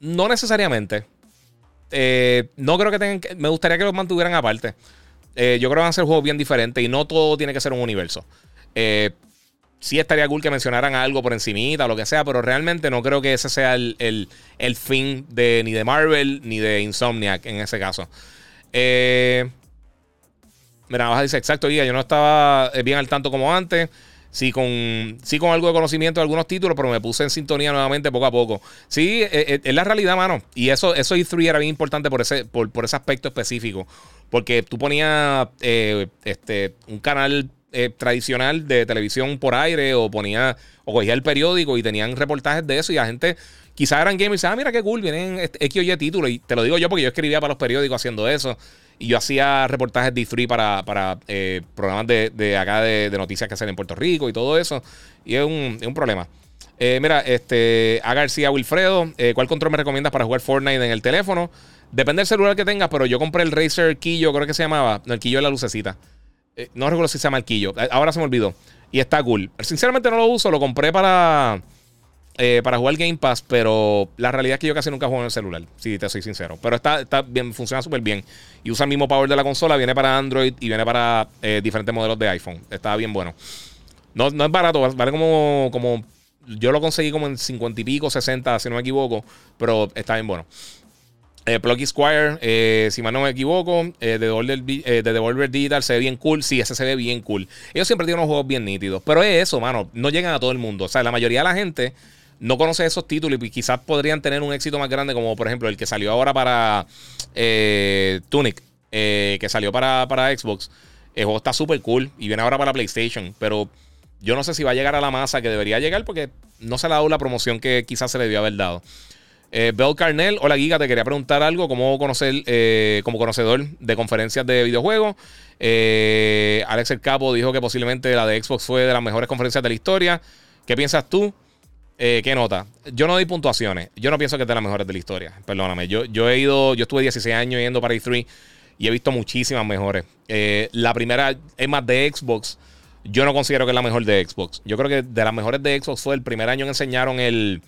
No necesariamente. Eh, no creo que tengan que- Me gustaría que los mantuvieran aparte. Eh, yo creo que van a ser juegos bien diferentes y no todo tiene que ser un universo. Eh, sí estaría cool que mencionaran algo por encimita lo que sea, pero realmente no creo que ese sea el, el- el fin de ni de Marvel ni de Insomniac en ese caso. Eh, mira, Baja dice, exacto, Guía, yo no estaba bien al tanto como antes. Sí con, sí, con algo de conocimiento de algunos títulos, pero me puse en sintonía nuevamente poco a poco. Sí, eh, eh, es la realidad, mano. Y eso, eso E3 era bien importante por ese, por, por ese aspecto específico. Porque tú ponías eh, este, un canal eh, tradicional de televisión por aire o ponía o cogía el periódico y tenían reportajes de eso y la gente quizás eran gamers y ah, mira qué cool, vienen este X o Y títulos. Y te lo digo yo porque yo escribía para los periódicos haciendo eso. Y yo hacía reportajes de free para, para eh, programas de, de acá de, noticias que hacen en Puerto Rico y todo eso. Y es un, es un problema. Eh, mira, este, A García Wilfredo, eh, ¿cuál control me recomiendas para jugar Fortnite en el teléfono? Depende del celular que tengas, pero yo compré el Razer Quillo, creo que se llamaba. No, el Quillo de la lucecita. No recuerdo si se llama el Quillo. Ahora se me olvidó. Y está cool. Sinceramente no lo uso, lo compré para, eh, para jugar Game Pass, pero la realidad es que yo casi nunca juego en el celular, si te soy sincero. Pero está, está bien, funciona súper bien. Y usa el mismo power de la consola, viene para Android y viene para eh, diferentes modelos de iPhone. Está bien bueno. No, no es barato, vale como, como. Yo lo conseguí como en 50 y pico, 60, si no me equivoco, pero está bien bueno. Eh, Plucky Squire, eh, si mal no me equivoco, eh, de, Devolver, de Devolver Digital se ve bien cool. Sí, ese se ve bien cool. Ellos siempre tienen unos juegos bien nítidos. Pero es eso, mano. No llegan a todo el mundo. O sea, la mayoría de la gente no conoce esos títulos y quizás podrían tener un éxito más grande, como por ejemplo el que salió ahora para eh, Tunic, eh, que salió para, para Xbox. El juego está súper cool y viene ahora para PlayStation. Pero yo no sé si va a llegar a la masa que debería llegar porque no se le ha dado la promoción que quizás se le debió haber dado. Eh, Carnell, hola Giga, te quería preguntar algo, como conocer, eh, como conocedor de conferencias de videojuegos. Alex El Capo dijo que posiblemente la de Xbox fue de las mejores conferencias de la historia. ¿Qué piensas tú? Eh, ¿Qué nota? Yo no doy puntuaciones. Yo no pienso que es de las mejores de la historia. Perdóname. Yo, yo he ido, yo estuve 16 años yendo para E3 y he visto muchísimas mejores. Eh, la primera es más de Xbox. Yo no considero que es la mejor de Xbox. Yo creo que de las mejores de Xbox fue el primer año que enseñaron el,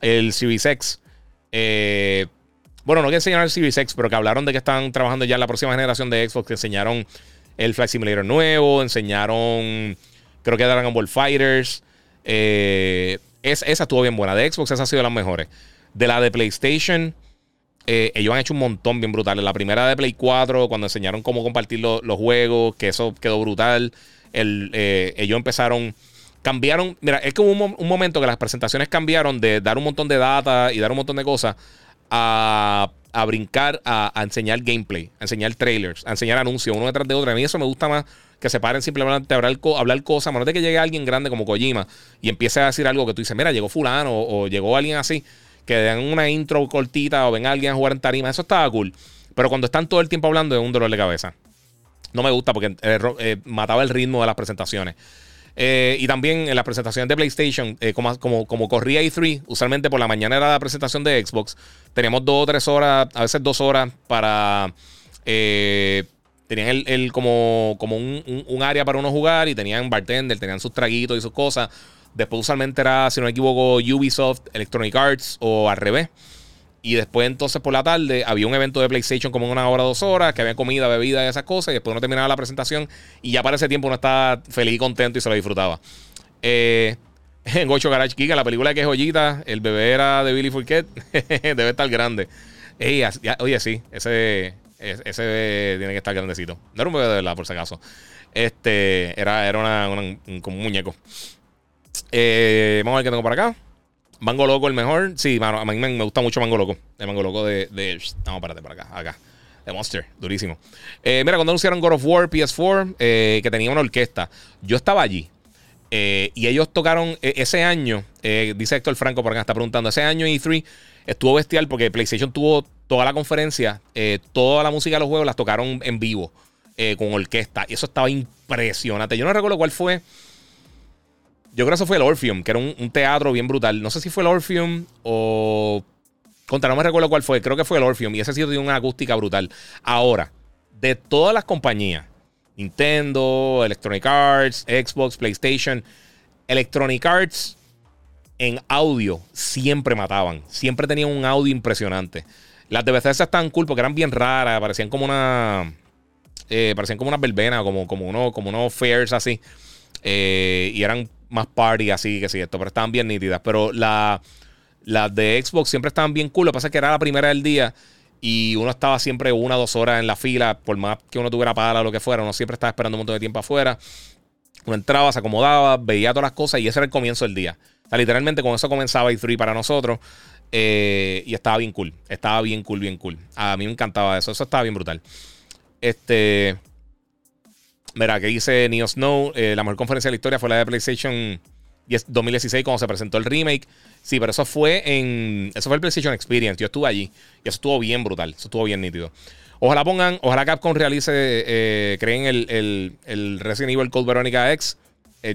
el Series X. Eh, bueno, no que enseñaron el Series X, pero que hablaron de que están trabajando ya en la próxima generación de Xbox. Que enseñaron el Flight Simulator nuevo, enseñaron, creo que Dragon Ball Fighters. Eh, es- esa estuvo bien buena. De Xbox, esa ha sido de las mejores. De la de PlayStation, eh, ellos han hecho un montón bien brutales. La primera de Play 4, cuando enseñaron cómo compartir lo- los juegos, que eso quedó brutal. El, eh, ellos empezaron, cambiaron. Mira, es que hubo un momento que las presentaciones cambiaron de dar un montón de data y dar un montón de cosas a, a brincar a, a enseñar gameplay, a enseñar trailers, a enseñar anuncios uno detrás de otro. A mí eso me gusta más que se paren simplemente a hablar, hablar cosas, a menos de que llegue alguien grande como Kojima y empiece a decir algo que tú dices, mira, llegó fulano o, llegó alguien así, que den una intro cortita o venga alguien a jugar en tarima, eso estaba cool. Pero cuando están todo el tiempo hablando es un dolor de cabeza. No me gusta porque eh, eh, mataba el ritmo de las presentaciones. Eh, y también en las presentaciones de PlayStation, como, como, como corría E3, usualmente por la mañana era la presentación de Xbox, teníamos dos o tres horas, a veces dos horas para Eh, tenían el, el como, como un, un- área para uno jugar y tenían bartender, tenían sus traguitos y sus cosas. Después usualmente era, si no me equivoco, Ubisoft, Electronic Arts o al revés. Y después entonces por la tarde había un evento de PlayStation como una hora, dos horas, que había comida, bebida y esas cosas. Y después uno terminaba la presentación y ya para ese tiempo uno estaba feliz y contento y se lo disfrutaba. Eh, [LAUGHS] en Gocho Garage en la película que es joyita, el bebé era de Billy Fourquet, [LAUGHS] debe estar grande. Oye, sí, ese, es- ese tiene que estar grandecito. No era un bebé de verdad, por si acaso. Este, era, era una, una- un- como un muñeco. Eh, vamos a ver qué tengo por acá. Mango Loco, el mejor. Sí, mano, a mí me, gusta mucho Mango Loco. El Mango Loco de. de vamos, espérate, por acá. Acá. De Monster. Durísimo. Eh, mira, cuando anunciaron God of War PS4, eh, que tenía una orquesta, yo estaba allí. Y ellos tocaron ese año. dice Héctor Franco por acá, está preguntando. Ese año E3 estuvo bestial porque PlayStation tuvo toda la conferencia. eh, toda la música de los juegos las tocaron en vivo. eh, con orquesta. Y eso estaba impresionante. Yo no recuerdo cuál fue. Yo creo que eso fue el Orpheum, que era un, teatro bien brutal. No sé si fue el Orpheum o. Contra, no me recuerdo cuál fue. Creo que fue el Orpheum. Y ese sitio tiene una acústica brutal. Ahora, de todas las compañías, Nintendo, Electronic Arts, Xbox, PlayStation, Electronic Arts en audio siempre mataban. Siempre tenían un audio impresionante. Las de Bethesda estaban cool porque eran bien raras. Parecían como una. eh, parecían como unas verbenas, como, como, uno, como unos fairs así. Eh, y eran más party así que sí, esto, pero estaban bien nítidas. Pero la, las de Xbox siempre estaban bien cool. Lo que pasa es que era la primera del día y uno estaba siempre una o dos horas en la fila, por más que uno tuviera pala o lo que fuera, uno siempre estaba esperando un montón de tiempo afuera. Uno entraba, se acomodaba, veía todas las cosas y ese era el comienzo del día. O sea, literalmente con eso comenzaba E3 para nosotros. Eh, y estaba bien cool. Estaba bien cool, bien cool. A mí me encantaba eso. Eso estaba bien brutal. Este. Mira, que dice Neo Snow. eh, la mejor conferencia de la historia fue la de PlayStation 10 2016 cuando se presentó el remake. Sí, pero eso fue en. Eso fue el PlayStation Experience. Yo estuve allí. Y eso estuvo bien brutal. Eso estuvo bien nítido. Ojalá pongan. Ojalá Capcom realice. eh, creen el, el, el Resident Evil Code Veronica X.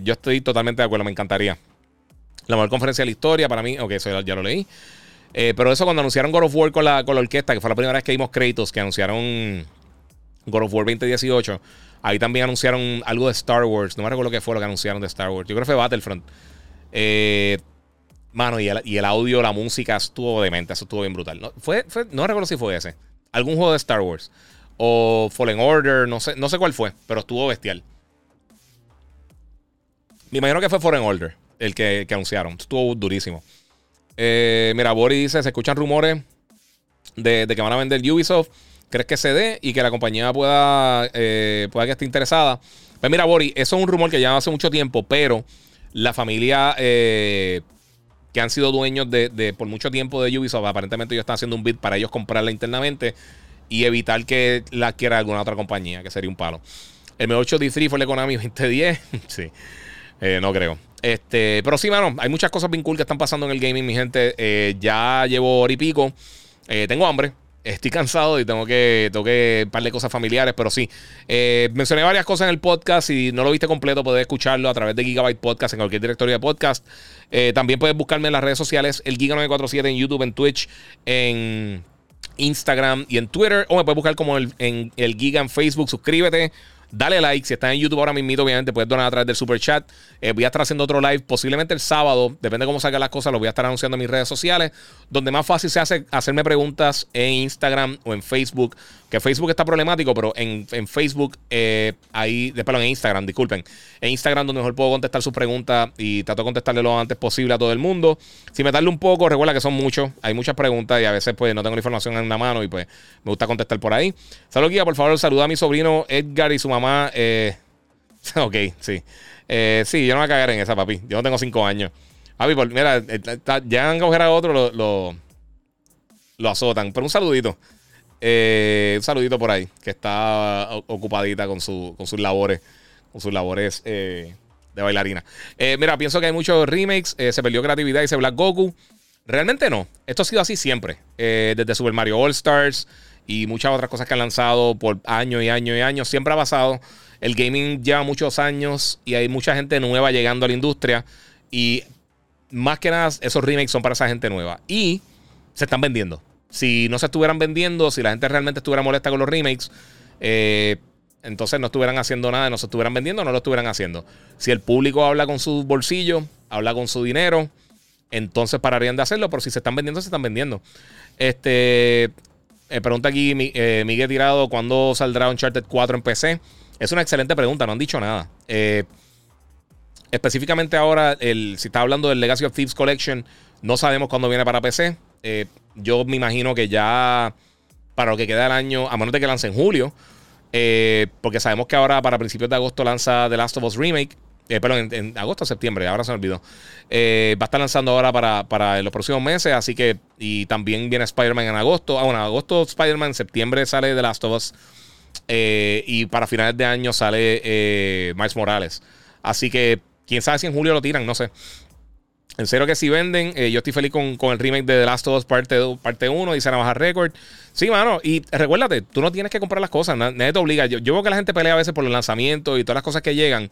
Yo estoy totalmente de acuerdo. Me encantaría. La mejor conferencia de la historia para mí. Ok, eso ya lo leí. Eh, pero eso cuando anunciaron God of War con la, con la orquesta, que fue la primera vez que vimos créditos, que anunciaron God of War 2018. Ahí también anunciaron algo de Star Wars. No me recuerdo qué fue lo que anunciaron de Star Wars. Yo creo que fue Battlefront. Eh, mano, y el, y el audio, la música estuvo demente. Eso estuvo bien brutal. No, fue, fue- no recuerdo si fue ese. Algún juego de Star Wars. O Fallen Order. No sé, no sé cuál fue, pero estuvo bestial. Me imagino que fue Fallen Order el que, que anunciaron. Estuvo durísimo. Eh, mira, Boris dice: se escuchan rumores de, que van a vender Ubisoft. ¿Crees que se dé y que la compañía pueda, eh, pueda que esté interesada? Pues mira, Boris, eso es un rumor que ya hace mucho tiempo, pero la familia eh, que han sido dueños de, por mucho tiempo de Ubisoft, aparentemente ellos están haciendo un bid para ellos comprarla internamente y evitar que la adquiera alguna otra compañía, que sería un palo. El mejor 8 D3 fue el Konami [LAUGHS] 2010. sí. Eh, no creo. Este, pero sí, mano, hay muchas cosas bien cool que están pasando en el gaming, mi gente. Eh, ya llevo hora y pico. Eh, tengo hambre. Estoy cansado y tengo que, tengo que un de cosas familiares, pero sí. Eh, mencioné varias cosas en el podcast. Si no lo viste completo, puedes escucharlo a través de Gigabyte Podcast en cualquier directorio de podcast. Eh, también puedes buscarme en las redes sociales, el Giga947 en YouTube, en Twitch, en Instagram y en Twitter. O me puedes buscar como el, en el Giga en Facebook. Suscríbete. Dale like. Si estás en YouTube ahora mismo, obviamente puedes donar a través del super chat. Eh, voy a estar haciendo otro live, posiblemente el sábado. Depende de cómo salgan las cosas. Lo voy a estar anunciando en mis redes sociales. Donde más fácil se hace hacerme preguntas en Instagram o en Facebook. Que Facebook está problemático, pero en, en Facebook, eh, ahí, perdón, en Instagram, disculpen. En Instagram, donde mejor puedo contestar sus preguntas y trato de contestarle lo antes posible a todo el mundo. Si me tarde un poco, recuerda que son muchos. Hay muchas preguntas y a veces, pues, no tengo la información en la mano y, pues, me gusta contestar por ahí. Saludos, guía, por favor, saluda a mi sobrino Edgar y su mamá. Eh, [LAUGHS] ok, sí. Eh, sí, yo no voy a cagar en esa, papi. Yo no tengo cinco años. Papi, por- mira, eh, ya han coger a otro, lo, lo, azotan. Pero un saludito. Eh, un saludito por ahí, que está ocupadita con, su, con sus labores, con sus labores eh, de bailarina. Eh, mira, pienso que hay muchos remakes, eh, se perdió creatividad, dice Black Goku. Realmente no, esto ha sido así siempre, eh, desde Super Mario All Stars y muchas otras cosas que han lanzado por años y años y años, siempre ha pasado. El gaming lleva muchos años y hay mucha gente nueva llegando a la industria y más que nada esos remakes son para esa gente nueva y se están vendiendo. si no se estuvieran vendiendo, si la gente realmente estuviera molesta con los remakes, eh, entonces no estuvieran haciendo nada, no se estuvieran vendiendo, no lo estuvieran haciendo. Si el público habla con su bolsillo, habla con su dinero, entonces pararían de hacerlo, pero si se están vendiendo, se están vendiendo. Este, eh, pregunta aquí eh, Miguel Tirado, ¿cuándo saldrá Uncharted 4 en PC? Es una excelente pregunta, no han dicho nada. Eh, específicamente ahora, el, si está hablando del Legacy of Thieves Collection, no sabemos cuándo viene para PC. yo me imagino que ya para lo que queda del año, a menos de que lance en julio, porque sabemos que ahora para principios de agosto lanza The Last of Us Remake. Eh, perdón, en, agosto o septiembre, ahora se me olvidó. Eh, va a estar lanzando ahora para, para, los próximos meses, así que. Y también viene Spider-Man en agosto. Ah, bueno, en agosto Spider-Man, en septiembre sale The Last of Us. Eh, y para finales de año sale eh, Miles Morales. Así que, quién sabe si en julio lo tiran, no sé. En serio que si venden, yo estoy feliz con, con, el remake de The Last of Us parte, parte 1, dice Navaja Record. Sí, mano, y recuérdate, tú no tienes que comprar las cosas, nadie te obliga. Yo, yo veo que la gente pelea a veces por los lanzamientos y todas las cosas que llegan.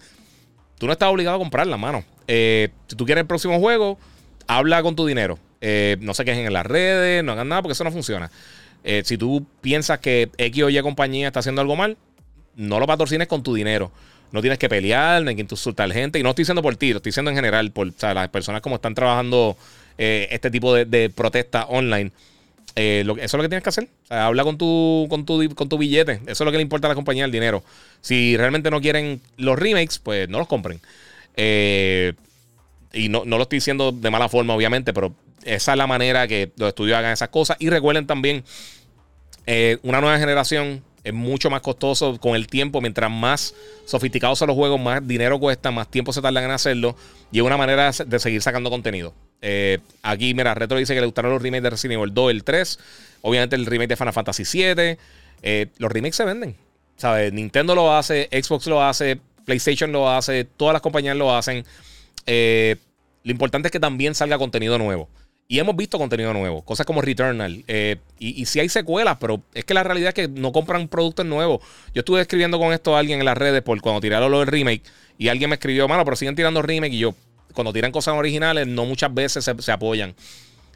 Tú no estás obligado a comprarla, mano. Eh, si tú quieres el próximo juego, habla con tu dinero. Eh, no se quejen en las redes, no hagan nada porque eso no funciona. Eh, si tú piensas que X o Y compañía está haciendo algo mal, no lo patrocines con tu dinero. No tienes que pelear, ni que insultar gente. Y no estoy diciendo por ti, lo estoy diciendo en general, por las personas como están trabajando este tipo de, de protesta online. Eh, eso es lo que tienes que hacer. habla con tu, con, tu, con tu billete. Eso es lo que le importa a la compañía, el dinero. Si realmente no quieren los remakes, pues no los compren. Eh, y no, lo estoy diciendo de mala forma, obviamente, pero esa es la manera que los estudios hagan esas cosas. Y recuerden también, eh, una nueva generación es mucho más costoso con el tiempo. Mientras más sofisticados son los juegos, más dinero cuesta, más tiempo se tardan en hacerlo. Y es una manera de seguir sacando contenido. Eh, aquí, mira, Retro dice que le gustaron los remakes de Resident Evil 2, el 3. Obviamente el remake de Final Fantasy 7. Eh, los remakes se venden. ¿Sabes? Nintendo lo hace, Xbox lo hace, PlayStation lo hace, todas las compañías lo hacen. Eh, lo importante es que también salga contenido nuevo. Y hemos visto contenido nuevo, cosas como Returnal. y, si hay secuelas, pero es que la realidad es que no compran productos nuevos. Yo estuve escribiendo con esto a alguien en las redes por cuando tiraron lo del remake. Y alguien me escribió, mano, pero siguen tirando remake. Y yo, cuando tiran cosas originales, no muchas veces se, apoyan.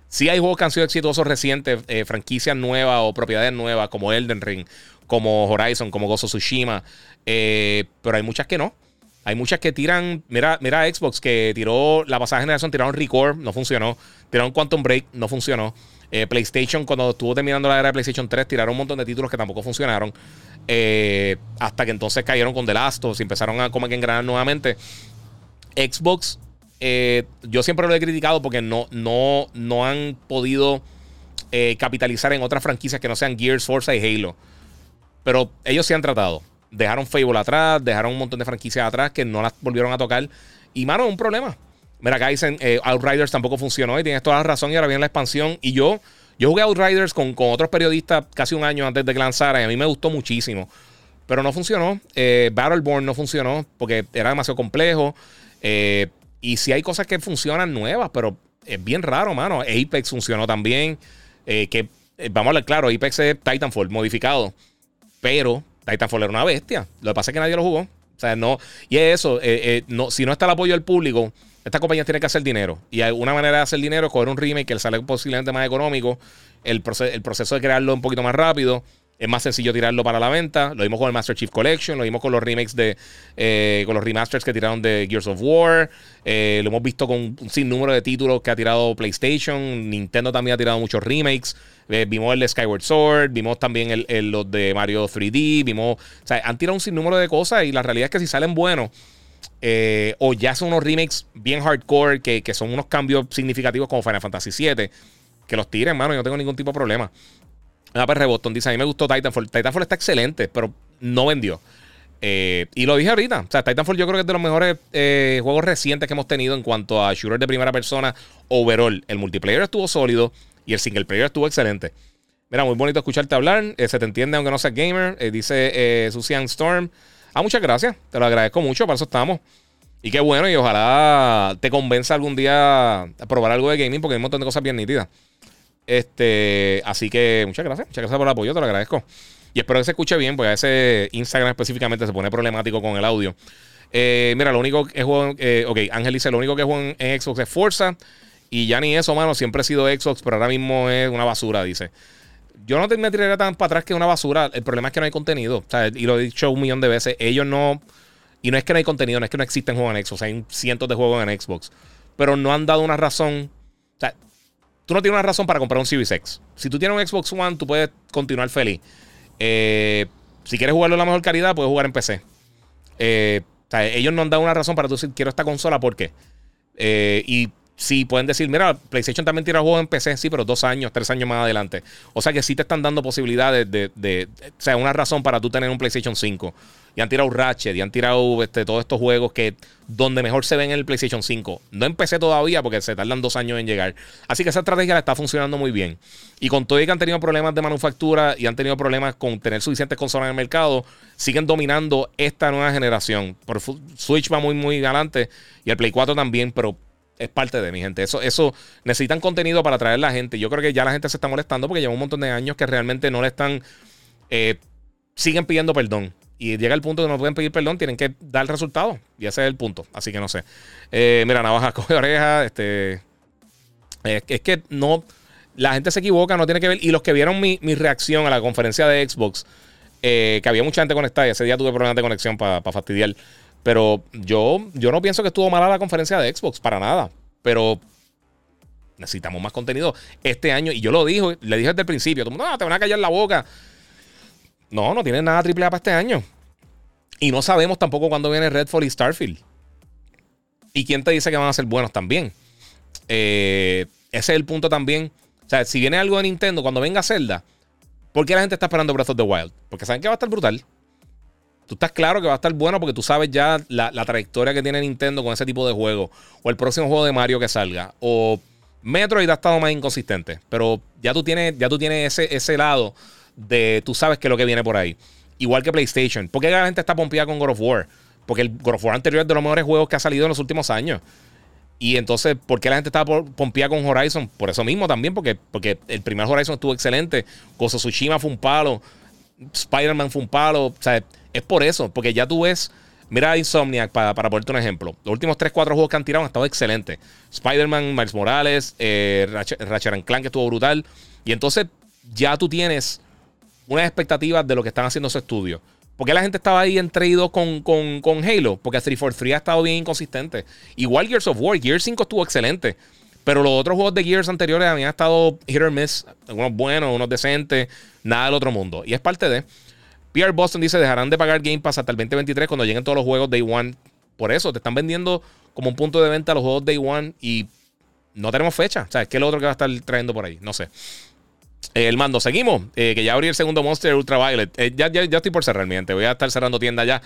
Sí hay juegos que han sido exitosos recientes, eh, franquicias nuevas o propiedades nuevas, como Elden Ring, como Horizon, como Gozo Tsushima. Eh, pero hay muchas que no. Hay muchas que tiran. Mira, mira Xbox que tiró la pasada generación, tiraron Record, no funcionó. Tiraron Quantum Break, no funcionó. Eh, PlayStation, cuando estuvo terminando la era de PlayStation 3, tiraron un montón de títulos que tampoco funcionaron. hasta que entonces cayeron con The Last of y empezaron a como engranar nuevamente. Xbox eh, yo siempre lo he criticado porque no, no, no han podido eh, capitalizar en otras franquicias que no sean Gears, Forza y Halo. Pero ellos sí han tratado. Dejaron Fable atrás, dejaron un montón de franquicias atrás que no las volvieron a tocar. Y, mano, un problema. Mira, acá dicen eh, Outriders tampoco funcionó y tienes toda la razón y ahora viene la expansión. Y yo, yo jugué Outriders con, con otros periodistas casi un año antes de que lanzara y a mí me gustó muchísimo. Pero no funcionó. Battleborn no funcionó porque era demasiado complejo. Eh, y si hay cosas que funcionan nuevas, pero es bien raro, mano. Apex funcionó también. Eh, que eh, vamos a hablar claro, Apex es Titanfall modificado. Pero Titanfall era una bestia. Lo que pasa es que nadie lo jugó. O sea, no. Y es eso. Eh, no, si no está el apoyo del público, esta compañía tiene que hacer dinero. Y una manera de hacer dinero es coger un remake que le sale posiblemente más económico. El, el proceso de crearlo un poquito más rápido. Es más sencillo tirarlo para la venta. Lo vimos con el Master Chief Collection, lo vimos con los remakes de. Eh, con los remasters que tiraron de Gears of War. Eh, lo hemos visto con un sinnúmero de títulos que ha tirado PlayStation. Nintendo también ha tirado muchos remakes. Eh, vimos el de Skyward Sword, vimos también el, los de Mario 3D. Vimos. O sea, han tirado un sinnúmero de cosas y la realidad es que si salen buenos. o ya son unos remakes bien hardcore que, que, son unos cambios significativos como Final Fantasy VII, que los tiren, mano, yo no tengo ningún tipo de problema. Ah, pues Rebotón dice: A mí me gustó Titanfall. Titanfall está excelente, pero no vendió. Eh, y lo dije ahorita. O sea, Titanfall yo creo que es de los mejores eh, juegos recientes que hemos tenido en cuanto a shooter de primera persona overall. El multiplayer estuvo sólido y el single player estuvo excelente. Mira, muy bonito escucharte hablar. Eh, se te entiende aunque no seas gamer. dice Susan Storm. Ah, muchas gracias. Te lo agradezco mucho. Para eso estamos. Y qué bueno. Y ojalá te convenza algún día a probar algo de gaming porque hay un montón de cosas bien nítidas. Este, así que muchas gracias. Muchas gracias por el apoyo, te lo agradezco. Y espero que se escuche bien, porque a ese Instagram específicamente se pone problemático con el audio. Eh, mira, lo único que juego. Eh, ok, Ángel dice: Lo único que juego en, Xbox es Forza Y ya ni eso, mano, siempre he sido Xbox, pero ahora mismo es una basura, dice. Yo no te me tiraría tan para atrás que una basura. El problema es que no hay contenido. O sea, y lo he dicho un millón de veces. Ellos no. Y no es que no hay contenido, no es que no existen juegos en Xbox. Hay cientos de juegos en Xbox. Pero no han dado una razón. Tú no tienes una razón para comprar un Series. Si tú tienes un Xbox One, tú puedes continuar feliz. Eh, si quieres jugarlo en la mejor calidad, puedes jugar en PC. Eh, o sea, ellos no han dado una razón para tú decir, quiero esta consola, ¿por qué? Eh, y sí, pueden decir, mira, PlayStation también tira juegos en PC, sí, pero dos años, tres años más adelante. O sea que sí te están dando posibilidades de, de- de- o sea, una razón para tú tener un PlayStation 5. Y han tirado Ratchet, y han tirado este, todos estos juegos que donde mejor se ven en el PlayStation 5. No empecé todavía porque se tardan dos años en llegar. Así que esa estrategia le está funcionando muy bien. Y con todo y que han tenido problemas de manufactura y han tenido problemas con tener suficientes consolas en el mercado, siguen dominando esta nueva generación. Por Switch va muy, muy adelante y el Play 4 también, pero es parte de mi gente. Eso, eso necesitan contenido para atraer a la gente. Yo creo que ya la gente se está molestando porque lleva un montón de años que realmente no le están. eh, siguen pidiendo perdón. Y llega el punto que no pueden pedir perdón, tienen que dar resultados. Y ese es el punto. Así que no sé. Eh, mira, navaja [LAUGHS] coge oreja. Este. Es, es que no. La gente se equivoca, no tiene que ver. Y los que vieron mi, mi reacción a la conferencia de Xbox, eh, que había mucha gente conectada, y ese día tuve problemas de conexión para fastidiar. Pero yo, yo no pienso que estuvo mala la conferencia de Xbox, para nada. Pero necesitamos más contenido este año. Y yo lo dije, le dije desde el principio: no, te van a callar la boca. No, no tienen nada triple A para este año. Y no sabemos tampoco cuándo viene Redfall y Starfield. ¿Y quién te dice que van a ser buenos también? Eh, ese es el punto también. O sea, si viene algo de Nintendo, cuando venga Zelda, ¿por qué la gente está esperando Breath of the Wild? Porque saben que va a estar brutal. Tú estás claro que va a estar bueno porque tú sabes ya la, la trayectoria que tiene Nintendo con ese tipo de juego. O el próximo juego de Mario que salga. O Metroid ha estado más inconsistente. Pero ya tú tienes, ya tú tienes ese, ese lado de tú sabes que es lo que viene por ahí. Igual que PlayStation. ¿Por qué la gente está pompeada con God of War? Porque el God of War anterior es de los mejores juegos que ha salido en los últimos años. Y entonces, ¿por qué la gente estaba pompeada con Horizon? Por eso mismo también, porque, porque el primer Horizon estuvo excelente. Gozo Tsushima fue un palo. Spider-Man fue un palo. O sea, es por eso, porque ya tú ves. Mira Insomniac, para, para ponerte un ejemplo. Los últimos 3-4 juegos que han tirado han estado excelentes. Spider-Man, Miles Morales, eh, Ratchet, Ratchet Clank, que estuvo brutal. Y entonces ya tú tienes unas expectativas de lo que están haciendo su estudio. ¿Por qué la gente estaba ahí entreído con, con, con Halo? Porque 343 ha estado bien inconsistente. Igual Gears of War, Gears 5 estuvo excelente. Pero los otros juegos de Gears anteriores habían estado hit or miss. Unos buenos, unos decentes, nada del otro mundo. Y es parte de. PR Boston dice: dejarán de pagar Game Pass hasta el 2023 cuando lleguen todos los juegos Day One. Por eso, te están vendiendo como un punto de venta los juegos Day One y no tenemos fecha. O sea, ¿qué es lo otro que va a estar trayendo por ahí? No sé. Eh, el mando, seguimos. Eh, que ya abrí el segundo Monster Ultraviolet. Eh, ya, ya, ya estoy por cerrar, mi gente. Voy a estar cerrando tienda ya.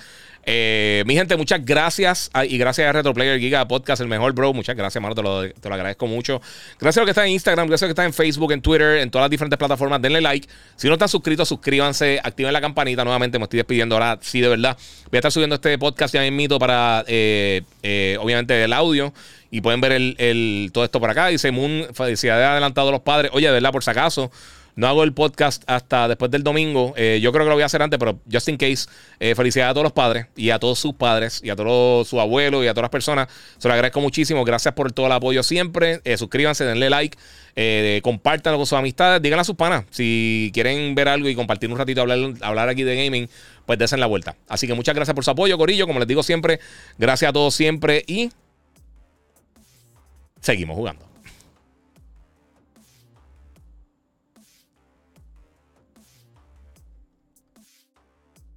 Eh, mi gente, muchas gracias. Ah, y gracias a Retroplayer Giga Podcast, el mejor, bro. Muchas gracias, mano. Te lo, te lo agradezco mucho. Gracias a los que están en Instagram, gracias a los que están en Facebook, en Twitter, en todas las diferentes plataformas. Denle like. Si no están suscritos, suscríbanse. Activen la campanita. Nuevamente me estoy despidiendo ahora. Sí, de verdad. Voy a estar subiendo este podcast ya mismito para, eh, eh, obviamente, el audio. Y pueden ver el, el- todo esto por acá. Dice Moon, felicidades adelantado a los padres. Oye, de verdad, por si acaso. No hago el podcast hasta después del domingo. Eh, yo creo que lo voy a hacer antes, pero just in case. eh, felicidades a todos los padres y a todos sus padres y a todos sus abuelos y a todas las personas. Se lo agradezco muchísimo. Gracias por todo el apoyo siempre. Eh, suscríbanse, denle like, compártanlo con sus amistades. Díganle a sus panas. Si quieren ver algo y compartir un ratito, hablar, hablar aquí de gaming, pues desen la vuelta. Así que muchas gracias por su apoyo, Corillo. Como les digo siempre, gracias a todos siempre y seguimos jugando.